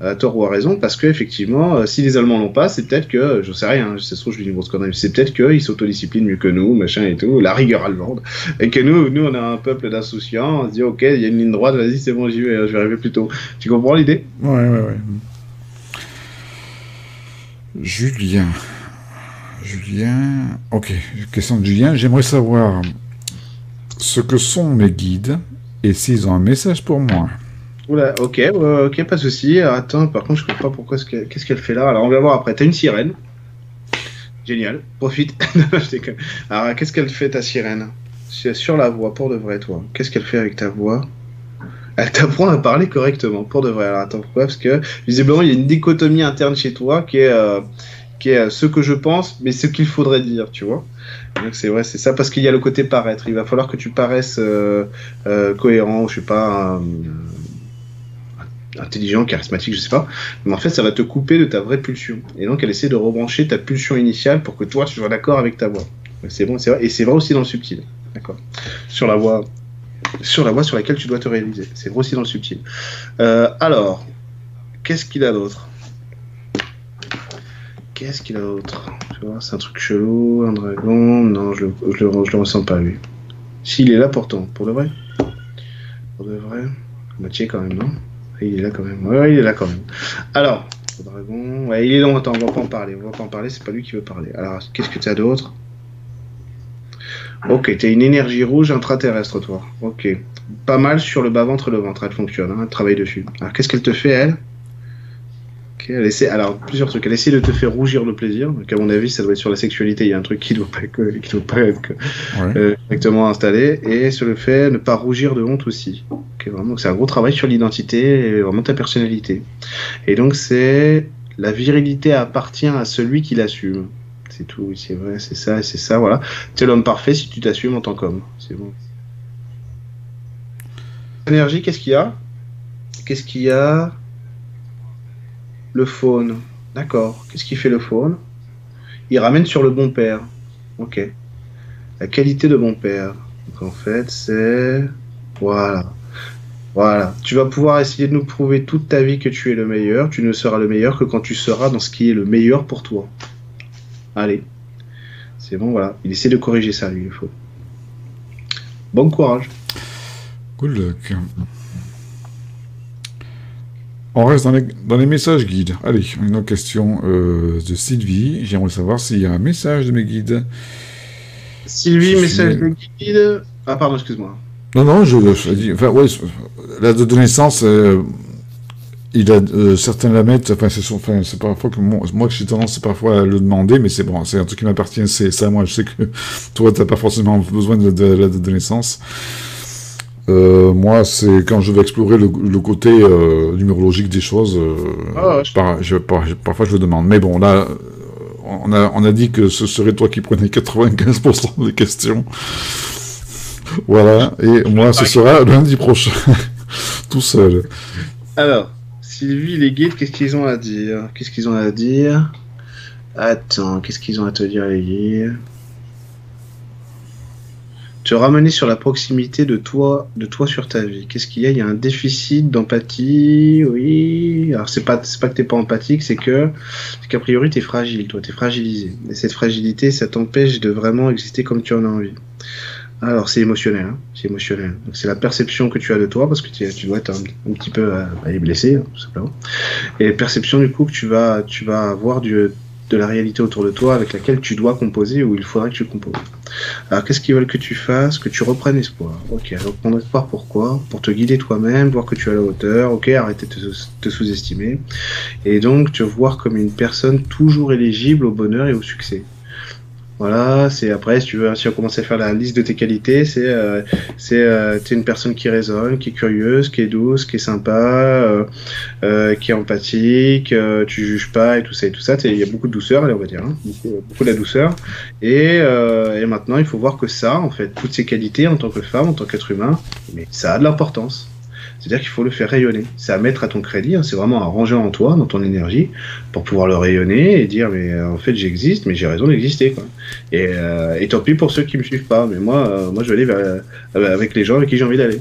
À tort ou à raison parce que effectivement, si les Allemands l'ont pas, c'est peut-être que, je sais rien, je dis. C'est peut-être qu'ils s'autodisciplinent mieux que nous, machin et tout, la rigueur allemande, et que nous, nous, on a un peuple d'insouciants. On se dit, ok, il y a une ligne droite, vas-y, c'est bon, j'y vais, je vais arriver plus tôt. Tu comprends l'idée? Ouais, ouais, ouais. Julien. Julien. Ok, question de Julien. J'aimerais savoir ce que sont mes guides Et s'ils ont un message pour moi Oula, ok, ok, pas de souci. Attends, par contre, je comprends pas pourquoi, qu'est-ce qu'elle fait là. Alors, on va voir après. T'as une sirène. Génial, profite. Alors, qu'est-ce qu'elle fait ta sirène? Sur la voix, pour de vrai, toi. Qu'est-ce qu'elle fait avec ta voix? Elle t'apprend à parler correctement, pour de vrai. Alors, attends, pourquoi? Parce que, visiblement, il y a une dichotomie interne chez toi qui est, euh, qui est euh, ce que je pense, mais ce qu'il faudrait dire, tu vois. Donc, c'est vrai, c'est ça, parce qu'il y a le côté paraître. Il va falloir que tu paraisses euh, cohérent, je sais pas intelligent, charismatique, je sais pas. Mais en fait, ça va te couper de ta vraie pulsion. Et donc, elle essaie de rebrancher ta pulsion initiale pour que toi, tu sois d'accord avec ta voix. C'est bon, c'est vrai. Et c'est vrai aussi dans le subtil. D'accord. Sur la voix, sur la voix sur laquelle tu dois te réaliser. C'est vrai aussi dans le subtil. Euh, alors, qu'est-ce qu'il a d'autre? Qu'est-ce qu'il a d'autre? Tu vois, c'est un truc chelou, un dragon. Non, je, je, le, je le ressens pas lui. S'il est là pourtant, pour de vrai? Pour de vrai? Moitié quand même, non? Il est là quand même. Ouais, il est là quand même. Alors, dragon. Il est longtemps, on va pas en parler. On va pas en parler, c'est pas lui qui veut parler. Alors, qu'est-ce que tu as d'autre? Ok, tu as une énergie rouge intraterrestre, toi. Ok. Pas mal sur le bas-ventre et le ventre, elle fonctionne, hein, elle travaille dessus. Alors, qu'est-ce qu'elle te fait, elle? Elle essaie, alors plusieurs trucs. Elle essaie de te faire rougir de plaisir. Donc à mon avis, ça doit être sur la sexualité. Il y a un truc qui doit pas, qui doit pas être euh, correctement installé. Et sur le fait de ne pas rougir de honte aussi. vraiment, c'est un gros travail sur l'identité et vraiment ta personnalité. Et donc c'est la virilité appartient à celui qui l'assume. C'est tout. C'est vrai, c'est ça, c'est ça. Voilà. Tu es l'homme parfait si tu t'assumes en tant qu'homme. C'est bon. Énergie, qu'est-ce qu'il y a? Qu'est-ce qu'il y a? Le faune. D'accord. Qu'est-ce qui fait le faune? Il ramène sur le bon père. Ok. La qualité de bon père. Donc en fait, c'est. Voilà. Voilà. Tu vas pouvoir essayer de nous prouver toute ta vie que tu es le meilleur. Tu ne seras le meilleur que quand tu seras dans ce qui est le meilleur pour toi. Allez. C'est bon, voilà. Il essaie de corriger ça, lui, il faut. Bon courage. Good luck. On reste dans les, messages guides. Allez, une autre question euh, de Sylvie. J'aimerais savoir s'il y a un message de mes guides. Sylvie, message de guide. Ah, pardon, excuse-moi. Non, non, je, je dis. Enfin, ouais, la date de naissance, euh, il a euh, certains la mettent. Enfin, c'est enfin, parfois que moi, moi que j'ai tendance parfois à le demander, mais c'est bon, c'est un truc qui m'appartient. C'est ça, moi, je sais que toi, t'as pas forcément besoin de, de la date de naissance. Euh, moi, c'est quand je vais explorer le, côté euh, numérologique des choses, euh, ah, parfois je le demande. Mais bon, là, on a, on a dit que ce serait toi qui prenais 95% des questions. voilà, et moi, ce sera lundi prochain, tout seul. Alors, Sylvie, les guides, qu'est-ce qu'ils ont à dire? Qu'est-ce qu'ils ont à dire? Attends, qu'est-ce qu'ils ont à te dire, les guides? Te ramener sur la proximité de toi, de toi sur ta vie. Qu'est-ce qu'il y a? Il y a un déficit d'empathie, oui. Alors c'est pas, pas que t'es pas empathique, c'est que, c'est qu'a priori t'es fragile, toi, t'es fragilisé. Et cette fragilité, ça t'empêche de vraiment exister comme tu en as envie. Alors c'est émotionnel, hein c'est émotionnel. C'est la perception que tu as de toi parce que tu, dois être un, petit peu euh, blessé, hein, tout simplement. Et perception du coup que tu vas, tu vas avoir du de la réalité autour de toi avec laquelle tu dois composer ou il faudrait que tu composes. Alors qu'est-ce qu'ils veulent que tu fasses Que tu reprennes espoir? Ok, reprendre espoir pourquoi? Pour te guider toi-même, voir que tu as la hauteur, ok, arrêter de te, te sous-estimer, et donc te voir comme une personne toujours éligible au bonheur et au succès. Voilà, c'est après, si tu veux, si on commence à faire la liste de tes qualités, c'est euh, c'est euh, une personne qui résonne, qui est curieuse, qui est douce, qui est sympa, euh, euh qui est empathique, euh, tu juges pas et tout ça et tout ça. Il y a beaucoup de douceur, on va dire, hein, beaucoup de douceur. Et, et maintenant, il faut voir que ça, en fait, toutes ces qualités en tant que femme, en tant qu'être humain, mais ça a de l'importance. C'est-à-dire qu'il faut le faire rayonner. C'est à mettre à ton crédit, hein. c'est vraiment à ranger en toi, dans ton énergie, pour pouvoir le rayonner et dire mais euh, en fait j'existe, mais j'ai raison d'exister. Et, euh, et, tant pis pour ceux qui me suivent pas, mais moi, euh, moi je vais aller avec les gens avec qui j'ai envie d'aller.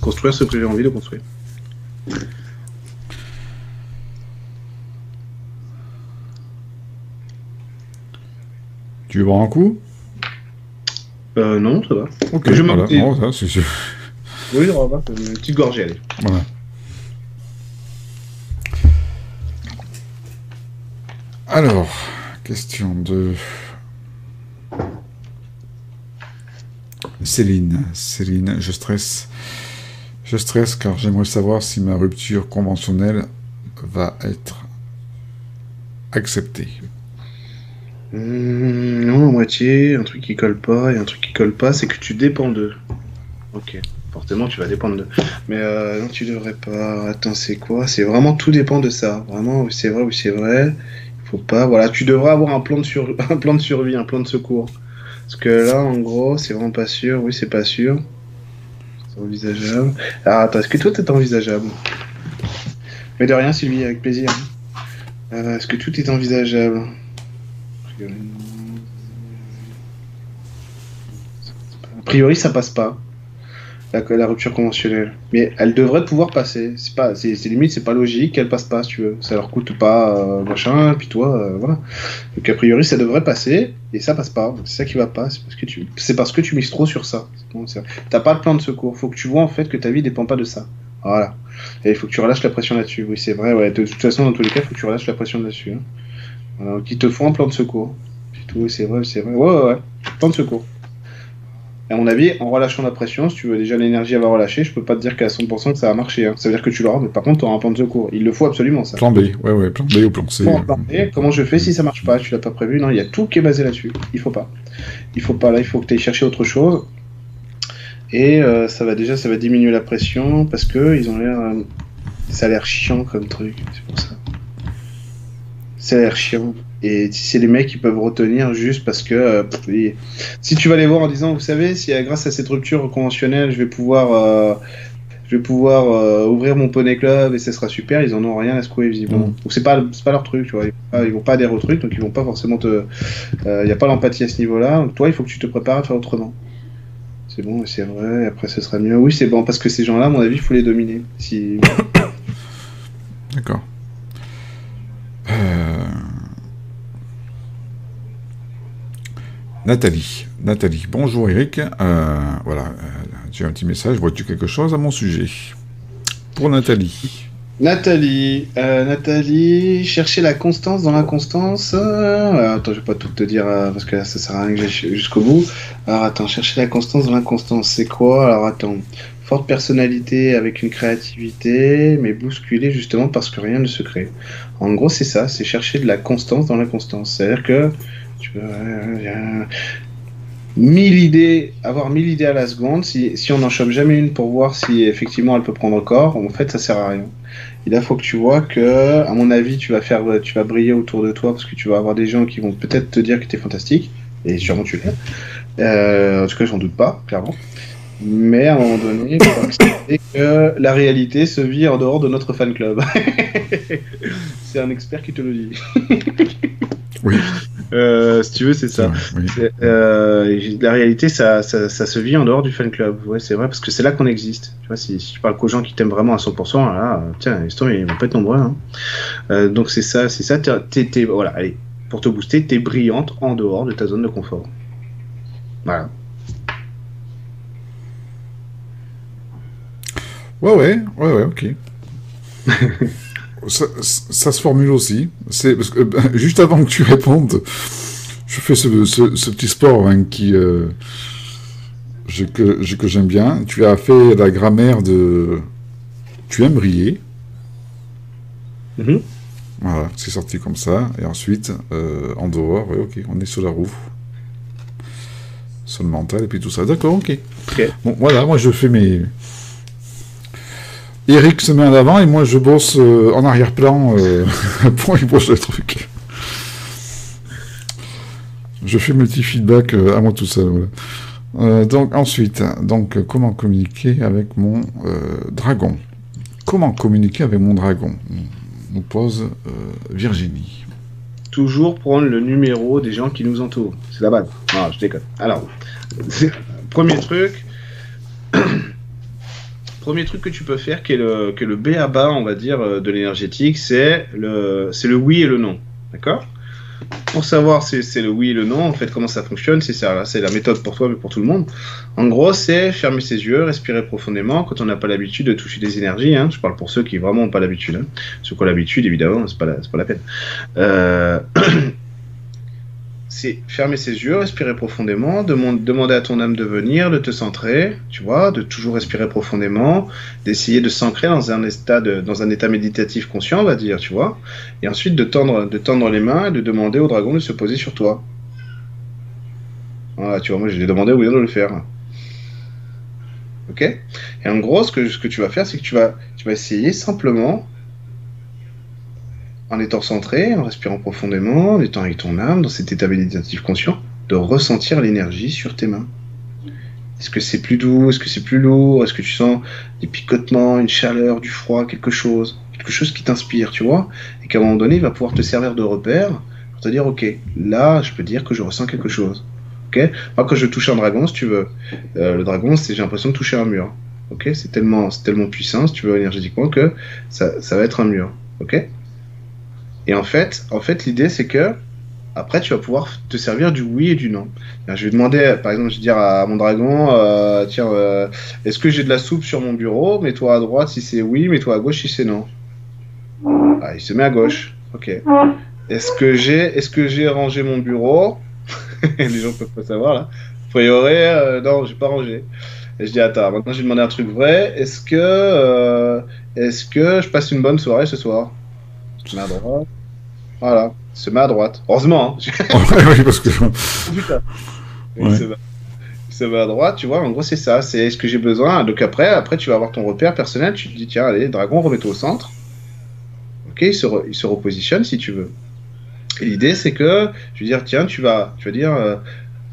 Construire ce que j'ai envie de construire. Tu veux boire un coup? Euh, Non, ça va. Ok, je voilà. ça, c'est oui, on va une petite gorgée, allez. Voilà. Alors, question de Céline. Céline, je stresse. Je stresse car j'aimerais savoir si ma rupture conventionnelle va être acceptée. Hmm, non, à moitié, un truc qui colle pas, et un truc qui colle pas, c'est que tu dépends d'eux. Ok, forcément tu vas dépendre d'eux. Mais euh, non, tu devrais pas. Attends, c'est quoi? C'est vraiment tout dépend de ça. Vraiment, oui, c'est vrai, oui, c'est vrai. Il faut pas. Voilà, tu devrais avoir un plan de, sur... un plan de survie, un plan de secours. Parce que là, en gros, c'est vraiment pas sûr. Oui, c'est pas sûr. C'est envisageable. Alors, attends, est-ce que tout est envisageable? Mais de rien, Sylvie, avec plaisir. Euh, est-ce que tout est envisageable? A priori, ça passe pas. La, la, rupture conventionnelle. Mais elle devrait pouvoir passer. C'est pas, c'est, limite, c'est pas logique qu'elle passe pas, si tu veux. Ça leur coûte pas, euh, machin, puis toi, euh, voilà. Donc a priori, ça devrait passer, et ça passe pas. C'est ça qui va pas. C'est parce que tu, c'est parce que tu mises trop sur ça. T'as pas de plan de secours. Faut que tu vois en fait que ta vie dépend pas de ça. Voilà. Et il faut que tu relâches la pression là-dessus. Oui, c'est vrai. Ouais. De toute façon, dans tous les cas, il faut que tu relâches la pression là-dessus. Hein. Voilà. Donc, te font un plan de secours. C'est tout. C'est vrai, c'est vrai. Ouais, ouais, ouais. Plan de secours. À mon avis, en relâchant la pression, si tu veux déjà l'énergie avoir relâché, je peux pas te dire qu'à 100% que ça va marcher. Hein. Ça veut dire que tu l'auras, mais par contre, tu auras un plan de secours. Il le faut absolument, ça. Plan B, ouais, ouais, plan B ou plan C. plan B, comment je fais si ça marche pas? Tu l'as pas prévu? Non, il y a tout qui est basé là-dessus. Il faut pas. Il faut pas, là, il faut que tu ailles chercher autre chose. Et euh, ça va déjà, ça va diminuer la pression parce que ils ont l'air. Euh, ça a l'air chiant comme truc, c'est pour ça. Ça a l'air chiant. Et c'est les mecs qui peuvent retenir juste parce que euh, si tu vas les voir en disant, vous savez, si grâce à cette rupture conventionnelle, je vais pouvoir, euh, je vais pouvoir euh, ouvrir mon poney club et ça sera super, ils en ont rien à secouer visiblement. Mm. c'est pas, c'est pas leur truc, tu vois. Ils vont pas, adhérer au truc, donc ils vont pas forcément te, il n'y a pas l'empathie à ce niveau-là. Donc toi, il faut que tu te prépares à faire autrement. C'est bon, c'est vrai. Après, ce sera mieux. Oui, c'est bon parce que ces gens-là, à mon avis, il faut les dominer. Si... D'accord. Euh... Nathalie. Nathalie. Bonjour Eric. Euh, voilà, euh, j'ai un petit message. Vois-tu quelque chose à mon sujet? Pour Nathalie. Nathalie, euh, Nathalie, chercher la constance dans l'inconstance. Euh, attends, je vais pas tout te dire parce que ça sert à rien que j'aille jusqu'au bout. Alors attends, chercher la constance dans l'inconstance, c'est quoi? Alors attends, forte personnalité avec une créativité, mais bousculée justement parce que rien ne se crée. En gros, c'est ça, c'est chercher de la constance dans l'inconstance. C'est-à-dire que tu peux, mille idées, avoir mille idées à la seconde, si, on n'en chope jamais une pour voir si effectivement elle peut prendre corps, en fait ça sert à rien. Et là, faut que tu vois que, à mon avis, tu vas faire, tu vas briller autour de toi parce que tu vas avoir des gens qui vont peut-être te dire que tu es fantastique, et sûrement tu l'es. Euh, en tout cas, j'en doute pas, clairement. Mais à un moment donné, que la réalité se vit en dehors de notre fan club. C'est un expert qui te le dit. oui. Euh, si tu veux, c'est ça. Euh, la réalité, ça, ça, se vit en dehors du fan club. Ouais, c'est vrai, parce que c'est là qu'on existe. Tu vois, si, tu parles qu'aux gens qui t'aiment vraiment à 100%, là, tiens, ils vont pas être nombreux. Hein. Euh, donc c'est ça, c'est ça. T'es, voilà, allez, pour te booster, t'es brillante en dehors de ta zone de confort. Voilà. Ouais, ouais, ouais, ouais, ok. ça, ça, se formule aussi. C'est parce que ben, juste avant que tu répondes, je fais ce, ce, petit sport hein, qui euh, je, que, que j'aime bien. Tu as fait la grammaire de tu aimes briller. Mm-hmm. Voilà, c'est sorti comme ça. Et ensuite, euh, en dehors, ouais, ok, on est sur la roue. Sur le mental et puis tout ça. D'accord, ok. Bon, voilà, moi je fais mes Eric se met en avant et moi je bosse euh, en arrière-plan euh, pour y bosse le truc. Je fais multi-feedback euh, à moi tout seul. donc ensuite, donc comment communiquer avec mon dragon? Comment communiquer avec mon dragon? Nous pose Virginie. Toujours prendre le numéro des gens qui nous entourent. C'est la base. Non, je déconne. Alors, premier truc, premier truc que tu peux faire, qui est le, que le B à bas, on va dire, euh, de l'énergétique, c'est le, c'est le oui et le non. D'accord? Pour savoir si c'est le oui et le non, en fait, comment ça fonctionne, c'est ça, c'est la méthode pour toi, mais pour tout le monde. En gros, c'est fermer ses yeux, respirer profondément quand on n'a pas l'habitude de toucher des énergies. Hein. Je parle pour ceux qui vraiment n'ont pas l'habitude. Hein. Ceux qui ont l'habitude, évidemment, c'est pas, pas la peine. Euh... c'est fermer ses yeux, respirer profondément, demander à ton âme de venir, de te centrer, tu vois, de toujours respirer profondément, d'essayer de s'ancrer dans un état méditatif conscient, on va dire, tu vois, et ensuite de tendre, les mains et de demander au dragon de se poser sur toi. Voilà, tu vois, moi je lui ai demandé au de le faire. Ok? Et en gros, ce que, ce que tu vas faire, c'est que tu vas, tu vas essayer simplement en étant centré, en respirant profondément, en étant avec ton âme, dans cet état méditatif conscient, de ressentir l'énergie sur tes mains. Est-ce que c'est plus doux Est-ce que c'est plus lourd Est-ce que tu sens des picotements, une chaleur, du froid, quelque chose Quelque chose qui t'inspire, tu vois Et qu'à un moment donné, il va pouvoir te servir de repère pour te dire, ok, là, je peux dire que je ressens quelque chose. Moi, quand je touche un dragon, si tu veux, euh, le dragon, c'est j'ai l'impression de toucher un mur. C'est tellement, tellement puissant, si tu veux, énergétiquement, que ça, ça va être un mur. Ok? Et en fait, en fait l'idée, c'est que après, tu vas pouvoir te servir du oui et du non. Je vais demander, par exemple, je vais dire à mon dragon, euh, tiens, euh, est-ce que j'ai de la soupe sur mon bureau? Mets-toi à droite si c'est oui, mets-toi à gauche si c'est non. Ah, il se met à gauche. Ok. Est-ce que j'ai, j'ai rangé mon bureau? Les gens peuvent pas savoir là. A priori, euh, non, j'ai pas rangé. Et je dis attends, maintenant je vais demander un truc vrai. Est-ce que, est-ce que je passe une bonne soirée ce soir? Se met à droite. Voilà, se met à droite. Heureusement. Hein. oui, parce que. Putain. Il, se met, à droite, tu vois. En gros, c'est ça. C'est ce que j'ai besoin. Donc après, après, tu vas avoir ton repère personnel. Tu te dis, tiens, allez, dragon, remets-toi au centre. Ok, il se, il se repositionne si tu veux. Et l'idée, c'est que, je veux dire, tiens, tu vas, tu vas dire. Euh,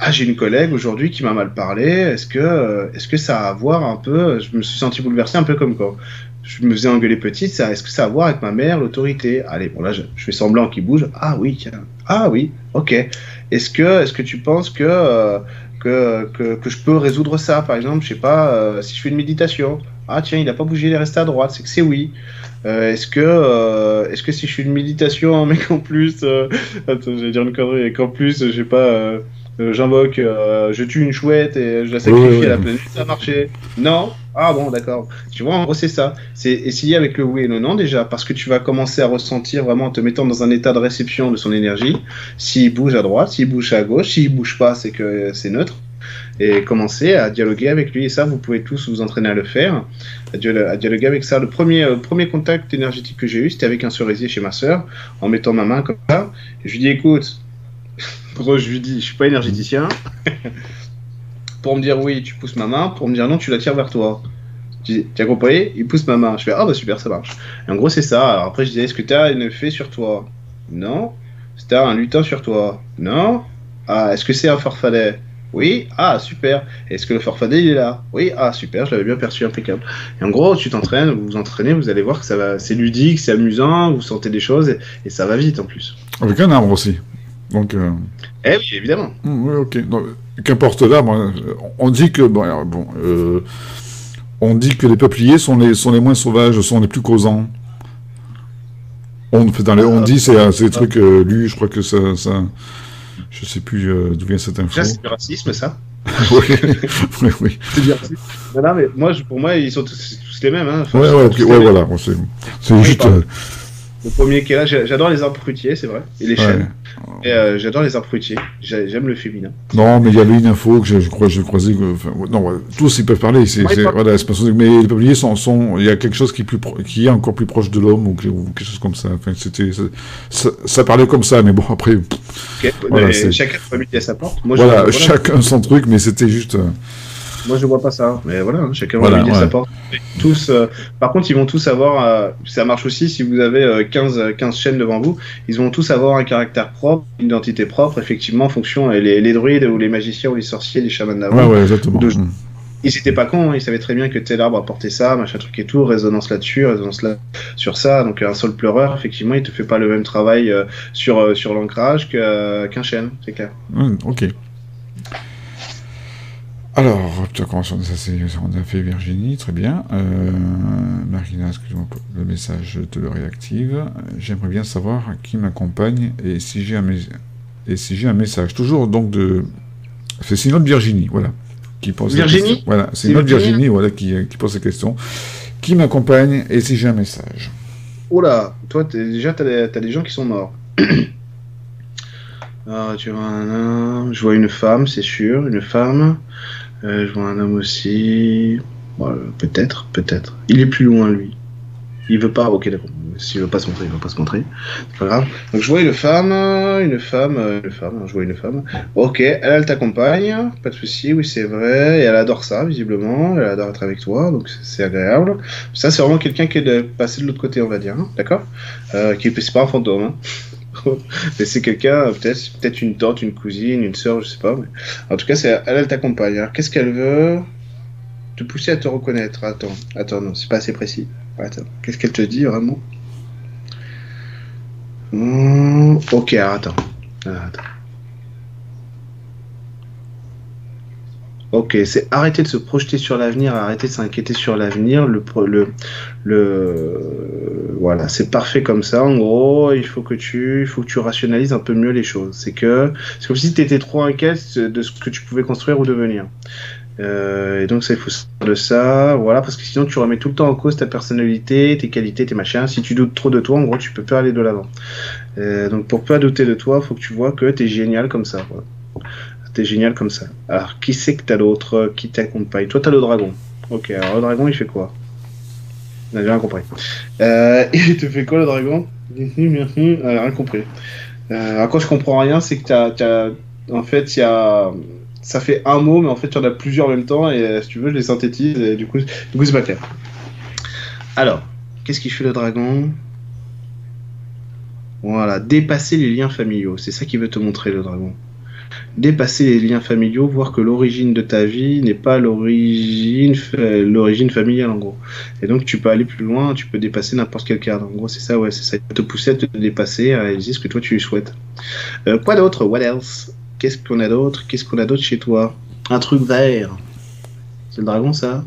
ah, j'ai une collègue aujourd'hui qui m'a mal parlé. Est-ce que, euh, est-ce que ça a à voir un peu? Je me suis senti bouleversé un peu comme quoi je me faisais engueuler petite, ça, est-ce que ça a à voir avec ma mère, l'autorité? Allez, bon là, je, fais semblant qu'il bouge. Ah oui, tiens. Ah oui, ok. Est-ce que, est-ce que tu penses que, euh, que, que, je peux résoudre ça? Par exemple, je sais pas, euh, si je fais une méditation. Ah tiens, il n'a pas bougé, il est resté à droite, c'est que c'est oui. Euh, est-ce que, est-ce que si je fais une méditation, mais qu'en plus, attends, j'allais dire une connerie, et qu'en plus, je sais pas j'invoque, je tue une chouette et je la sacrifie à la planète, ça a marché. Non Ah bon, d'accord. Tu vois, en gros, c'est ça. C'est essayer avec le oui et le non déjà, parce que tu vas commencer à ressentir vraiment en te mettant dans un état de réception de son énergie. S'il bouge à droite, s'il bouge à gauche, s'il bouge pas, c'est que c'est neutre. Et commencer à dialoguer avec lui. Et ça, vous pouvez tous vous entraîner à le faire, à, dialoguer avec ça. Le premier, euh, premier contact énergétique que j'ai eu, c'était avec un cerisier chez ma sœur, en mettant ma main comme ça. Je lui dis, écoute, je lui dis, je suis pas énergéticien. pour me dire oui, tu pousses ma main. Pour me dire non, tu la tires vers toi. Tu as compris? Il pousse ma main. Je fais ah bah super, ça marche. En gros c'est ça. Alors après je dis est-ce que tu as une fée sur toi? Non. Est-ce que tu as un lutin sur toi? Non. Ah est-ce que c'est un farfadet? Oui, ah super. Est-ce que le farfadet il est là? Oui, ah super, je l'avais bien perçu, impeccable. Et en gros, tu t'entraînes, vous vous entraînez, vous allez voir que ça va, c'est ludique, c'est amusant, vous sentez des choses et, et, ça va vite en plus. Avec un arbre aussi. Donc, euh, Eh oui, évidemment. Hmm, oui, ok. Qu'importe là, on dit que bon, bon euh, on dit que les peupliers sont les sont les moins sauvages, sont les plus causants. On, dans les, on dit c'est c'est des trucs euh, lus, je crois que ça, ça je sais plus d'où vient cette info. c'est du racisme ça. oui, oui, oui. C'est du racisme. Non, mais moi, pour moi, ils sont tous, les mêmes. Hein. ouais, ouais, ouais, voilà. C'est juste. Le premier qui est là, j'adore les arbres fruitiers, c'est vrai, et les chênes. Euh, j'adore les arbres fruitiers, j'aime le féminin. Non, mais il y avait une info que je, je crois je croisais. Enfin, non, tous ils peuvent parler. C'est, voilà, mais les peupliers sont, sont, il y a quelque chose qui est, plus qui est encore plus proche de l'homme ou, quelque chose comme ça. Enfin, c'était, ça, ça, parlait comme ça, mais bon, après. voilà, chacun a sa porte. Moi, voilà, chacun son truc, mais c'était juste. Euh, moi, je vois pas ça. Mais voilà, hein, chacun va sa porte. Tous, euh, par contre, ils vont tous avoir. Euh, ça marche aussi si vous avez 15, euh, 15 chaînes devant vous. Ils vont tous avoir un caractère propre, une identité propre, effectivement, en fonction. Les, les druides ou les magiciens ou les sorciers, les chamans d'avant. Ouais, ouais, exactement. Mm. Ils étaient pas cons, hein. ils savaient très bien que tel arbre apportait ça, machin truc et tout, résonance là-dessus, résonance là sur ça. Donc un sol pleureur, effectivement, il te fait pas le même travail sur sur l'ancrage qu'un chêne, c'est clair. Mm, ok. Alors, ça, on a fait Virginie, très bien. Euh, Marina, excuse-moi, le message te le réactive. J'aimerais bien savoir qui m'accompagne et si j'ai un, et si j'ai un message. Toujours donc de. C'est une autre Virginie, voilà. Qui pose Virginie Voilà, c'est une autre Virginie, voilà, qui, qui pose la question. Qui m'accompagne et si j'ai un message? Oh là, toi, déjà, t'as as des gens qui sont morts. Ah, tu vois un homme. Je vois une femme, c'est sûr, une femme. Euh, je vois un homme aussi. Bon, peut-être, peut-être. Il est plus loin, lui. Il veut pas. Ok, d'accord. S'il veut pas se montrer, il va pas se montrer. C'est pas grave. Donc je vois une femme, une femme, une femme. Je vois une femme. Ok, elle, t'accompagne. Pas de souci. Oui, c'est vrai. Et elle adore ça, visiblement. Elle adore être avec toi. Donc c'est agréable. Ça, c'est vraiment quelqu'un qui est passé de l'autre côté, on va dire. hein, D'accord? Euh, Qui c'est pas un fantôme. Hein. mais c'est quelqu'un, peut-être, peut-être une tante, une cousine, une sœur, je sais pas. En tout cas, elle, t'accompagne. Alors, qu'est-ce qu'elle veut Te pousser à te reconnaître? Attends, attends, non, c'est pas assez précis. Attends, qu'est-ce qu'elle te dit vraiment? Hmm, Ok, attends. Ah, attends. Ok, c'est arrêter de se projeter sur l'avenir, arrêter de s'inquiéter sur l'avenir. Le, le, le, voilà, c'est parfait comme ça. En gros, il faut que tu, il faut que tu rationalises un peu mieux les choses. C'est que, c'est comme si tu étais trop inquiet de ce que tu pouvais construire ou devenir. Euh, et donc ça, il faut de ça, voilà, parce que sinon tu remets tout le temps en cause ta personnalité, tes qualités, tes machins. Si tu doutes trop de toi, en gros, tu peux pas aller de l'avant. Euh, donc pour pas douter de toi, faut que tu vois que t'es génial comme ça. Génial comme ça. Alors qui c'est que t'as l'autre qui t'accompagne Toi t'as le dragon. Ok, alors le dragon il fait quoi? On a bien compris. Euh, il te fait quoi le dragon? Euh, Rien compris. Euh, alors quand je comprends rien, c'est que t'as, en fait, il y a, ça fait un mot, mais en fait, il en a plusieurs en même temps, et euh, si tu veux, je les synthétise, et du coup, du coup, c'est pas clair. Alors, qu'est-ce qu'il fait le dragon? Voilà, dépasser les liens familiaux, c'est ça qu'il veut te montrer le dragon. Dépasser les liens familiaux, voir que l'origine de ta vie n'est pas l'origine, fa- l'origine familiale en gros. Et donc tu peux aller plus loin, tu peux dépasser n'importe quel cadre. En gros, c'est ça, ouais, c'est ça. Te pousser à te dépasser, à réaliser ce que toi tu souhaites. Euh, quoi d'autre? What else? Qu'est-ce qu'on a d'autre? Qu'est-ce qu'on a d'autre chez toi? Un truc vert. C'est le dragon, ça?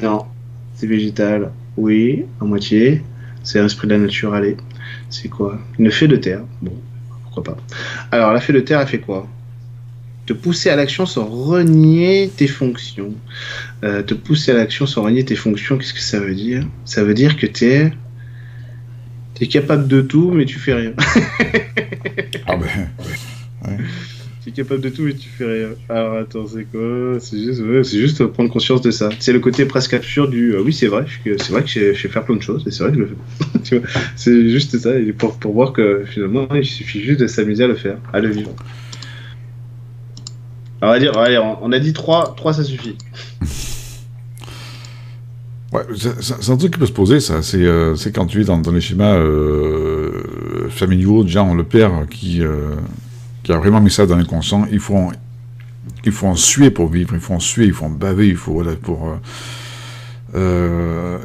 Non. C'est végétal. Oui, à moitié. C'est un esprit de la nature, allez. C'est quoi? Une fée de terre. Bon, pourquoi pas. Alors, la fée de terre, elle fait quoi? Te pousser à l'action sans renier tes fonctions. Euh, te pousser à l'action sans renier tes fonctions, qu'est-ce que ça veut dire? Ça veut dire que t'es... T'es capable de tout, mais tu fais rien. Ah ben, Tu es capable de tout mais tu fais rien. Alors attends, c'est quoi? C'est juste, ouais, prendre conscience de ça. C'est le côté presque absurde du euh, oui, c'est vrai, c'est vrai que je sais faire plein de choses et c'est vrai que je le fais. Tu c'est juste ça, et pour, pour voir que finalement, il suffit juste de s'amuser à le faire, à le vivre. On va dire, on a dit 3, 3 ça suffit. ouais, c'est- un truc qui peut se poser, ça. C'est euh, quand tu es dans, les schémas euh, familiaux, genre le père qui, euh, qui a vraiment mis ça dans l'inconscient. Il faut, en, il faut en suer pour vivre, il faut en suer, il faut en baver, il faut pour de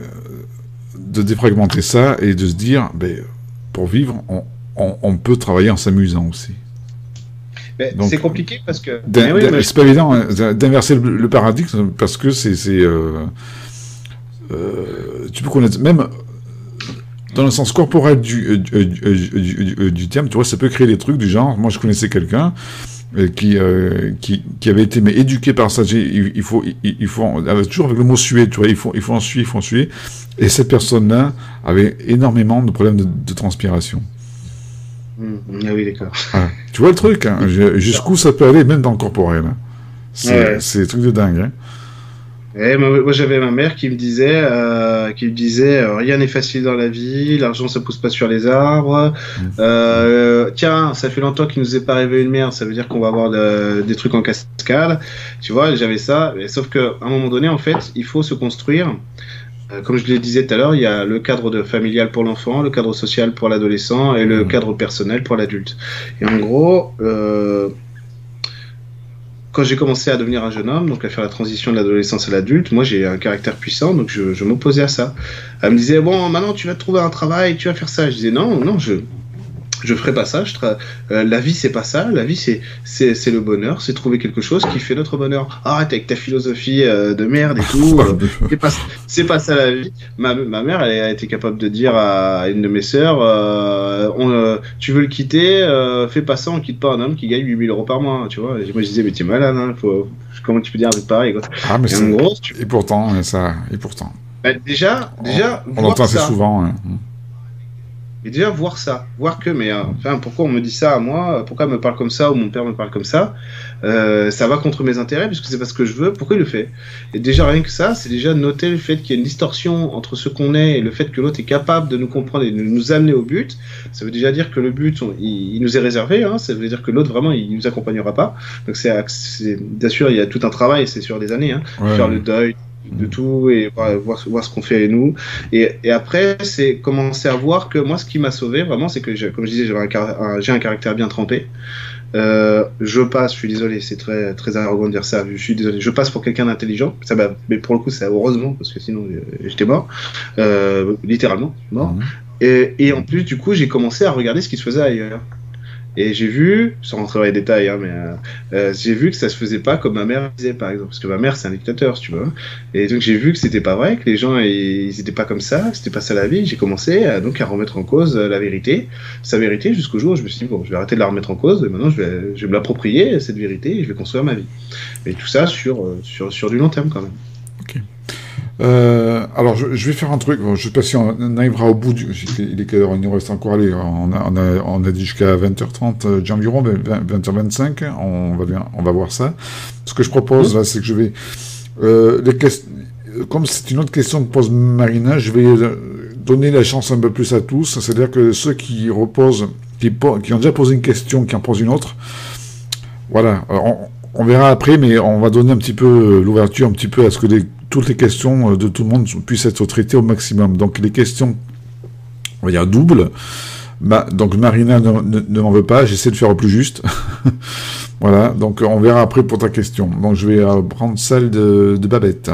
défragmenter ça et de se dire, ben, pour vivre, on peut travailler en s'amusant aussi. C'est compliqué parce que. D'in- Mais oui, d'in- mais- C'est pas évident hein, d'inverser le, le paradigme parce que c'est. euh, euh, tu peux connaître, même dans le sens corporel du, euh, du, du- terme, tu vois, ça peut créer des trucs du genre. Moi, je connaissais quelqu'un qui, euh, qui, qui avait été mais éduqué par ça. Il, il faut, il, il faut, avec- toujours avec le mot suer, tu vois, il faut, il faut en suer, il faut en suer. Et cette personne-là avait énormément de problèmes de, de transpiration. Hum, Ah oui, d'accord. Voilà. Tu vois le truc, hein, jusqu'où ça peut aller, même dans le corporel. hein. C'est Ouais. des trucs de dingue. Hein. Et moi, moi, j'avais ma mère qui me disait, euh, qui me disait, euh, rien n'est facile dans la vie, l'argent ça pousse pas sur les arbres. Euh, tiens, ça fait longtemps qu'il nous est pas arrivé une merde, ça veut dire qu'on va avoir de- des trucs en cascade. Tu vois, j'avais ça, mais sauf que à un moment donné, en fait, il faut se construire. Euh, Comme je le disais tout à l'heure, il y a le cadre de familial pour l'enfant, le cadre social pour l'adolescent et le Mhm. cadre personnel pour l'adulte. Et en gros, euh, quand j'ai commencé à devenir un jeune homme, donc à faire la transition de l'adolescence à l'adulte, moi j'ai un caractère puissant, donc je, je m'opposais à ça. Elle me disait bon, maintenant tu vas te trouver un travail, tu vas faire ça. Je disais non, non, je je ferai pas ça. Je tra- euh, la vie c'est pas ça. La vie c'est c'est c'est le bonheur, c'est trouver quelque chose qui fait notre bonheur. Arrête avec ta philosophie euh, de merde et tout. euh, c'est pas c'est pas ça la vie. Ma, ma mère, elle a été capable de dire à une de mes sœurs, euh, on, tu veux le quitter, fais pas ça, on quitte pas un homme qui gagne 8000 euros par mois, tu vois. Et moi je disais mais t'es malade, hein, faut... comment tu peux dire un truc pareil quoi. Ah, mais Et c'est- gros, tu- Et pourtant, ça. Et pourtant. bah, déjà, déjà, On voir l'entend assez ça. souvent. hein. Et déjà voir ça, voir que, mais enfin, pourquoi on me dit ça à moi, pourquoi on me parle comme ça, ou mon père me parle comme ça, euh, ça va contre mes intérêts, puisque c'est pas ce que je veux, pourquoi il le fait? Et déjà rien que ça, c'est déjà noter le fait qu'il y a une distorsion entre ce qu'on est et le fait que l'autre est capable de nous comprendre et de nous amener au but. Ça veut déjà dire que le but, il, nous est réservé, hein, ça veut dire que l'autre vraiment, il nous accompagnera pas. Donc c'est, bien sûr, il y a tout un travail, c'est sur des années, hein, faire le deuil, de tout et voir, voir ce qu'on fait nous. Et, et après, c'est commencer à voir que moi, ce qui m'a sauvé vraiment, c'est que, comme je disais, j'ai un, un, caractère bien trempé. Euh, je passe, je suis désolé, c'est très, très arrogant de dire ça, je suis désolé, je passe pour quelqu'un d'intelligent, ça mais pour le coup, c'est heureusement, parce que sinon j'étais mort, euh, littéralement mort. Mmh. Et, et, en plus, du coup, j'ai commencé à regarder ce qui se faisait ailleurs. Et j'ai vu, sans rentrer dans les détails, hein, mais euh, euh, j'ai vu que ça se faisait pas comme ma mère disait, par exemple. Parce que ma mère, c'est un dictateur, tu vois. Et donc j'ai vu que c'était pas vrai, que les gens, ils étaient pas comme ça, c'était pas ça la vie. J'ai commencé à, donc à remettre en cause la vérité, sa vérité, jusqu'au jour où je me suis dit, bon, je vais arrêter de la remettre en cause, et maintenant je vais, je vais me l'approprier, cette vérité, et je vais construire ma vie. Et tout ça sur, euh, sur, sur du long terme, quand même. Ok. Euh, alors, je, vais faire un truc. Je ne sais pas si on arrivera au bout du. Il est quelle heure Il nous reste encore aller. On a, on a, on a dit jusqu'à 20h30 euh, environ, 20h25. On va, bien, on va voir ça. Ce que je propose, là, c'est que je vais. Euh, les Comme c'est une autre question que pose Marina, je vais donner la chance un peu plus à tous. C'est-à-dire que ceux qui reposent, qui, qui, ont déjà posé une question, qui en posent une autre, voilà. On, on verra après, mais on va donner un petit peu l'ouverture, un petit peu à ce que les toutes les questions euh, de tout le monde puissent être traitées au maximum. Donc les questions, on va dire doubles. Bah, donc Marina ne, m'en veut pas, j'essaie de faire au plus juste. voilà, donc on verra après pour ta question. Donc je vais euh, prendre celle de, Babette.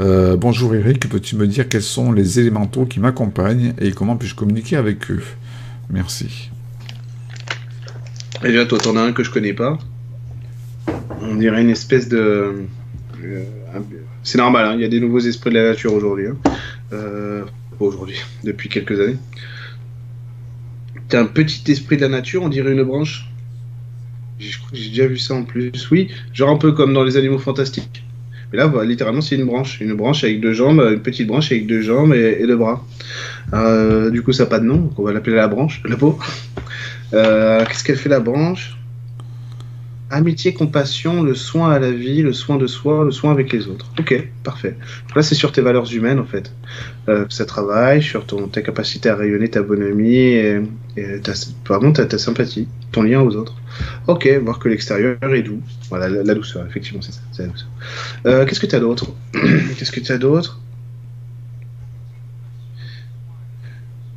Euh, bonjour Eric, peux-tu me dire quels sont les élémentaux qui m'accompagnent et comment puis-je communiquer avec eux? Merci. Et déjà, toi, t'en as un que je connais pas. On dirait une espèce de c'est normal, hein, il y a des nouveaux esprits de la nature aujourd'hui. Hein. Euh, aujourd'hui, depuis quelques années. T'as un petit esprit de la nature, on dirait une branche. J'ai déjà vu ça en plus. Oui, genre un peu comme dans les animaux fantastiques. Mais là, littéralement, c'est une branche. Une branche avec deux jambes, une petite branche avec deux jambes et, deux bras. Euh, du coup, ça n'a pas de nom, donc on va l'appeler la branche, la peau. Qu'est-ce qu'elle fait la branche? Amitié, compassion, le soin à la vie, le soin de soi, le soin avec les autres. Ok, parfait. là, c'est sur tes valeurs humaines, en fait. Euh, ça travaille sur ton, ta capacité à rayonner ta bonhomie et, ta, vraiment ta, ta, sympathie, ton lien aux autres. Ok, voir que l'extérieur est doux. Voilà, la, douceur, effectivement, c'est ça. Euh, Qu'est-ce que tu as d'autre Qu'est-ce que tu as d'autre?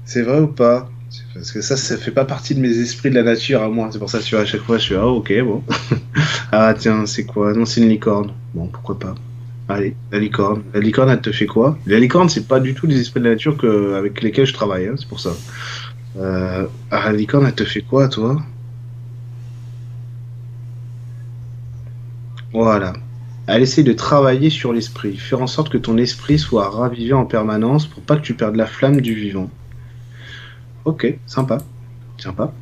C'est vrai ou pas? Parce que ça, ça fait pas partie de mes esprits de la nature à moi. C'est pour ça que à chaque fois, je suis ah ok bon. ah tiens, c'est quoi? Non, c'est une licorne. Bon, pourquoi pas. Allez, la licorne. La licorne, elle te fait quoi? La licorne, c'est pas du tout les esprits de la nature avec lesquels je travaille. Hein, c'est pour ça. Euh, ah, la licorne, elle te fait quoi, toi? Voilà. Elle essaie de travailler sur l'esprit, faire en sorte que ton esprit soit ravivé en permanence pour pas que tu perdes la flamme du vivant. Ok, sympa. Sympa.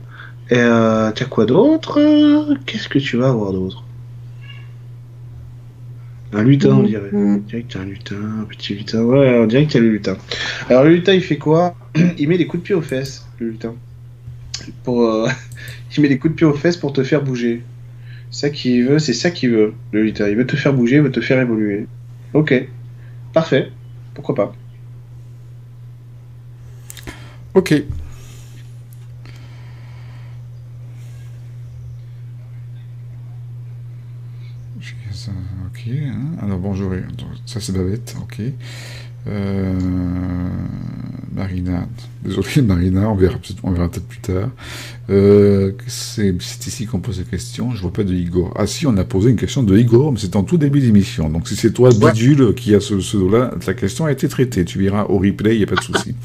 Et euh, t'as quoi d'autre? Qu'est-ce que tu vas avoir d'autre? Un lutin, on dirait. On dirait que t'as un lutin, un petit lutin. Ouais, on dirait que t'as le lutin. Alors, le lutin, il fait quoi? Il met des coups de pied aux fesses, le lutin. Pour, euh, il met des coups de pied aux fesses pour te faire bouger. Ça qu'il veut, c'est ça qu'il veut, le lutin. Il veut te faire bouger, il veut te faire évoluer. Ok, parfait. Pourquoi pas? Ok. Hein. Alors bonjour, ça c'est Babette, ok. Euh, Marina, désolé Marina, on verra, on verra peut-être plus tard. Euh, c'est ici qu'on pose la question, je vois pas de Igor. Ah si, on a posé une question de Igor, mais c'est en tout début d'émission. Donc si c'est toi, Bidule, qui a ce pseudo-là, la question a été traitée. Tu verras au replay, il n'y a pas de souci.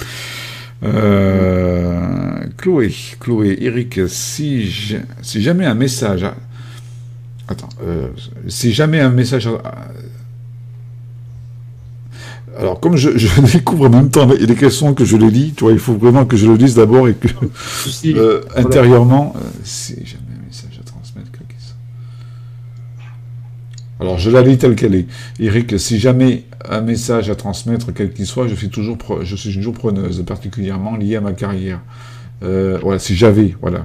Euh, Chloé, Chloé, Eric, si, si jamais un message Attends, euh, si jamais un message... Alors, comme je, découvre en même temps les questions que je les lis, tu vois, il faut vraiment que je le lise d'abord et que euh, intérieurement, euh, si jamais un message à transmettre, Alors, je la lis telle qu'elle est. Eric, si jamais un message à transmettre, quel qu'il soit, je suis toujours, je suis toujours preneuse, particulièrement liée à ma carrière. Euh, voilà, si j'avais, voilà.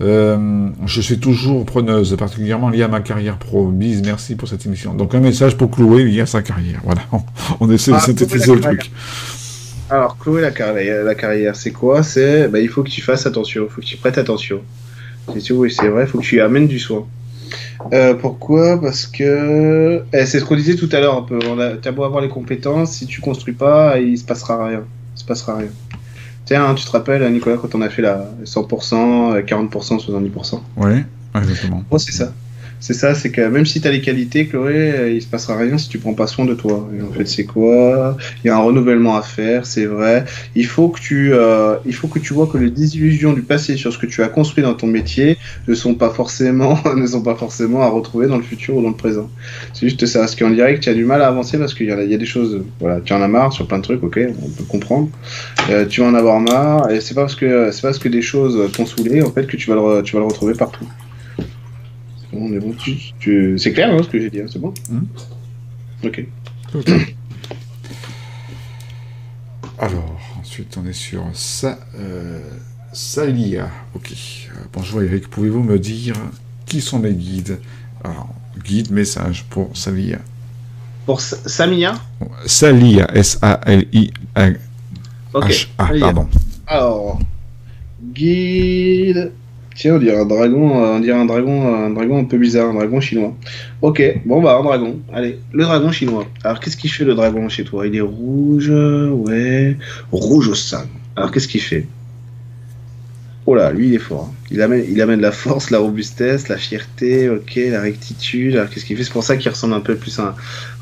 Euh, je suis toujours preneuse, particulièrement liée à ma carrière pro. Bise, merci pour cette émission. Donc un message pour Chloé lié à sa carrière. Voilà, on, essaie de ah, synthétiser le truc. Alors Chloé, la carrière, la carrière c'est quoi? C'est, bah, il faut que tu fasses attention, il faut que tu prêtes attention. C'est oui, c'est vrai, il faut que tu amènes du soin. Euh, pourquoi? Parce que eh, c'est ce qu'on disait tout à l'heure un peu. Tu as beau avoir les compétences, si tu construis pas, il se passera rien. Il se passera rien. Tiens, tu te rappelles, Nicolas, quand on a fait la 100%, 40%, 70% Oui, exactement. Oh, c'est ça. C'est ça, c'est que même si tu as les qualités, Chloé, euh, il se passera rien si tu prends pas soin de toi. Et en fait, c'est quoi? Il y a un renouvellement à faire, c'est vrai. Il faut que tu, euh, il faut que tu vois que les désillusions du passé sur ce que tu as construit dans ton métier ne sont pas forcément, ne sont pas forcément à retrouver dans le futur ou dans le présent. C'est juste ça. Parce qu'on dirait que tu as du mal à avancer parce qu'il y, a, des choses, voilà, tu en as marre sur plein de trucs, ok, on peut comprendre. Euh, tu vas en avoir marre et c'est pas parce que, c'est parce que des choses t'ont saoulé en fait que tu vas le, tu vas le retrouver partout. C'est clair hein, ce que j'ai dit, hein, c'est bon hmm. Ok. Alors, ensuite on est sur ça, euh, Salia. Ok. Euh, bonjour Eric, pouvez-vous me dire qui sont mes guides? Alors, guide, message pour Salia. Pour Samia? Salia, S-A-L-I-A. Ok. Ah, pardon. Alors, guide. Tiens, on dirait un dragon, euh, on dirait un dragon, un dragon un peu bizarre, un dragon chinois. Ok, bon bah un dragon. Allez, le dragon chinois. Alors qu'est-ce qu'il fait le dragon chez toi? Il est rouge, ouais, rouge au sang. Alors qu'est-ce qu'il fait? Oh là, lui il est fort. Hein. Il amène, il amène la force, la robustesse, la fierté, ok, la rectitude. Alors qu'est-ce qu'il fait? C'est pour ça qu'il ressemble un peu plus à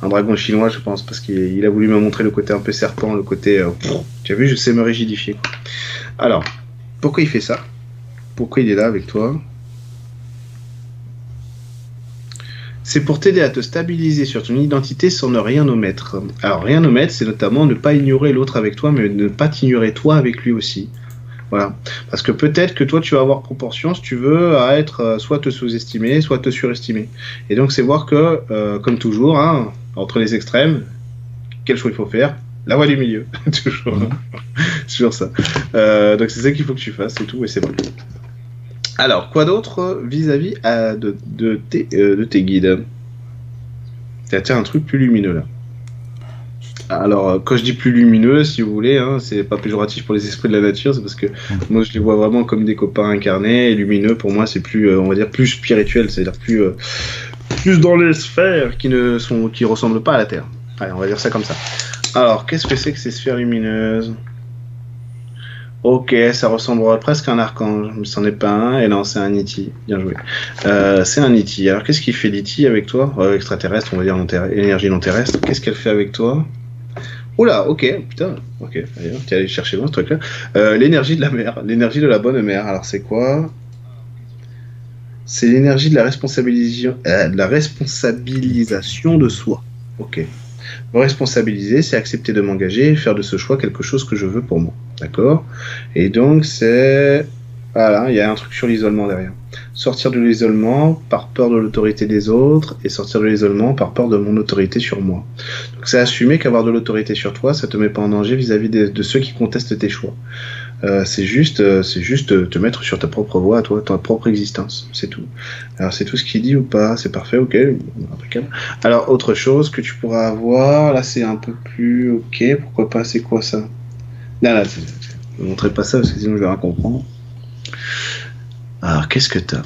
un, dragon chinois, je pense, parce qu'il a voulu me montrer le côté un peu serpent, le côté. Euh, tu as vu, je sais me rigidifier. Alors, pourquoi il fait ça? Pourquoi il est là avec toi C'est pour t'aider à te stabiliser sur ton identité sans ne rien omettre. Alors rien omettre, c'est notamment ne pas ignorer l'autre avec toi, mais ne pas t'ignorer toi avec lui aussi. Voilà. Parce que peut-être que toi, tu vas avoir proportion, si tu veux, à être euh, soit te sous-estimer, soit te surestimer. Et donc, c'est voir que, euh, comme toujours, hein, entre les extrêmes, quel choix il faut faire? La voie du milieu. toujours. Mmh. toujours ça. Euh, donc, c'est ça qu'il faut que tu fasses, c'est tout, et c'est bon. Alors, quoi d'autre vis-à-vis euh, de, de, tes, euh, de tes guides? Tiens, un truc plus lumineux là. Alors, euh, quand je dis plus lumineux, si vous voulez, hein, c'est pas péjoratif pour les esprits de la nature, c'est parce que moi je les vois vraiment comme des copains incarnés, et lumineux pour moi c'est plus, on va dire, plus spirituel, c'est-à-dire plus, plus dans les sphères qui ne sont, qui ressemblent pas à la Terre. Allez, on va dire ça comme ça. Alors, qu'est-ce que c'est que ces sphères lumineuses? Ok, ça ressemble presque à un archange, mais c'en est pas un. Et non, c'est un Niti. Bien joué. Euh, c'est un Niti. Alors, qu'est-ce qu'il fait Niti avec toi? Euh, Extraterrestre, on va dire énergie non terrestre. Qu'est-ce qu'elle fait avec toi? Oula, ok, putain, ok, tu es allé chercher loin ce truc-là. Euh, l'énergie de la mer, l'énergie de la bonne mère. Alors, c'est quoi? C'est l'énergie de la responsabilisation, de la responsabilisation de soi. Ok. Me responsabiliser, c'est accepter de m'engager faire de ce choix quelque chose que je veux pour moi. D'accord? Et donc, c'est. Voilà, il y a un truc sur l'isolement derrière. Sortir de l'isolement par peur de l'autorité des autres et sortir de l'isolement par peur de mon autorité sur moi. Donc, c'est assumer qu'avoir de l'autorité sur toi, ça te met pas en danger vis-à-vis de ceux qui contestent tes choix. Euh, c'est juste, euh, c'est juste te mettre sur ta propre voie, toi, ta propre existence, c'est tout. Alors c'est tout ce qu'il dit ou pas, c'est parfait, ok, Alors autre chose que tu pourras avoir, là c'est un peu plus ok, pourquoi pas, c'est quoi ça? Là, là, ne montrerai pas ça parce que sinon je vais rien comprendre. Alors qu'est-ce que t'as?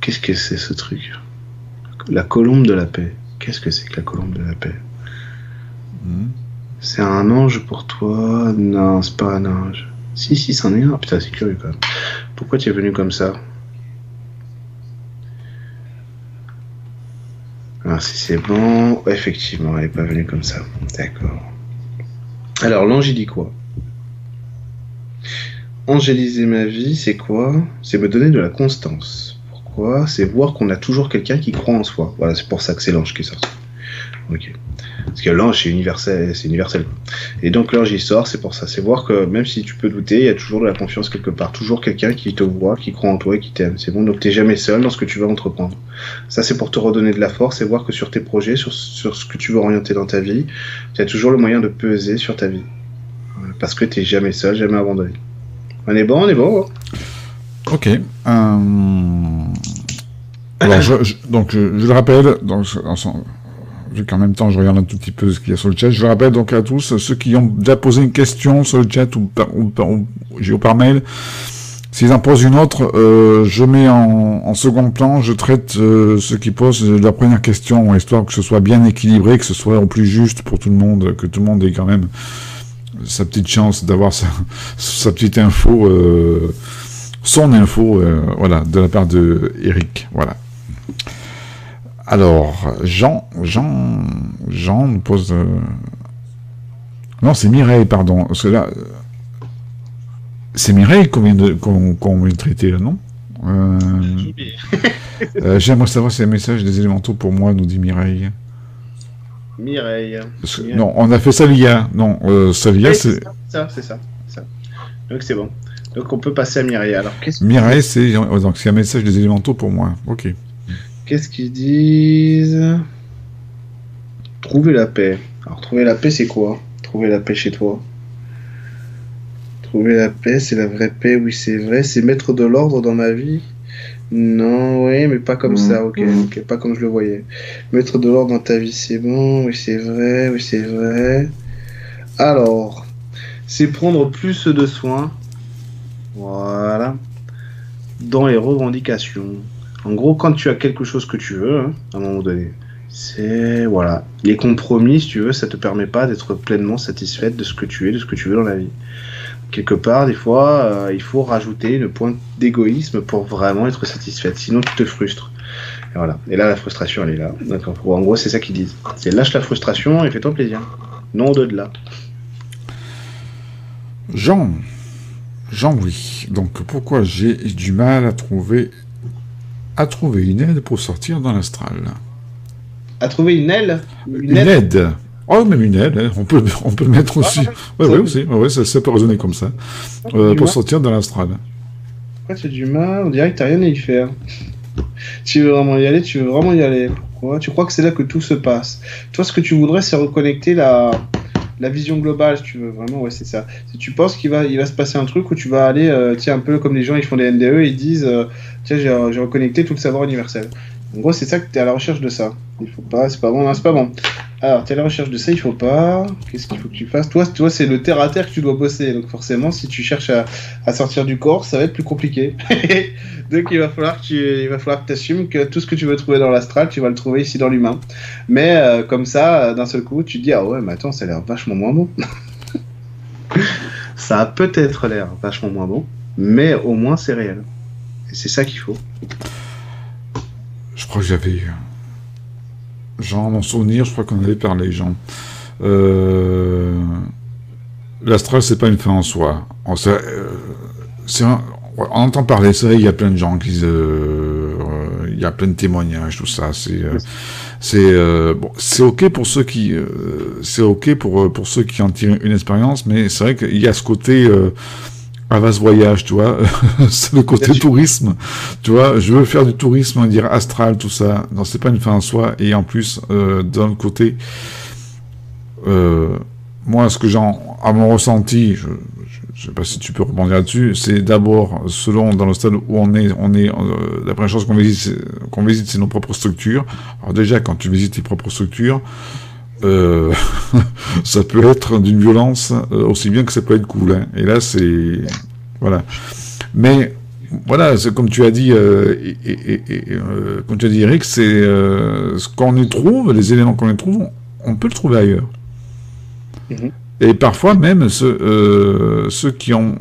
Qu'est-ce que c'est ce truc? La colombe de la paix. Qu'est-ce que c'est que la colombe de la paix? Hmm? C'est un ange pour toi? Non, c'est pas un ange. Si, si, c'en est un. Putain, c'est curieux quand même. Pourquoi tu es venu comme ça Alors, si c'est bon. effectivement, elle n'est pas venue comme ça. D'accord. Alors, l'ange, il dit quoi Angéliser ma vie, c'est quoi? C'est me donner de la constance. Pourquoi? C'est voir qu'on a toujours quelqu'un qui croit en soi. Voilà, c'est pour ça que c'est l'ange qui est sorti. Ok. Parce que l'ange, c'est universel, c'est universel. Et donc l'ange, il sort, c'est pour ça. C'est voir que même si tu peux douter, il y a toujours de la confiance quelque part. Toujours quelqu'un qui te voit, qui croit en toi et qui t'aime. C'est bon, donc t'es jamais seul dans ce que tu veux entreprendre. Ça, c'est pour te redonner de la force et voir que sur tes projets, sur, sur ce que tu veux orienter dans ta vie, tu as toujours le moyen de peser sur ta vie. Parce que t'es jamais seul, jamais abandonné. On est bon, on est bon. Hein. Ok. Euh, alors, je, donc, je, le rappelle, donc, vu qu'en même temps je regarde un tout petit peu ce qu'il y a sur le chat, je le rappelle donc à tous, ceux qui ont déjà posé une question sur le chat ou par, ou, par mail, s'ils en posent une autre, euh, je mets en, second plan, je traite euh, ceux qui posent la première question, histoire que ce soit bien équilibré, que ce soit au plus juste pour tout le monde, que tout le monde ait quand même sa petite chance d'avoir sa, petite info, euh, son info, voilà, de la part de Eric, voilà. Alors, Jean, Jean, Jean nous pose. Euh, non, c'est Mireille, pardon. Parce que là, c'est Mireille qu'on vient de qu'on traiter là, non euh... euh, J'aimerais savoir si un message des élémentaux pour moi, nous dit Mireille. Mireille. Non, on a fait Salia. Non, euh, Salia, c'est. Ça, c'est ça, ça. Donc c'est bon. Donc on peut passer à Mireille. Alors, Mireille, c'est donc c'est un message des élémentaux pour moi. Ok. Qu'est-ce qu'ils disent? Trouver la paix. Alors, trouver la paix, c'est quoi? Trouver la paix chez toi. Trouver la paix, c'est la vraie paix, oui, c'est vrai. C'est mettre de l'ordre dans ma vie? Non, oui, mais pas comme ça, ok, ok, pas comme je le voyais. Mettre de l'ordre dans ta vie, c'est bon, oui, c'est vrai, oui, c'est vrai. Alors, c'est prendre plus de soins, voilà, dans les revendications. En gros, quand tu as quelque chose que tu veux, hein, à un moment donné, c'est voilà. Les compromis, si tu veux, ça te permet pas d'être pleinement satisfaite de ce que tu es, de ce que tu veux dans la vie. Quelque part, des fois, euh, il faut rajouter une pointe d'égoïsme pour vraiment être satisfaite. Sinon, tu te frustres. Et voilà. Là, la frustration, elle est là. En gros, c'est ça qu'ils disent. C'est lâche la frustration et fais-toi plaisir. Non au-delà. Jean. Jean, oui. Donc, pourquoi j'ai du mal à trouver à trouver une aide pour sortir dans l'astral. À trouver une aile? Une, aide? Oh, même une aide, hein. on, peut, on peut mettre aussi. Oui, oui, aussi. Ouais, ça, ça, peut résonner comme ça. Euh, pour sortir dans l'astral. Pourquoi tu as du mal On dirait que tu rien à y faire. tu veux vraiment y aller, tu veux vraiment y aller. Pourquoi? Tu crois que c'est là que tout se passe. Toi, ce que tu voudrais, c'est reconnecter la, la vision globale, si tu veux, vraiment, ouais, c'est ça. Si tu penses qu'il va, il va se passer un truc où tu vas aller, euh, tiens, un peu comme les gens, ils font des NDE, ils disent, euh, tiens, j'ai reconnecté tout le savoir universel. En gros, c'est ça que tu es à la recherche de ça. Il faut pas, c'est pas bon, c'est pas bon. Alors, tu es à la recherche de ça, il faut pas. Qu'est-ce qu'il faut que tu fasses? Toi, toi c'est le terre à terre que tu dois bosser. Donc, forcément, si tu cherches à, sortir du corps, ça va être plus compliqué. donc, il va falloir que tu il va falloir que assumes que tout ce que tu veux trouver dans l'astral, tu vas le trouver ici dans l'humain. Mais euh, comme ça, d'un seul coup, tu te dis Ah ouais, mais attends, ça a l'air vachement moins bon. ça a peut-être l'air vachement moins bon, mais au moins, c'est réel. Et c'est ça qu'il faut. Je crois que j'avais. Jean, mon souvenir, je crois qu'on avait parlé, Jean. Euh... L'astral, c'est pas une fin en soi. On, euh, on entend parler, c'est vrai, il y a plein de gens qui. Euh, il y a plein de témoignages, tout ça. C'est. Euh, c'est bon, c'est ok pour ceux qui c'est ok pour pour ceux qui en tirent une expérience mais c'est vrai qu'il y a ce côté à vaste voyage, tu vois. c'est le côté tourisme, tu vois. Je veux faire du tourisme, on va dire astral, tout ça. Non, c'est pas une fin en soi. Et en plus, euh, d'un côté, euh, moi, ce que j'ai à mon ressenti, je, je, sais pas si tu peux rebondir là-dessus, c'est d'abord, selon dans le stade où on est, on est, euh, la première chose qu'on visite, qu'on visite, c'est nos propres structures. Alors déjà, quand tu visites tes propres structures, euh, ça peut être d'une violence euh, aussi bien que ça peut être cool. Hein. Et là, c'est voilà. Mais voilà, c'est comme tu as dit, euh, et, euh, comme tu as dit, Eric, c'est ce qu'on y trouve, les éléments qu'on y trouve, on peut le trouver ailleurs. Mm-hmm. Et parfois même ceux, ceux qui ont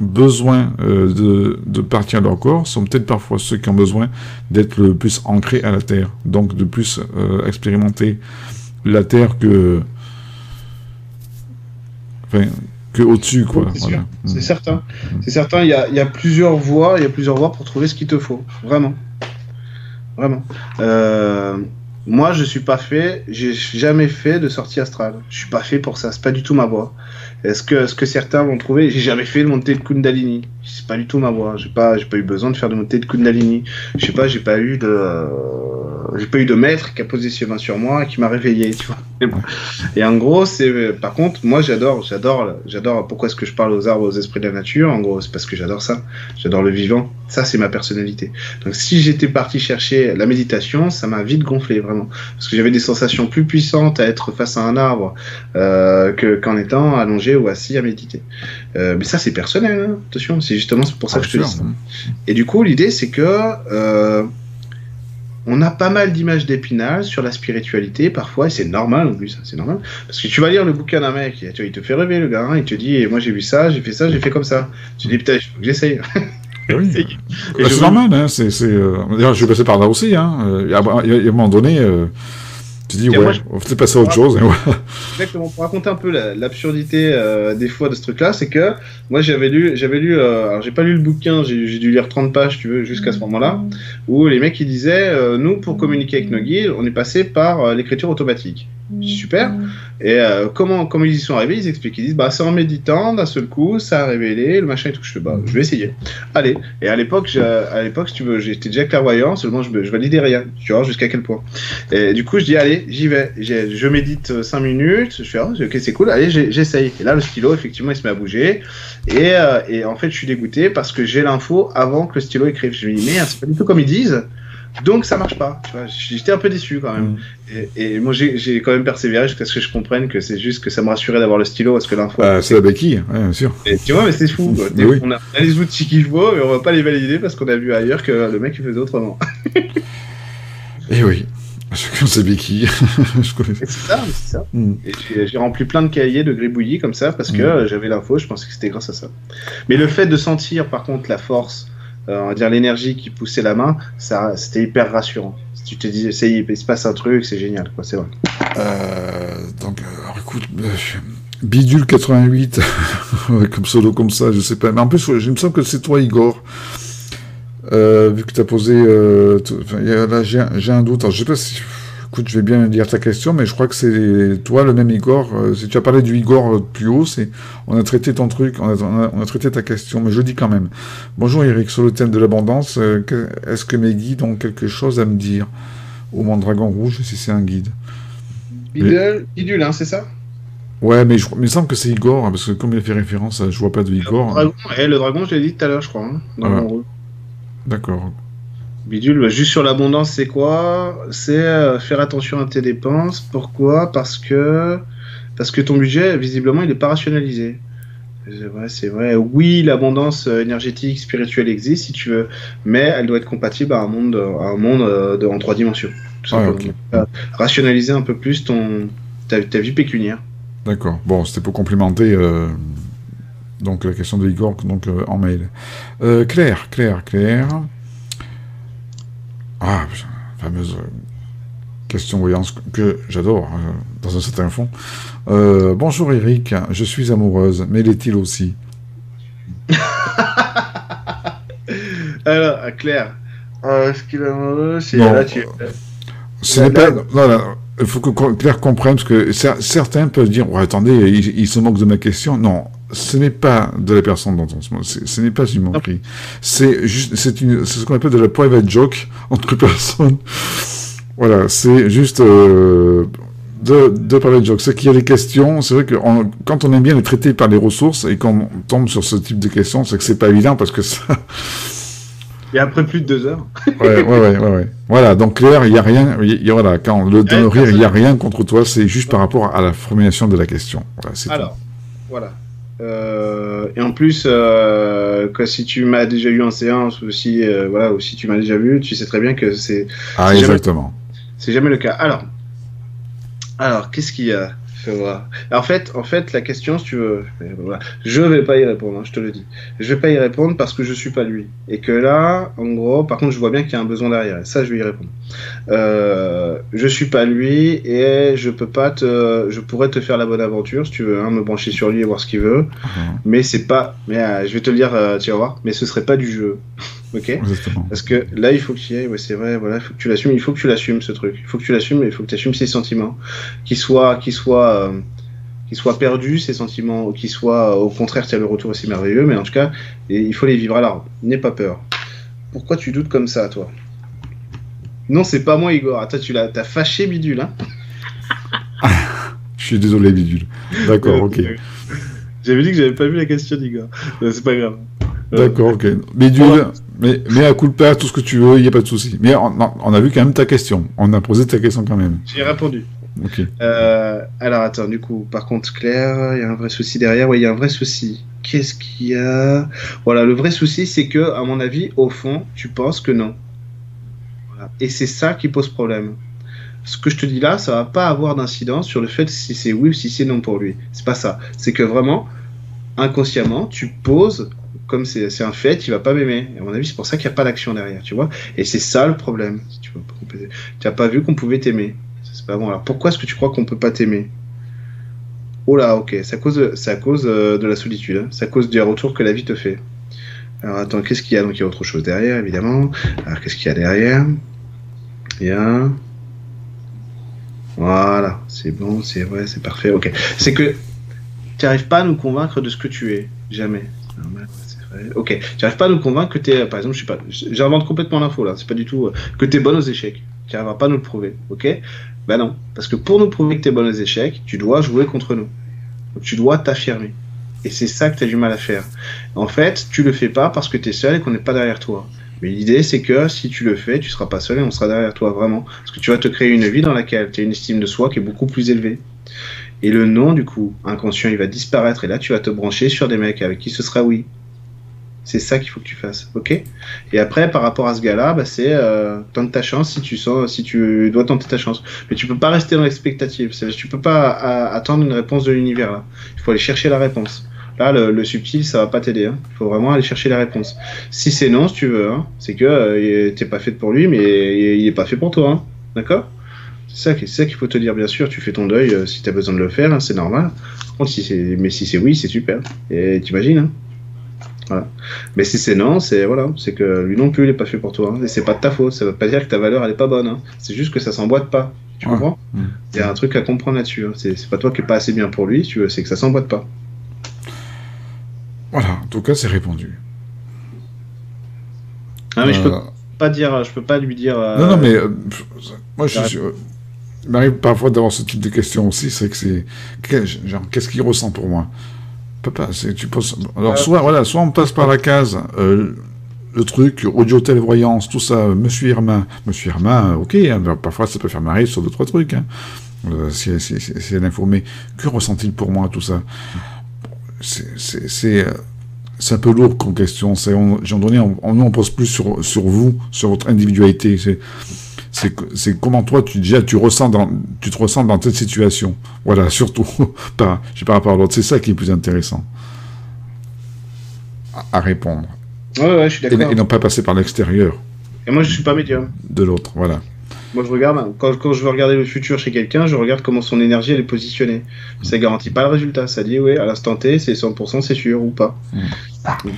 besoin de, de, partir de leur corps sont peut-être parfois ceux qui ont besoin d'être le plus ancrés à la terre, donc de plus expérimenter la Terre que. Enfin, que au-dessus, quoi. C'est certain. Mm. C'est certain, il y a, y a, plusieurs voies, il y a plusieurs voies pour trouver ce qu'il te faut. Vraiment. Vraiment. Euh, Moi, je suis pas fait, j'ai jamais fait de sortie astrale. Je suis pas fait pour ça, c'est pas du tout ma voix. Est-ce que, ce que certains vont trouver J'ai jamais fait de montée de Kundalini. C'est pas du tout ma voix. J'ai pas, j'ai pas eu besoin de faire de montée de Kundalini. Je sais pas, j'ai pas eu de, j'ai pas eu de maître qui a posé ses mains sur moi et qui m'a réveillé, tu vois. Et en gros, c'est, par contre, moi j'adore, j'adore, j'adore. Pourquoi est-ce que je parle aux arbres, aux esprits de la nature En gros, c'est parce que j'adore ça. J'adore le vivant. Ça, c'est ma personnalité. Donc, si j'étais parti chercher la méditation, ça m'a vite gonflé vraiment, parce que j'avais des sensations plus puissantes à être face à un arbre euh, que qu'en étant allongé ou assis à méditer. Euh, mais ça, c'est personnel. Hein. Attention, c'est justement pour ça Ah, que je te dis ça. hein. Et du coup, l'idée, c'est que euh, on a pas mal d'images d'épinal sur la spiritualité parfois, et c'est normal en plus, c'est normal. Parce que tu vas lire le bouquin d'un mec, et, tu vois, il te fait rêver le gars, hein, il te dit, moi j'ai vu ça, j'ai fait ça, j'ai fait comme ça. Tu dis, putain, il faut que j'essaye. Eh oui. Bah, c'est normal, hein. C'est, euh, d'ailleurs, je suis passé par là aussi, hein. Il y a un moment donné, euh, tu dis, ouais, moi, je- on peut-être passer à autre chose. et ouais. Exactement. Pour raconter un peu la- l'absurdité euh, des fois de ce truc-là, c'est que moi j'avais lu, j'avais lu, euh, alors j'ai pas lu le bouquin, j'ai dû lire 30 pages, tu veux, jusqu'à ce moment-là, où les mecs ils disaient, euh, nous pour communiquer avec nos guides, on est passé par l'écriture automatique. Super. Et euh, comment, comment ils y sont arrivés? Ils expliquent, ils disent, bah c'est en méditant, d'un seul coup, ça a révélé le machin et tout. Je fais, bah je vais essayer. Allez. Et à l'époque, à l'époque, si tu veux, j'étais déjà clairvoyant, seulement je, je validais rien. Tu vois jusqu'à quel point. Et du coup, je dis, allez, j'y vais. Je médite 5 minutes. Je fais, ah, ok, c'est cool. Allez, j'essaye. Et là, le stylo, effectivement, il se met à bouger. Et, euh, et en fait, je suis dégoûté parce que j'ai l'info avant que le stylo écrive. Je me dis, merde, c'est pas du tout comme ils disent. Donc ça marche pas. Tu vois, j'étais un peu déçu quand même. Et, et moi, j'ai quand même persévéré jusqu'à ce que je comprenne que c'est juste que ça me rassurait d'avoir le stylo parce que l'info. Euh, c'est la béquille, ouais, bien sûr. Et tu vois, mais c'est fou. quoi. Mais oui. On a on a les outils qu'il faut, mais on va pas les valider parce qu'on a vu ailleurs que le mec il faisait autrement. Et oui. Chacun ses béquilles. je connais. C'est ça, c'est ça. Mm. Et j'ai- rempli plein de cahiers de gribouillis comme ça parce que Mm. j'avais l'info, je pensais que c'était grâce à ça. Mais le fait de sentir par contre la force, euh, on va dire l'énergie qui poussait la main, ça c'était hyper rassurant. Si tu te dis, ça il se passe un truc, c'est génial, quoi, c'est vrai. Euh, donc, euh, écoute, Bidule 88, ouais, comme solo comme ça, je sais pas. Mais en plus, il me semble que c'est toi, Igor. Vu que tu as posé. là, j'ai un, j'ai un doute. Alors, je sais pas si. Écoute, je vais bien dire ta question, mais je crois que c'est toi, le même Igor. Euh, si tu as parlé du Igor plus haut, c'est on a traité ton truc, on a, on a- on a traité ta question, mais je le dis quand même. Bonjour Eric, sur le thème de l'abondance, euh, est-ce que mes guides ont quelque chose à me dire? Au mon dragon rouge, si c'est un guide. Bidule, bidule, hein, c'est ça? Ouais, mais, je, mais il me semble que c'est Igor, hein, parce que comme il a fait référence, à, je vois pas de le Igor. hein. dragon, eh, le dragon, je l'ai dit tout à l'heure, je crois. hein, rôle. D'accord. Bidule, bah, juste sur l'abondance, c'est quoi? C'est euh, faire attention à tes dépenses. Pourquoi? Parce que parce que ton budget, visiblement, il n'est pas rationalisé. C'est vrai, c'est vrai. Oui, l'abondance euh, énergétique, spirituelle existe, si tu veux, mais elle doit être compatible à un monde, à un monde euh, de- en trois dimensions. Tout Ah. Euh, Rationaliser un peu plus ton ta, ta vie pécuniaire. D'accord. Bon, c'était pour complémenter euh, donc la question de Igor donc, euh, en mail. Euh, Claire, Claire, Claire. Ah, putain, fameuse euh, question voyance que j'adore, euh, dans un certain fond. Euh, bonjour Eric, je suis amoureuse, mais l'est-il aussi? Alors, euh, Claire, euh, est-ce qu'il est amoureux C'est là, tu... Ce n'est pas. il faut que Claire comprenne, parce que cer- certains peuvent dire attendez, il, il se moque de ma question. Non, ce n'est pas de la personne dont on se moque. Ce n'est pas une moquerie. C'est juste, c'est une, c'est ce qu'on appelle de la private joke entre personnes. Voilà, c'est juste euh, de, de private joke. C'est qu'il y a des questions. C'est vrai que on- quand on aime bien les traiter par les ressources et qu'on tombe sur ce type de questions, c'est que c'est pas évident parce que ça. Et après plus de deux heures. Ouais, ouais, ouais, ouais, ouais. Voilà, donc Claire, il y a rien, il y a- voilà, quand le, dans le rire, il y a rien contre toi, c'est juste par rapport à la formulation de la question. Voilà, c'est tout. Alors, voilà. Euh, et en plus, euh, que si tu m'as déjà eu en séance ou si, euh, voilà, ou si tu m'as déjà vu, tu sais très bien que c'est Ah, exactement. c'est jamais le cas. Alors, alors qu'est-ce qu'il y a? En fait, en fait, la question, si tu veux, voilà, je vais pas y répondre, hein, je te le dis. Je vais pas y répondre parce que je suis pas lui. Et que là, en gros, par contre, je vois bien qu'il y a un besoin derrière. Et ça, je vais y répondre. Euh, je suis pas lui et je peux pas te, je pourrais te faire la bonne aventure si tu veux, hein, me brancher sur lui et voir ce qu'il veut. Mhm. Mais c'est pas, mais euh, je vais te le dire, euh, tu vas voir, mais ce serait pas du jeu. Ok Parce que là, il faut que tu y ailles, ouais, c'est vrai, voilà, il faut que tu l'assumes, il faut que tu l'assumes ce truc. Il faut que tu l'assumes, il faut que tu assumes ses sentiments. Qu'ils soient, qu'ils soient, euh, qu'ils soient perdus, ces sentiments, ou qu'ils soient, au contraire, as le retour aussi merveilleux, mais en tout cas, il faut les vivre. Alors, n'aie pas peur. Pourquoi tu doutes comme ça, toi? Non, c'est pas moi, Igor. Attends, tu l'as, t'as fâché Bidule, hein? Je suis désolé, Bidule. D'accord, ok. J'avais dit que j'avais pas vu la question d'Igor. C'est pas grave. D'accord, ok. Mais, mais à coup de père, tout ce que tu veux, il n'y a pas de souci. Mais on, on, a vu quand même ta question. On a posé ta question quand même. J'ai répondu. Ok. Euh, alors attends, du coup, par contre, Claire, il y a un vrai souci derrière. Oui, il y a un vrai souci. Qu'est-ce qu'il y a? Voilà, le vrai souci, c'est que, à mon avis, au fond, tu penses que non. Voilà. Et c'est ça qui pose problème. Ce que je te dis là, ça va pas avoir d'incidence sur le fait si c'est oui ou si c'est non pour lui. C'est pas ça. C'est que vraiment, inconsciemment, tu poses comme c'est un fait, il va pas m'aimer. À mon avis, c'est pour ça qu'il n'y a pas d'action derrière, tu vois. Et c'est ça le problème. tu n'as pas vu qu'on pouvait t'aimer. C'est pas bon. Alors pourquoi est-ce que tu crois qu'on peut pas t'aimer? Oh là, ok, c'est à cause, à cause euh, de la solitude. Hein. C'est à cause du retour que la vie te fait. Alors attends, qu'est-ce qu'il y a? Donc il y a autre chose derrière, évidemment. Alors qu'est-ce qu'il y a derrière? Il y a. Voilà, c'est bon, c'est vrai, c'est parfait. Ok. C'est que tu n'arrives pas à nous convaincre de ce que tu es. Jamais. Ok, tu n'arrives pas à nous convaincre que tu es, par exemple, je sais pas, j'invente complètement l'info là, c'est pas du tout, euh, que tu es bonne aux échecs. Tu n'arriveras pas à nous le prouver, ok? Ben non, parce que pour nous prouver que tu es bonne aux échecs, tu dois jouer contre nous. Donc tu dois t'affirmer. Et c'est ça que tu as du mal à faire. En fait, tu le fais pas parce que tu es seul et qu'on n'est pas derrière toi. Mais l'idée, c'est que si tu le fais, tu seras pas seul et on sera derrière toi vraiment. Parce que tu vas te créer une vie dans laquelle tu as une estime de soi qui est beaucoup plus élevée. Et le non, du coup, inconscient, il va disparaître. Et là, tu vas te brancher sur des mecs avec qui ce sera oui. C'est ça qu'il faut que tu fasses, ok? Et après, par rapport à ce gars-là, bah, c'est euh, tente ta chance si tu sens, si tu dois tenter ta chance. Mais tu peux pas rester dans l'expectative. Tu peux pas attendre une réponse de l'univers. Il faut aller chercher la réponse. Là, le, subtil, ça va pas t'aider. Hein. Il faut vraiment aller chercher la réponse. Si c'est non, si tu veux, hein, c'est que euh, t'es pas fait pour lui, mais il, est pas fait pour toi. Hein. D'accord? C'est ça, qu'il faut te dire, bien sûr. Tu fais ton deuil euh, si tu as besoin de le faire, hein, c'est normal. mais si c'est oui, c'est super. Et t'imagines, hein voilà. Mais si c'est non, c'est voilà, c'est que lui non plus, il est pas fait pour toi. Hein. Et c'est pas de ta faute. Ça veut pas dire que ta valeur, elle est pas bonne. Hein. C'est juste que ça s'emboîte pas. Tu comprends? Mmh. Il y a un truc à comprendre là-dessus. Hein. C'est pas toi qui est pas assez bien pour lui, tu c'est que ça s'emboîte pas. Voilà, en tout cas, c'est répondu. Ah, mais je peux euh. pas dire, je peux pas lui dire. Non, non, mais euh, moi, je suis il m'arrive parfois d'avoir ce type de questions aussi, c'est que c'est. Qu'est-ce qu'il ressent pour moi? Papa, tu penses. Alors, soit, voilà, soit on passe par la case, euh, le truc, audio télévoyance, tout ça, Monsieur Irma. Monsieur Irma, ok, hein, parfois ça peut faire marrer sur d'autres trucs, hein, euh, c'est. Mais que ressent-il pour moi, tout ça? C'est. Euh, c'est un peu lourd comme question. J'en donné, on, on, on pose plus sur, sur vous, sur votre individualité. C'est c'est comment toi, tu, déjà, tu, ressens dans, tu te ressens dans cette situation. Voilà, surtout pas, je par rapport à l'autre. C'est ça qui est plus intéressant à, répondre. Ouais, ouais, je suis d'accord. Et, non pas passer par l'extérieur. Et moi, je suis pas médium. De l'autre, voilà. Moi, je regarde, quand, quand, je veux regarder le futur chez quelqu'un, je regarde comment son énergie elle est positionnée. Ça garantit pas le résultat. Ça dit, oui, à l'instant T, c'est 100%, c'est sûr ou pas. Hmm.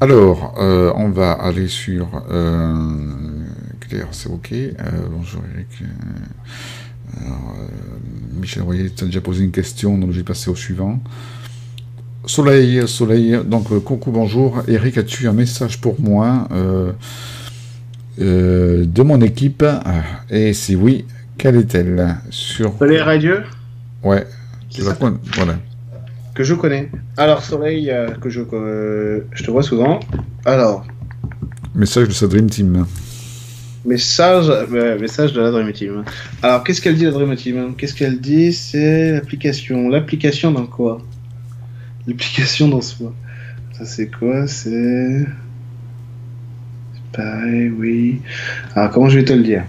Alors, euh, on va aller sur euh, c'est ok. Euh, bonjour Eric. Euh, Michel Royer, tu as déjà posé une question, donc je vais passer au suivant. Soleil, Soleil, donc euh, coucou, bonjour. Eric, as-tu un message pour moi de mon équipe? Et si oui, quelle est-elle? Sur... Soleil Radieux Ouais, c'est la voilà. Que je connais. Alors, Soleil, que je, je te vois souvent. Alors. Message de sa Dream Team. Message, message de la Dream Team. Alors, qu'est-ce qu'elle dit la Dream Team Qu'est-ce qu'elle dit? C'est l'application. L'application dans quoi? L'application dans soi. Ça, c'est quoi? C'est. pareil, oui. Alors, comment je vais te le dire?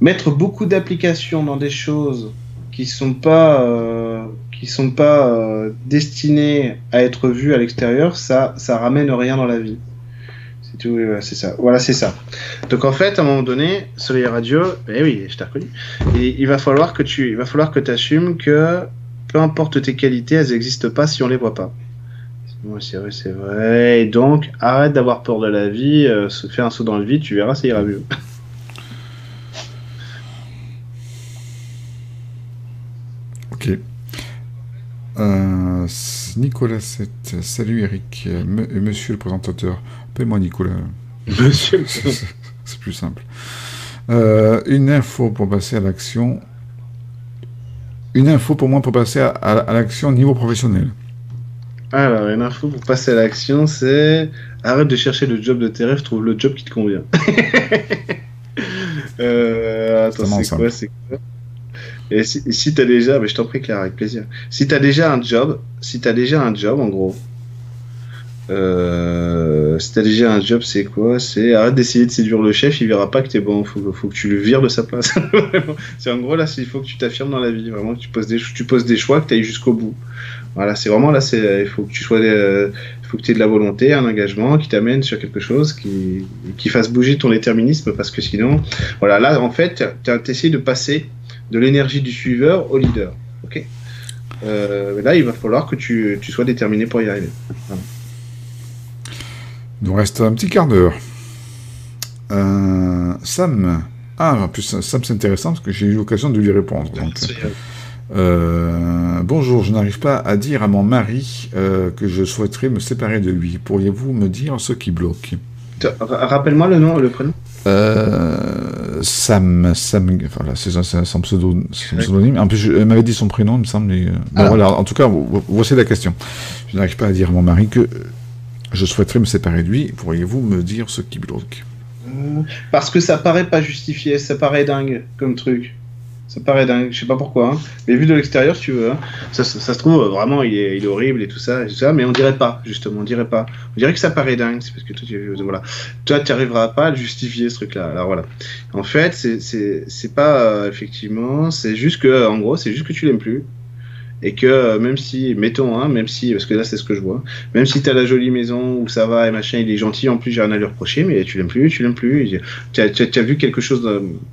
Mettre beaucoup d'applications dans des choses qui sont pas. Euh, qui sont pas euh, destinés à être vus à l'extérieur, ça, ça ramène rien dans la vie. C'est tout, c'est ça. Voilà, c'est ça. Donc en fait, à un moment donné, Soleil Radio, eh oui, je t'ai reconnu. Et il va falloir que tu, il va falloir que assumes que peu importe tes qualités, elles n'existent pas si on les voit pas. C'est vrai, c'est vrai. Donc, arrête d'avoir peur de la vie, euh, fais un saut dans le vide, tu verras, ça ira mieux. ok. Euh, Nicolas 7, salut Eric, monsieur le présentateur. Appelle-moi Nicolas. Monsieur C'est plus simple. Euh, une info pour passer à l'action. Une info pour moi pour passer à, l'action au niveau professionnel. Alors, une info pour passer à l'action, c'est arrête de chercher le job de tes rêves, trouve le job qui te convient. euh, attends, c'est quoi, c'est quoi? Et si, si t'as déjà, mais je t'en prie Claire, avec plaisir. Si t'as déjà un job, si t'as déjà un job en gros, euh, si t'as déjà un job, c'est quoi? C'est arrête d'essayer de séduire le chef, il verra pas que t'es bon. Faut, faut que tu le vires de sa place. c'est en gros là, il faut que tu t'affirmes dans la vie, vraiment que tu poses des, tu poses des choix, que tu ailles jusqu'au bout. Voilà, c'est vraiment là, il faut que tu sois, euh, faut que tu aies de la volonté, un engagement qui t'amène sur quelque chose, qui, qui fasse bouger ton déterminisme, parce que sinon, voilà, là en fait, tu essayé de passer de l'énergie du suiveur au leader. Ok? Euh, là, il va falloir que tu, tu sois déterminé pour y arriver. Voilà. Il nous reste un petit quart d'heure. Euh, Sam. Ah, en plus, Sam, c'est intéressant parce que j'ai eu l'occasion de lui répondre. Euh, bonjour, je n'arrive pas à dire à mon mari euh, que je souhaiterais me séparer de lui. Pourriez-vous me dire ce qui bloque? Rappelle-moi le nom, le prénom. Sam, Sam, voilà, c'est son, pseudo, pseudonyme. En plus, elle m'avait dit son prénom, il me semble. Ah. voilà, en tout cas, voici la question. Je n'arrive pas à dire à mon mari que je souhaiterais me séparer de lui. Pourriez-vous me dire ce qui bloque? Euh, Parce que ça paraît pas justifié, ça paraît dingue comme truc. Ça paraît dingue, je sais pas pourquoi. Hein. Mais vu de l'extérieur, si tu veux, hein, ça, se trouve vraiment, il est, horrible et tout ça, ça, mais on dirait pas, justement, on dirait pas. On dirait que ça paraît dingue, c'est parce que toi, tu, voilà. toi, tu arriveras pas à justifier ce truc-là. Alors voilà. En fait, c'est pas euh, effectivement, c'est juste que, en gros, c'est juste que tu l'aimes plus et que euh, même si, mettons, hein, même si, parce que là c'est ce que je vois, même si t'as la jolie maison où ça va et machin, il est gentil, en plus j'ai rien à lui reprocher, mais tu l'aimes plus, tu l'aimes plus, tu as, vu quelque chose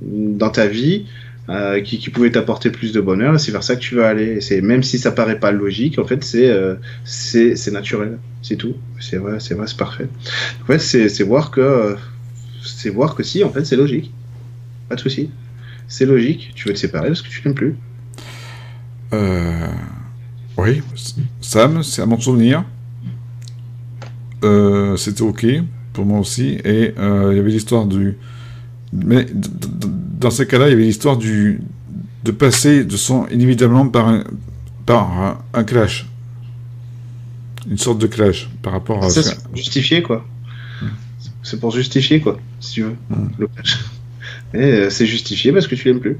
dans, ta vie euh, qui, pouvait t'apporter plus de bonheur, c'est vers ça que tu vas aller. C'est même si ça paraît pas logique, en fait c'est euh, c'est naturel, c'est tout, c'est vrai, c'est vrai, c'est parfait. En fait c'est voir que c'est voir que si, en fait c'est logique, pas de souci, c'est logique, tu veux te séparer parce que tu l'aimes plus. Euh, oui, Sam, c'est à mon souvenir. C'était ok pour moi aussi. Et il y avait l'histoire du. Mais dans ces cas-là, il y avait l'histoire du de passer de son inévitablement par un, par un, clash, une sorte de clash par rapport à. Ça, c'est justifier quoi. Hmm. C'est pour justifier quoi, si tu veux, hmm. le clash. Et c'est justifié parce que tu l'aimes plus.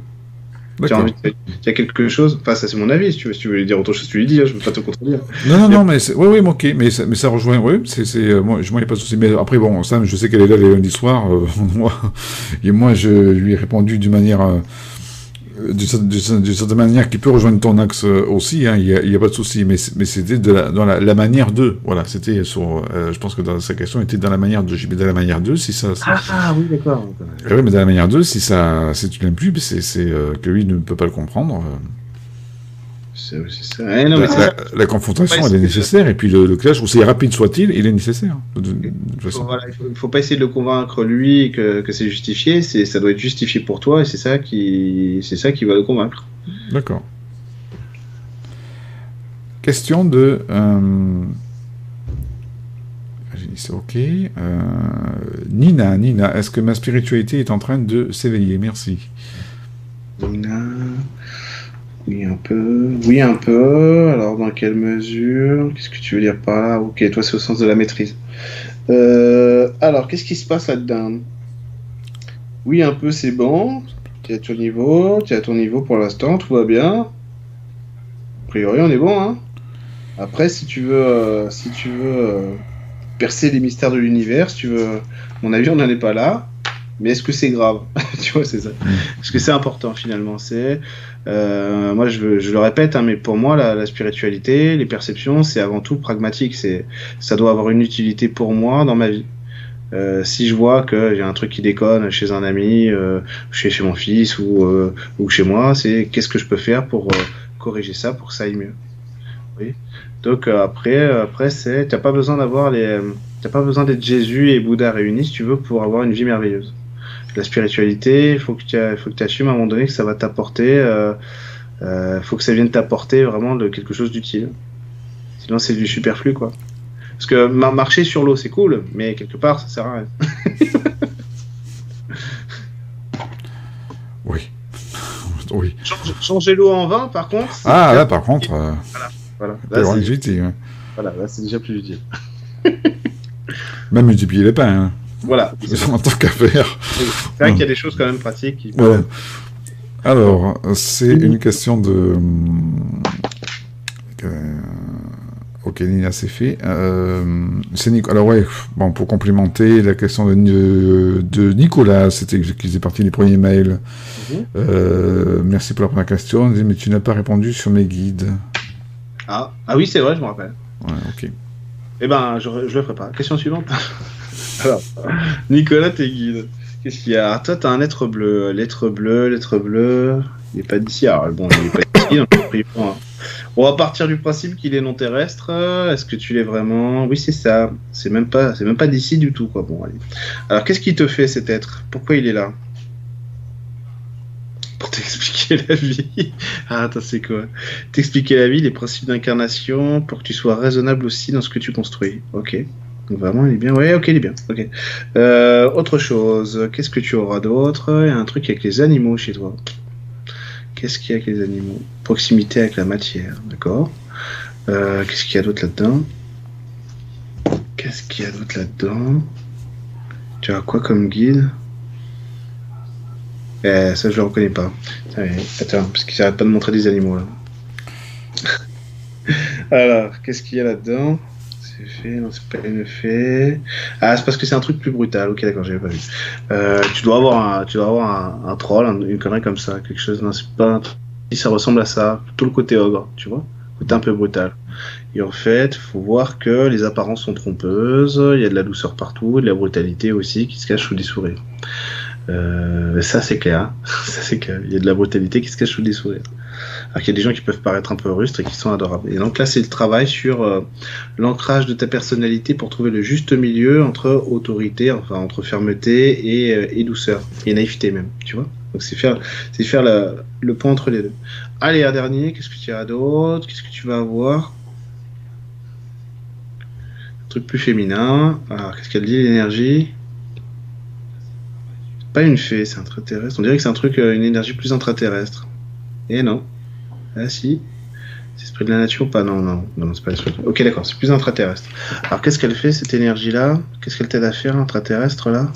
Tu as, y a quelque chose, enfin ça c'est mon avis, si tu veux, si tu veux lui dire autre chose, tu lui dis, hein, je ne veux pas te contredire. Non, non, non, mais oui, oui, ok, mais ça, mais ça rejoint, oui, c'est, euh, moi, je, moi, il n'y a pas de souci. Mais après, bon, Sam, je sais qu'elle est là les lundis soirs, euh, et moi, je lui ai répondu d'une manière, euh, d'une certaine manière qui peut rejoindre ton axe euh, aussi, hein, il n'y a, pas de souci, mais, mais c'était dans la, manière de, voilà, c'était sur, euh, je pense que dans sa question était dans la manière de, mais dans la manière de, si ça... Ah, ah, oui, d'accord. Oui, mais dans la manière de, si ça, si tu l'aimes plus, c'est, euh, que lui ne peut pas le comprendre. La, confrontation, elle est nécessaire, et puis le, clash, aussi rapide soit-il, il est nécessaire. De, il ne faut, pas essayer de le convaincre lui que, que c'est justifié, c'est, ça doit être justifié pour toi, et c'est ça qui, c'est ça qui va le convaincre. D'accord. Question de. Euh, c'est ok. Euh, Nina, Nina, est-ce que ma spiritualité est en train de s'éveiller? Merci. Nina. Oui, un peu. Oui, un peu. Alors, dans quelle mesure? Qu'est-ce que tu veux dire par là? Ok, toi, c'est au sens de la maîtrise. Euh, alors, qu'est-ce qui se passe là-dedans? Oui, un peu, c'est bon. Tu es à ton niveau. Tu es à ton niveau pour l'instant. Tout va bien. A priori, on est bon. Hein Après, si tu veux, euh, si tu veux euh, percer les mystères de l'univers, si tu veux, mon avis, on n'en est pas là. Mais est-ce que c'est grave Tu vois, c'est ça. Mm. Est-ce que c'est important finalement? C'est euh, moi, je, je, le répète, hein, mais pour moi, la, la spiritualité, les perceptions, c'est avant tout pragmatique. C'est, ça doit avoir une utilité pour moi dans ma vie. Euh, si je vois que j'ai un truc qui déconne chez un ami, euh, chez, chez mon fils ou, euh, ou chez moi, c'est qu'est-ce que je peux faire pour corriger ça, pour que ça aille mieux? Oui. Donc après, après c'est, t'as pas besoin d'avoir les, t'as pas besoin d'être Jésus et Bouddha réunis si tu veux pour avoir une vie merveilleuse. La spiritualité, il faut que tu, faut que tu assumes à un moment donné que ça va t'apporter, euh, euh, faut que ça vienne t'apporter vraiment de quelque chose d'utile. Sinon c'est du superflu quoi. Parce que marcher sur l'eau c'est cool, mais quelque part ça sert à rien. oui. oui. Changer, l'eau en vin par contre. Ah là par contre. Euh... Voilà. Là, c'est utile. Voilà, là c'est déjà plus utile. Même multiplier les pains. Hein. Voilà. En tant qu'à faire. C'est vrai qu'il y a des choses quand même pratiques. Qui... Alors, c'est une question de. Euh... Ok, Nina, c'est fait. Euh, c'est Alors, ouais, bon, pour complémenter la question de, de Nicolas, c'était qui faisait partie des premiers mails. Mhm. euh, merci pour la première question. Mais tu n'as pas répondu sur mes guides. Ah, ah oui, c'est vrai, je me rappelle. Ouais, ok. Eh ben, je, je le ferai pas. Question suivante. Alors, Nicolas, t'es guide. Qu'est-ce qu'il y a? Toi, t'as un lettre bleu. Lettre bleue, lettre bleue. Il n'est pas d'ici. Alors, bon, il n'est pas d'ici. donc, on va partir du principe qu'il est non terrestre. Est-ce que tu l'es vraiment? Oui, c'est ça. C'est même pas, c'est même pas d'ici du tout, quoi. Bon, allez. Alors, qu'est-ce qui te fait cet être? Pourquoi il est là? Pour t'expliquer la vie. ah, attends, c'est quoi? T'expliquer la vie, les principes d'incarnation, pour que tu sois raisonnable aussi dans ce que tu construis. Ok. Donc vraiment, il est bien. Ouais, ok, il est bien. Ok. Euh, autre chose. Qu'est-ce que tu auras d'autre? Il y a un truc avec les animaux chez toi. Qu'est-ce qu'il y a avec les animaux? Proximité avec la matière, d'accord. Euh, qu'est-ce qu'il y a d'autre là-dedans? Qu'est-ce qu'il y a d'autre là-dedans? Tu as quoi comme guide? Eh, ça je le reconnais pas. Attends, parce qu'ils n'arrêtent pas de montrer des animaux là. Alors, qu'est-ce qu'il y a là-dedans? Non, c'est pas. Ah, c'est parce que c'est un truc plus brutal. Ok, d'accord, j'avais pas vu. Euh, tu dois avoir un, tu dois avoir un, troll, une connerie comme ça, quelque chose. Non, c'est pas. Si ça ressemble à ça, tout le côté ogre, tu vois, côté un peu brutal. Et en fait, faut voir que les apparences sont trompeuses. Il y a de la douceur partout, de la brutalité aussi qui se cache sous des sourires. Euh, ça c'est clair, ça c'est clair. Il y a de la brutalité qui se cache sous des sourires. Alors qu'il y a des gens qui peuvent paraître un peu rustres et qui sont adorables. Et donc là, c'est le travail sur euh, l'ancrage de ta personnalité pour trouver le juste milieu entre autorité, enfin entre fermeté et, euh, douceur, et naïveté même, tu vois. Donc c'est faire, c'est faire le pont entre les deux. Allez, un dernier, qu'est-ce que tu as d'autre? Qu'est-ce que tu vas avoir? Un truc plus féminin. Alors, qu'est-ce qu'elle dit, l'énergie? Pas une fée, c'est intraterrestre. On dirait que c'est un truc, euh, une énergie plus intraterrestre. Et non. Ah si. C'est esprit de la nature pas? Non, non, non, c'est pas l'esprit. Ok, d'accord, c'est plus intraterrestre. Alors qu'est-ce qu'elle fait cette énergie-là? Qu'est-ce qu'elle t'aide à faire intraterrestre là?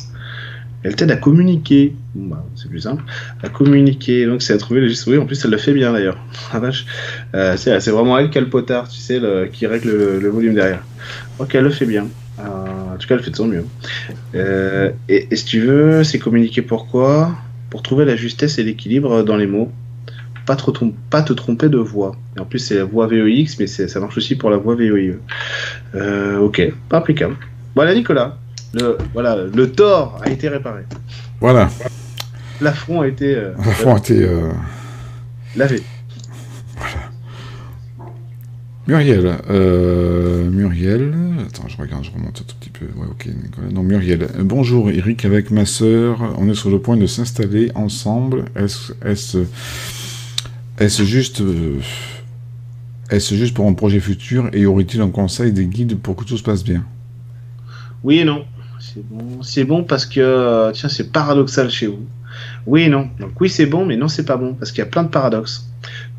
Elle t'aide à communiquer. Bah, c'est plus simple. À communiquer. Donc c'est à trouver le juste. Oui, en plus elle le fait bien d'ailleurs. Ah vache. Euh, c'est, vraiment elle qui a le potard, tu sais, qui règle le, volume derrière. Ok, elle le fait bien. Euh, en tout cas, elle fait de son mieux. Euh, et, et si tu veux, c'est communiquer pourquoi? Pour trouver la justesse et l'équilibre dans les mots pas, trop pas te tromper de voix. Et en plus, c'est la voix VOX, mais ça marche aussi pour la voix VOIE. Euh, ok, pas applicable. Voilà, Nicolas. Le, voilà, le tort a été réparé. Voilà. L'affront a été. Euh, L'affront a été. Euh, lavé. Muriel. Euh, Muriel. Attends, je regarde, je remonte un tout petit peu. Ok, Nicolas. Non, Muriel. Bonjour, Eric, avec ma sœur. On est sur le point de s'installer ensemble. Est-ce. Est est-ce juste, euh, est-ce juste pour un projet futur et aurait-il un conseil des guides pour que tout se passe bien? Oui et non. C'est bon, c'est bon parce que euh, tiens, c'est paradoxal chez vous. Oui et non. Donc oui, c'est bon, mais non, c'est pas bon parce qu'il y a plein de paradoxes.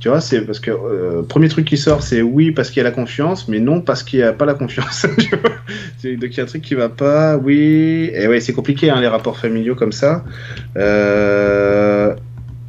Tu vois, c'est parce que euh, premier truc qui sort, c'est oui parce qu'il y a la confiance, mais non parce qu'il n'y a pas la confiance. Donc il y a un truc qui va pas, oui. Et ouais, c'est compliqué hein, les rapports familiaux comme ça. Euh,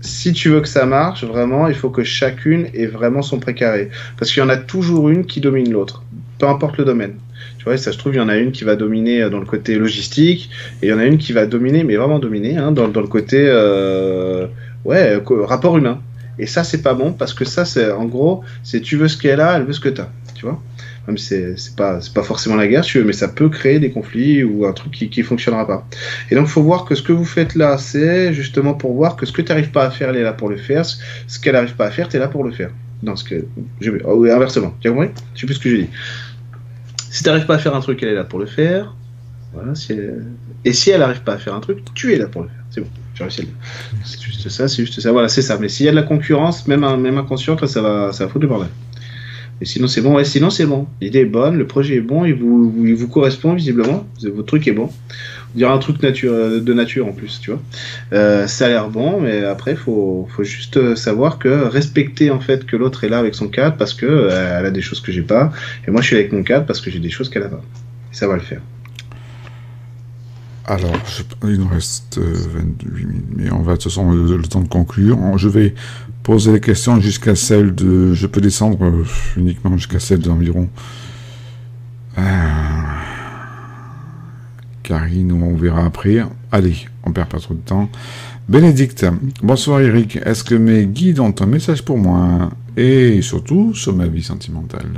si tu veux que ça marche, vraiment, il faut que chacune ait vraiment son précaré. Parce qu'il y en a toujours une qui domine l'autre, peu importe le domaine. Tu vois, ça se trouve, il y en a une qui va dominer euh, dans le côté logistique, et il y en a une qui va dominer, mais vraiment dominer, hein, dans, le côté euh, ouais, rapport humain. Et ça, c'est pas bon, parce que ça, c'est en gros, c'est tu veux ce qu'elle a, elle veut ce que tu as. Tu vois même c'est pas c'est pas forcément la guerre, mais ça peut créer des conflits ou un truc qui qui fonctionnera pas. Et donc faut voir que ce que vous faites là, c'est justement pour voir que ce que tu n'arrives pas à faire, elle est là pour le faire. Ce qu'elle n'arrive pas à faire, tu es là pour le faire. Non, ce que. Oh, oui, inversement. Tu as compris? Je sais plus ce que j'ai dit. Si tu n'arrives pas à faire un truc, elle est là pour le faire. Voilà, si Et si elle n'arrive pas à faire un truc, tu es là pour le faire. C'est juste ça, c'est juste ça. Voilà, c'est ça. Mais s'il y a de la concurrence, même, même inconsciente, ça va, ça va foutre le bordel. Et sinon, c'est bon. Ouais, sinon, c'est bon. L'idée est bonne, le projet est bon, il vous, il vous correspond visiblement. Votre truc est bon. On dirait un truc nature, de nature en plus, tu vois. Euh, ça a l'air bon, mais après, faut, faut juste savoir que respecter en fait que l'autre est là avec son cadre parce que euh, elle a des choses que j'ai pas, et moi je suis avec mon cadre parce que j'ai des choses qu'elle a pas. Et ça va le faire. Alors, il nous reste 28 euh, minutes, mais on va de toute façon le, temps de conclure. Je vais poser les questions jusqu'à celle de... Je peux descendre euh, uniquement jusqu'à celle d'environ... Euh, Karine, on verra après. Allez, on perd pas trop de temps. Bénédicte, bonsoir Eric. Est-ce que mes guides ont un message pour moi? Et surtout sur ma vie sentimentale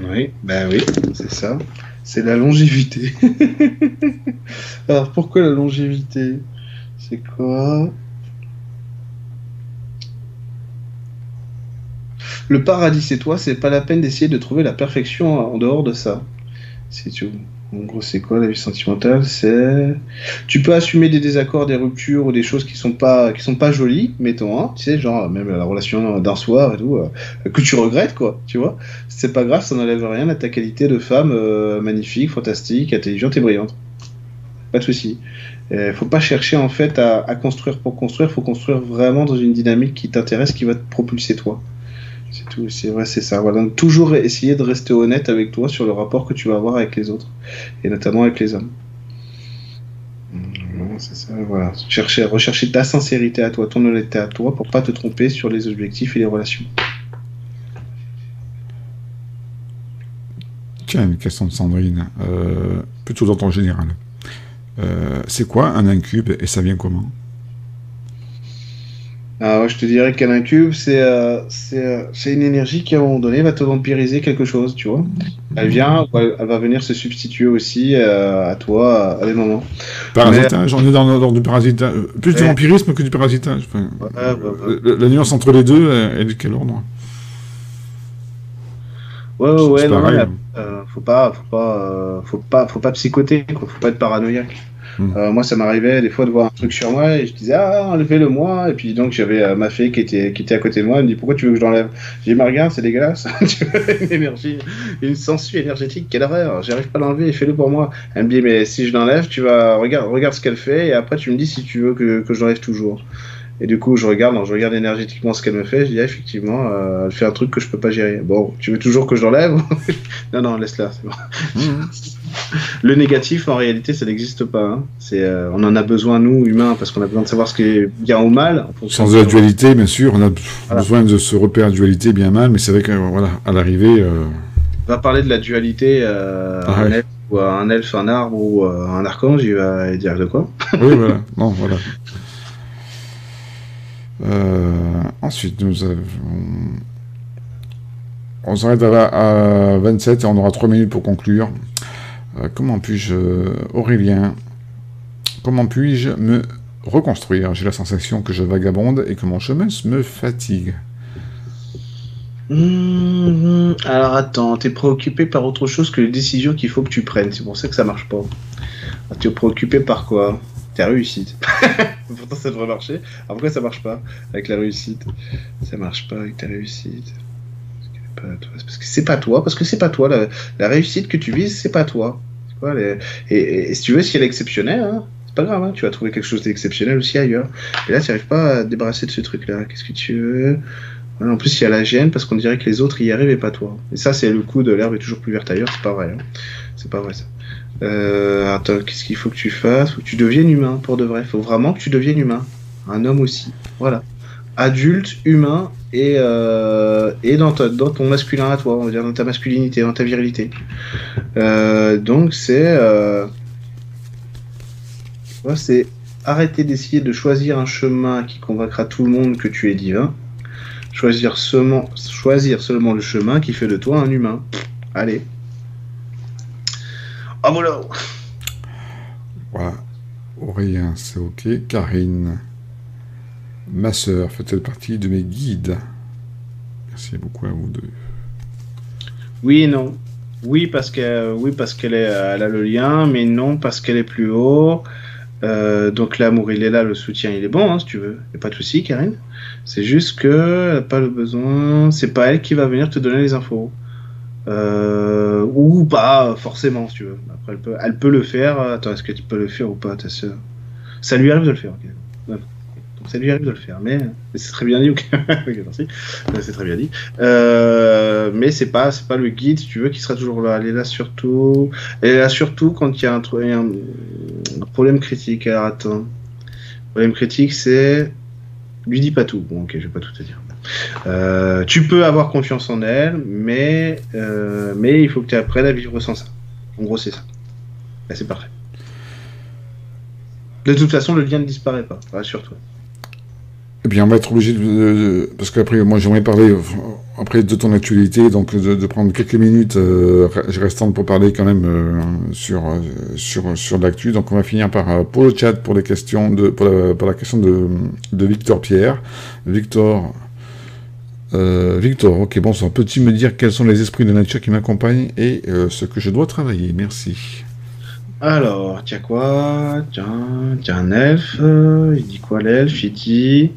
Oui, ben oui, c'est ça. C'est la longévité. Alors pourquoi la longévité? C'est quoi? Le paradis, c'est toi, c'est pas la peine d'essayer de trouver la perfection en dehors de ça. C'est tout. En gros, c'est quoi la vie sentimentale? C'est tu peux assumer des désaccords, des ruptures ou des choses qui sont pas qui sont pas jolies, mettons, hein, tu sais, genre même la relation d'un soir et tout, euh, que tu regrettes quoi, tu vois. C'est pas grave, ça n'enlève rien à ta qualité de femme euh, magnifique, fantastique, intelligente et brillante. Pas de souci. Il faut pas chercher en fait à, à construire pour construire, faut construire vraiment dans une dynamique qui t'intéresse, qui va te propulser toi. C'est vrai, c'est ça. Donc, toujours essayer de rester honnête avec toi sur le rapport que tu vas avoir avec les autres, et notamment avec les hommes. C'est ça, voilà. Chercher, rechercher ta sincérité à toi, ton honnêteté à toi, pour pas te tromper sur les objectifs et les relations. Tiens, une question de Sandrine, euh, plutôt dans ton général. Euh, c'est quoi un incube et ça vient comment? Ah je te dirais qu'un incube, c'est euh, euh, c'est une énergie qui, à un moment donné, va te vampiriser quelque chose, tu vois. Elle vient, elle, va venir se substituer aussi euh, à toi à des moments. Parasitage, on est dans l'ordre du parasitage. Plus du vampirisme que du parasitage. la, nuance entre les deux, elle est de quel ordre? Ouais, ouais, ouais, non, faut pas, faut pas, faut pas, faut pas psychoter, quoi. Faut pas être paranoïaque. Hmm. Euh, moi, ça m'arrivait des fois de voir un truc sur moi et je disais ah enlevez-le moi. Et puis donc j'avais euh, ma fille qui était qui à côté de moi. Elle me dit pourquoi tu veux que je l'enlève? J'ai dit mais regarde c'est dégueulasse. Une énergie une sensu énergétique quelle horreur. J'arrive pas à l'enlever fais-le pour moi. Elle me dit mais si je l'enlève tu vas regarde regarde ce qu'elle fait. Et après tu me dis si tu veux que, que je l'enlève toujours et du coup, je regarde, je regarde énergétiquement ce qu'elle me fait. Je dis, ah, effectivement, euh, elle fait un truc que je peux pas gérer. Bon, tu veux toujours que je l'enlève Non, non, laisse-la, c'est bon. Mhm. Le négatif, en réalité, ça n'existe pas. Hein. C'est, euh, on en a besoin, nous, humains, parce qu'on a besoin de savoir ce qui est bien ou mal. Sans de la dualité, bien sûr, on a besoin de se repérer dualité bien-mal, mais c'est vrai que, voilà, à l'arrivée. Euh, on va parler de la dualité, ah, un, elfe, ou un elfe, un arbre ou un archange, il va dire de quoi Oui, voilà. Non, voilà. Euh, ensuite, nous avons... On s'arrête à, 27 et on aura 3 minutes pour conclure. Euh, comment puis-je, Aurélien, comment puis-je me reconstruire? J'ai la sensation que je vagabonde et que mon chemin me fatigue. Mmh, alors attends, t'es préoccupé par autre chose que les décisions qu'il faut que tu prennes. C'est pour ça que ça marche pas. Tu es préoccupé par quoi? Réussite. Pourtant, ça devrait marcher. Alors ça marche pas avec la réussite? Ça marche pas avec ta réussite. Parce que c'est pas toi, parce que c'est pas toi. La, réussite que tu vises, c'est pas toi. et, si tu veux, si elle est exceptionnelle, hein, c'est pas grave, hein, tu vas trouver quelque chose d'exceptionnel aussi ailleurs. Et là, tu n'arrives pas à te débarrasser de ce truc-là. Qu'est-ce que tu veux? En plus, il y a la gêne parce qu'on dirait que les autres y arrivent et pas toi. Et ça, c'est le coup de l'herbe est toujours plus verte ailleurs. C'est pas vrai. Hein. C'est pas vrai ça. Euh, attends, qu'est-ce qu'il faut que tu fasses Faut que tu deviennes humain pour de vrai. Faut vraiment que tu deviennes humain. Un homme aussi. Voilà. Adulte, humain et, euh, et dans, dans ton masculin à toi, on va dire dans ta masculinité, dans ta virilité. Euh, donc c'est. Euh, c'est arrêter d'essayer de choisir un chemin qui convaincra tout le monde que tu es divin. Choisir seulement, choisir seulement le chemin qui fait de toi un humain. Allez. Voilà. Aurélien, c'est ok. Karine, ma sœur, fait-elle partie de mes guides? Merci beaucoup à vous deux. Oui et non. Oui parce que oui parce qu'elle est, elle a le lien, mais non parce qu'elle est plus haut. Euh, donc l'amour il est là, le soutien il est bon, hein, si tu veux. Y a pas de souci, Karine. C'est juste que elle a pas le besoin. C'est pas elle qui va venir te donner les infos. Euh, ou pas forcément, si tu veux. Après, elle peut, elle peut le faire. Attends, est-ce que tu peux le faire ou pas, ta soeur Ça lui arrive de le faire. ok. Ouais. Donc ça lui arrive de le faire, mais, c'est très bien dit. Ok, Ok, merci. C'est très bien dit. Euh, mais c'est pas, c'est pas le guide, si tu veux, qui sera toujours là. Elle est là surtout. Elle est là surtout quand il y a un, un, problème critique. Alors attends. Problème critique, c'est lui dis pas tout. Bon, ok, je vais pas tout te dire. Euh, tu peux avoir confiance en elle, mais, euh, mais il faut que tu apprennes à vivre sans ça. En gros, c'est ça. C'est parfait. De toute façon, le lien ne disparaît pas, rassure-toi. Eh bien, on va être obligé de, parce qu'après, moi, j'aimerais parler après de ton actualité, donc de, prendre quelques minutes euh, re- restantes pour parler quand même euh, sur sur sur l'actu. Donc, on va finir par pour le chat pour les questions de la, pour la question de de Victor Pierre. Victor. Euh, Victor, ok, bonsoir. Peux-tu me dire quels sont les esprits de nature qui m'accompagnent et euh, ce que je dois travailler Merci. Alors, tiens quoi? Tiens, tiens un elfe. euh, il dit quoi l'elfe? Il dit.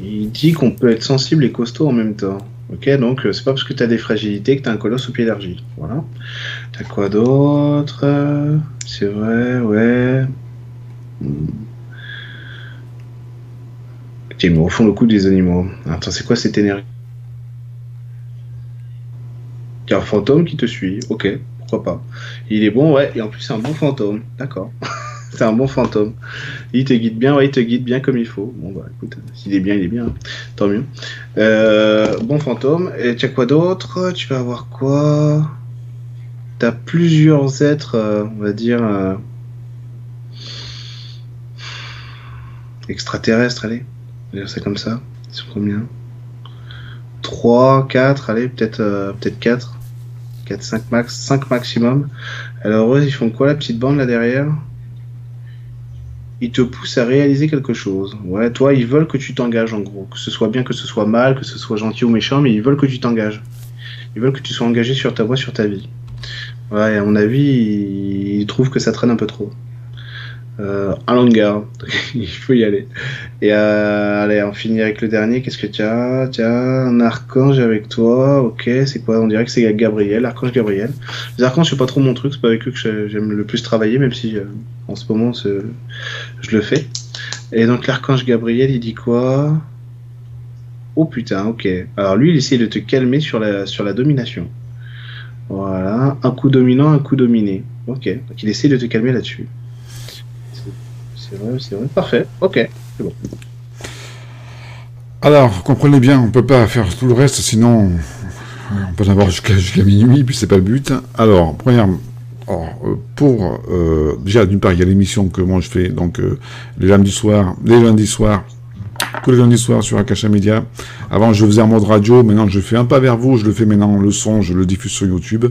Il dit qu'on peut être sensible et costaud en même temps. Ok, donc c'est pas parce que t'as des fragilités que t'as un colosse au pied d'argile. Voilà. T'as quoi d'autre? C'est vrai, ouais. Hmm. Mais au fond le coup des animaux. Attends, c'est quoi cette énergie? Il y a un fantôme qui te suit. Ok, pourquoi pas. Il est bon, ouais, et en plus c'est un bon fantôme. D'accord. c'est un bon fantôme. Il te guide bien, ouais, il te guide bien comme il faut. Bon bah écoute, s'il est bien, il est bien. Tant mieux. Euh, bon fantôme. Et tu quoi d'autre? Tu vas avoir quoi? T'as plusieurs êtres, euh, on va dire, euh, extraterrestres, allez. Dire comme ça. Sont combien? 3, 4, allez, peut-être euh, peut-être 4. 4, 5 max, 5 maximum. Alors eux, ils font quoi la petite bande là derrière? Ils te poussent à réaliser quelque chose. Ouais, toi, ils veulent que tu t'engages en gros. Que ce soit bien, que ce soit mal, que ce soit gentil ou méchant, mais ils veulent que tu t'engages. Ils veulent que tu sois engagé sur ta voie, sur ta vie. Ouais, à mon avis, ils trouvent que ça traîne un peu trop. Euh, un longueur, il faut y aller. Et euh, allez, on finit avec le dernier. Qu'est-ce que tu as? Tu as un archange avec toi. Ok, c'est quoi? On dirait que c'est Gabriel, archange Gabriel. Les archanges, c'est pas trop mon truc. C'est pas avec eux que j'ai- j'aime le plus travailler, même si euh, en ce moment je le fais. Et donc l'archange Gabriel, il dit quoi? Oh putain, ok. Alors lui, il essaie de te calmer sur la sur la domination. Voilà, un coup dominant, un coup dominé. Ok, donc il essaie de te calmer là-dessus. C'est- C'est c'est. Parfait. Ok. Alors, comprenez bien, on peut pas faire tout le reste, sinon on peut en avoir jusqu'à minuit, puis c'est pas le but. Alors, première, euh, pour euh, déjà d'une part, il y a l'émission que moi je fais, donc euh, les lundis soirs, les lundis soirs, tous les lundis soirs sur Akasha Media. Avant, je faisais en mode radio, maintenant je fais un pas vers vous, je le fais maintenant le son, je le diffuse sur YouTube.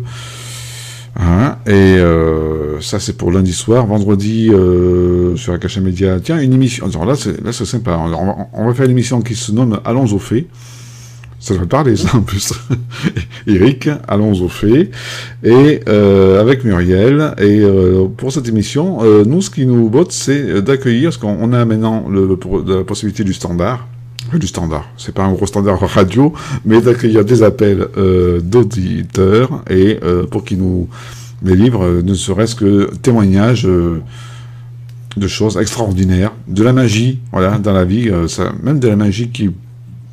Hein, et euh, ça c'est pour lundi soir, vendredi euh, sur Akasha Media. Tiens, une émission. Là c'est là c'est sympa. On va, faire une émission qui se nomme Allons au fait. Ça devrait parler ça en plus. Eric, Allons au fait. Et euh, avec Muriel. Et euh, pour cette émission, nous ce qui nous botte c'est d'accueillir, parce qu'on on a maintenant la possibilité du standard. Du standard, c'est pas un gros standard radio, mais d'accueillir des appels d'auditeurs et pour qu'ils nous délivrent euh, ne serait-ce que témoignages euh, de choses extraordinaires, de la magie, dans la vie, euh, même de la magie qui,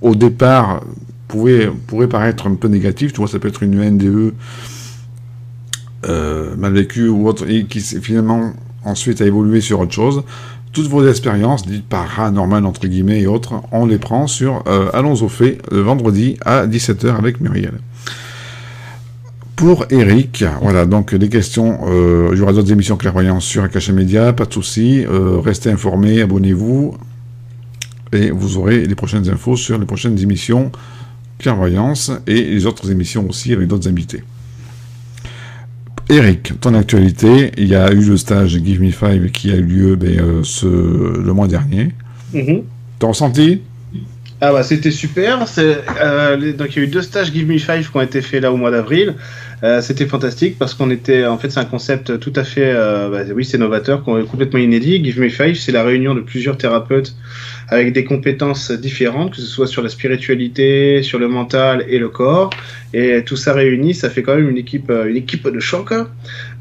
au départ, pourrait paraître un peu négative, tu vois, ça peut être une NDE mal vécue ou autre, et qui finalement ensuite a évolué sur autre chose. Toutes vos expériences, dites paranormales entre guillemets et autres, on les prend sur Allons au fait, le vendredi à 17h avec Muriel. Pour Eric, voilà, donc les questions, euh, il y aura d'autres émissions clairvoyantes sur Akasha Media, pas de souci, euh, restez informés, abonnez-vous, et vous aurez les prochaines infos sur les prochaines émissions clairvoyance et les autres émissions aussi avec d'autres invités. Eric, ton actualité, il y a eu le stage Give Me Five qui a eu lieu ben, euh, ce, le mois dernier. Mhm. T'as ressenti? Ah bah c'était super. Donc il y a eu deux stages Give Me Five qui ont été faits là au mois d'avril. Euh, c'était fantastique parce qu'on était, en fait, c'est un concept tout à fait, euh, bah, oui, c'est novateur, complètement inédit. Give Me Five, c'est la réunion de plusieurs thérapeutes avec des compétences différentes, que ce soit sur la spiritualité, sur le mental et le corps. Et tout ça réuni, ça fait quand même une équipe, une équipe de choc,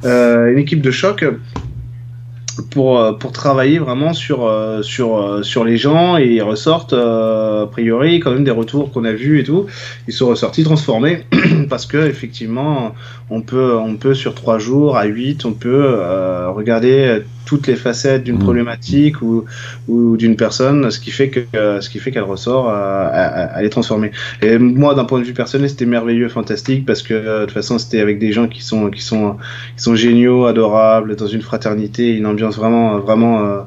une équipe de choc pour, euh, pour travailler vraiment sur, euh, sur, euh, sur les gens et ils ressortent, a priori, quand même des retours qu'on a vus et tout. Ils sont ressortis transformés parce que effectivement, on peut, on peut sur trois jours à huit, on peut regarder toutes les facettes d'une mmh. problématique ou, ou d'une personne, ce qui fait que ce qui fait qu'elle ressort, elle est transformée. Et moi, d'un point de vue personnel, c'était merveilleux, fantastique, parce que de toute façon, c'était avec des gens qui sont qui sont qui sont géniaux, adorables, dans une fraternité, une ambiance vraiment vraiment euh,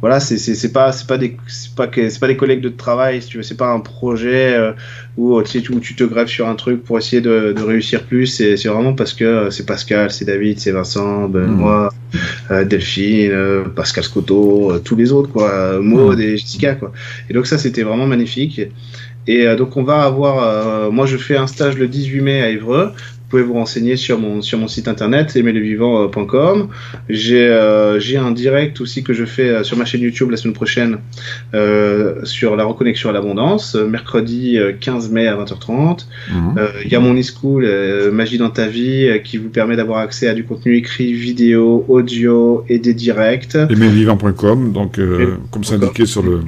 voilà, c'est c'est pas c'est pas des c'est pas que c'est pas des collègues de travail, si tu veux, c'est pas un projet euh, où tu sais où tu te grèves sur un truc pour essayer de, de réussir plus. C'est c'est vraiment parce que euh, c'est Pascal, c'est David, c'est Vincent, Benoît, mmh. euh, Delphine, Pascal Scotto, tous les autres quoi, Maud mmh. et Jessica quoi. Et donc ça c'était vraiment magnifique. Et donc on va avoir, moi je fais un stage le 18 mai à Évreux. Vous pouvez vous renseigner sur mon, sur mon site internet aimerlevivant.com. J'ai euh, j'ai un direct aussi que je fais euh, sur ma chaîne YouTube la semaine prochaine euh, sur la reconnexion à l'abondance, mercredi 15 mai à 20h30. Mhm. Il y a mon e-school Magie dans ta vie qui vous permet d'avoir accès à du contenu écrit, vidéo, audio et des directs. Aimerlevivant.com, donc comme c'est indiqué sur le...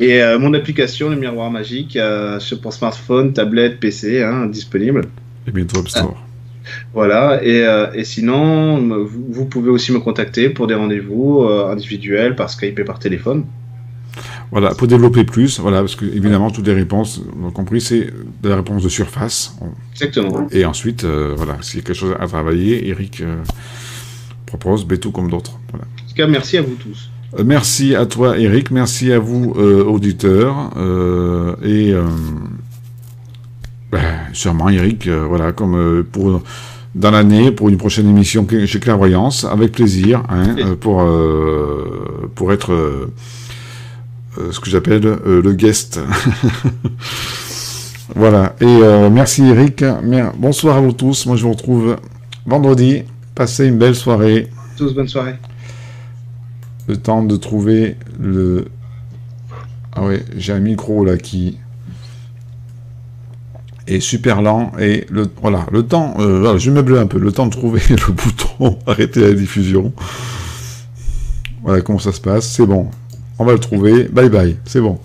Et mon application, le miroir magique, pour smartphone, tablette, PC, hein, disponible. Et bientôt App Store. Voilà, et, euh, et sinon, vous, pouvez aussi me contacter pour des rendez-vous euh, individuels par Skype et par téléphone. Voilà, pour développer plus, voilà, parce que évidemment, toutes les réponses, on a compris, c'est de la réponse de surface. Exactement. Et ensuite, euh, voilà, s'il y a quelque chose à travailler, Eric propose Bétou comme d'autres. Voilà. En tout cas, merci à vous tous. merci à toi, Eric, merci à vous, auditeurs, et ben, sûrement, Eric, euh, voilà, comme euh, pour dans l'année, pour une prochaine émission chez Clairvoyance, avec plaisir, hein, euh, pour, pour être ce que j'appelle le guest. voilà, et merci Eric, bonsoir à vous tous, moi je vous retrouve vendredi, passez une belle soirée. Tous, bonne soirée. Le temps de trouver le... Ah ouais, j'ai un micro là qui est super lent et le voilà le temps euh, voilà, je un peu le temps de trouver le bouton arrêter la diffusion. Voilà comment ça se passe c'est bon. On va le trouver. Bye bye c'est bon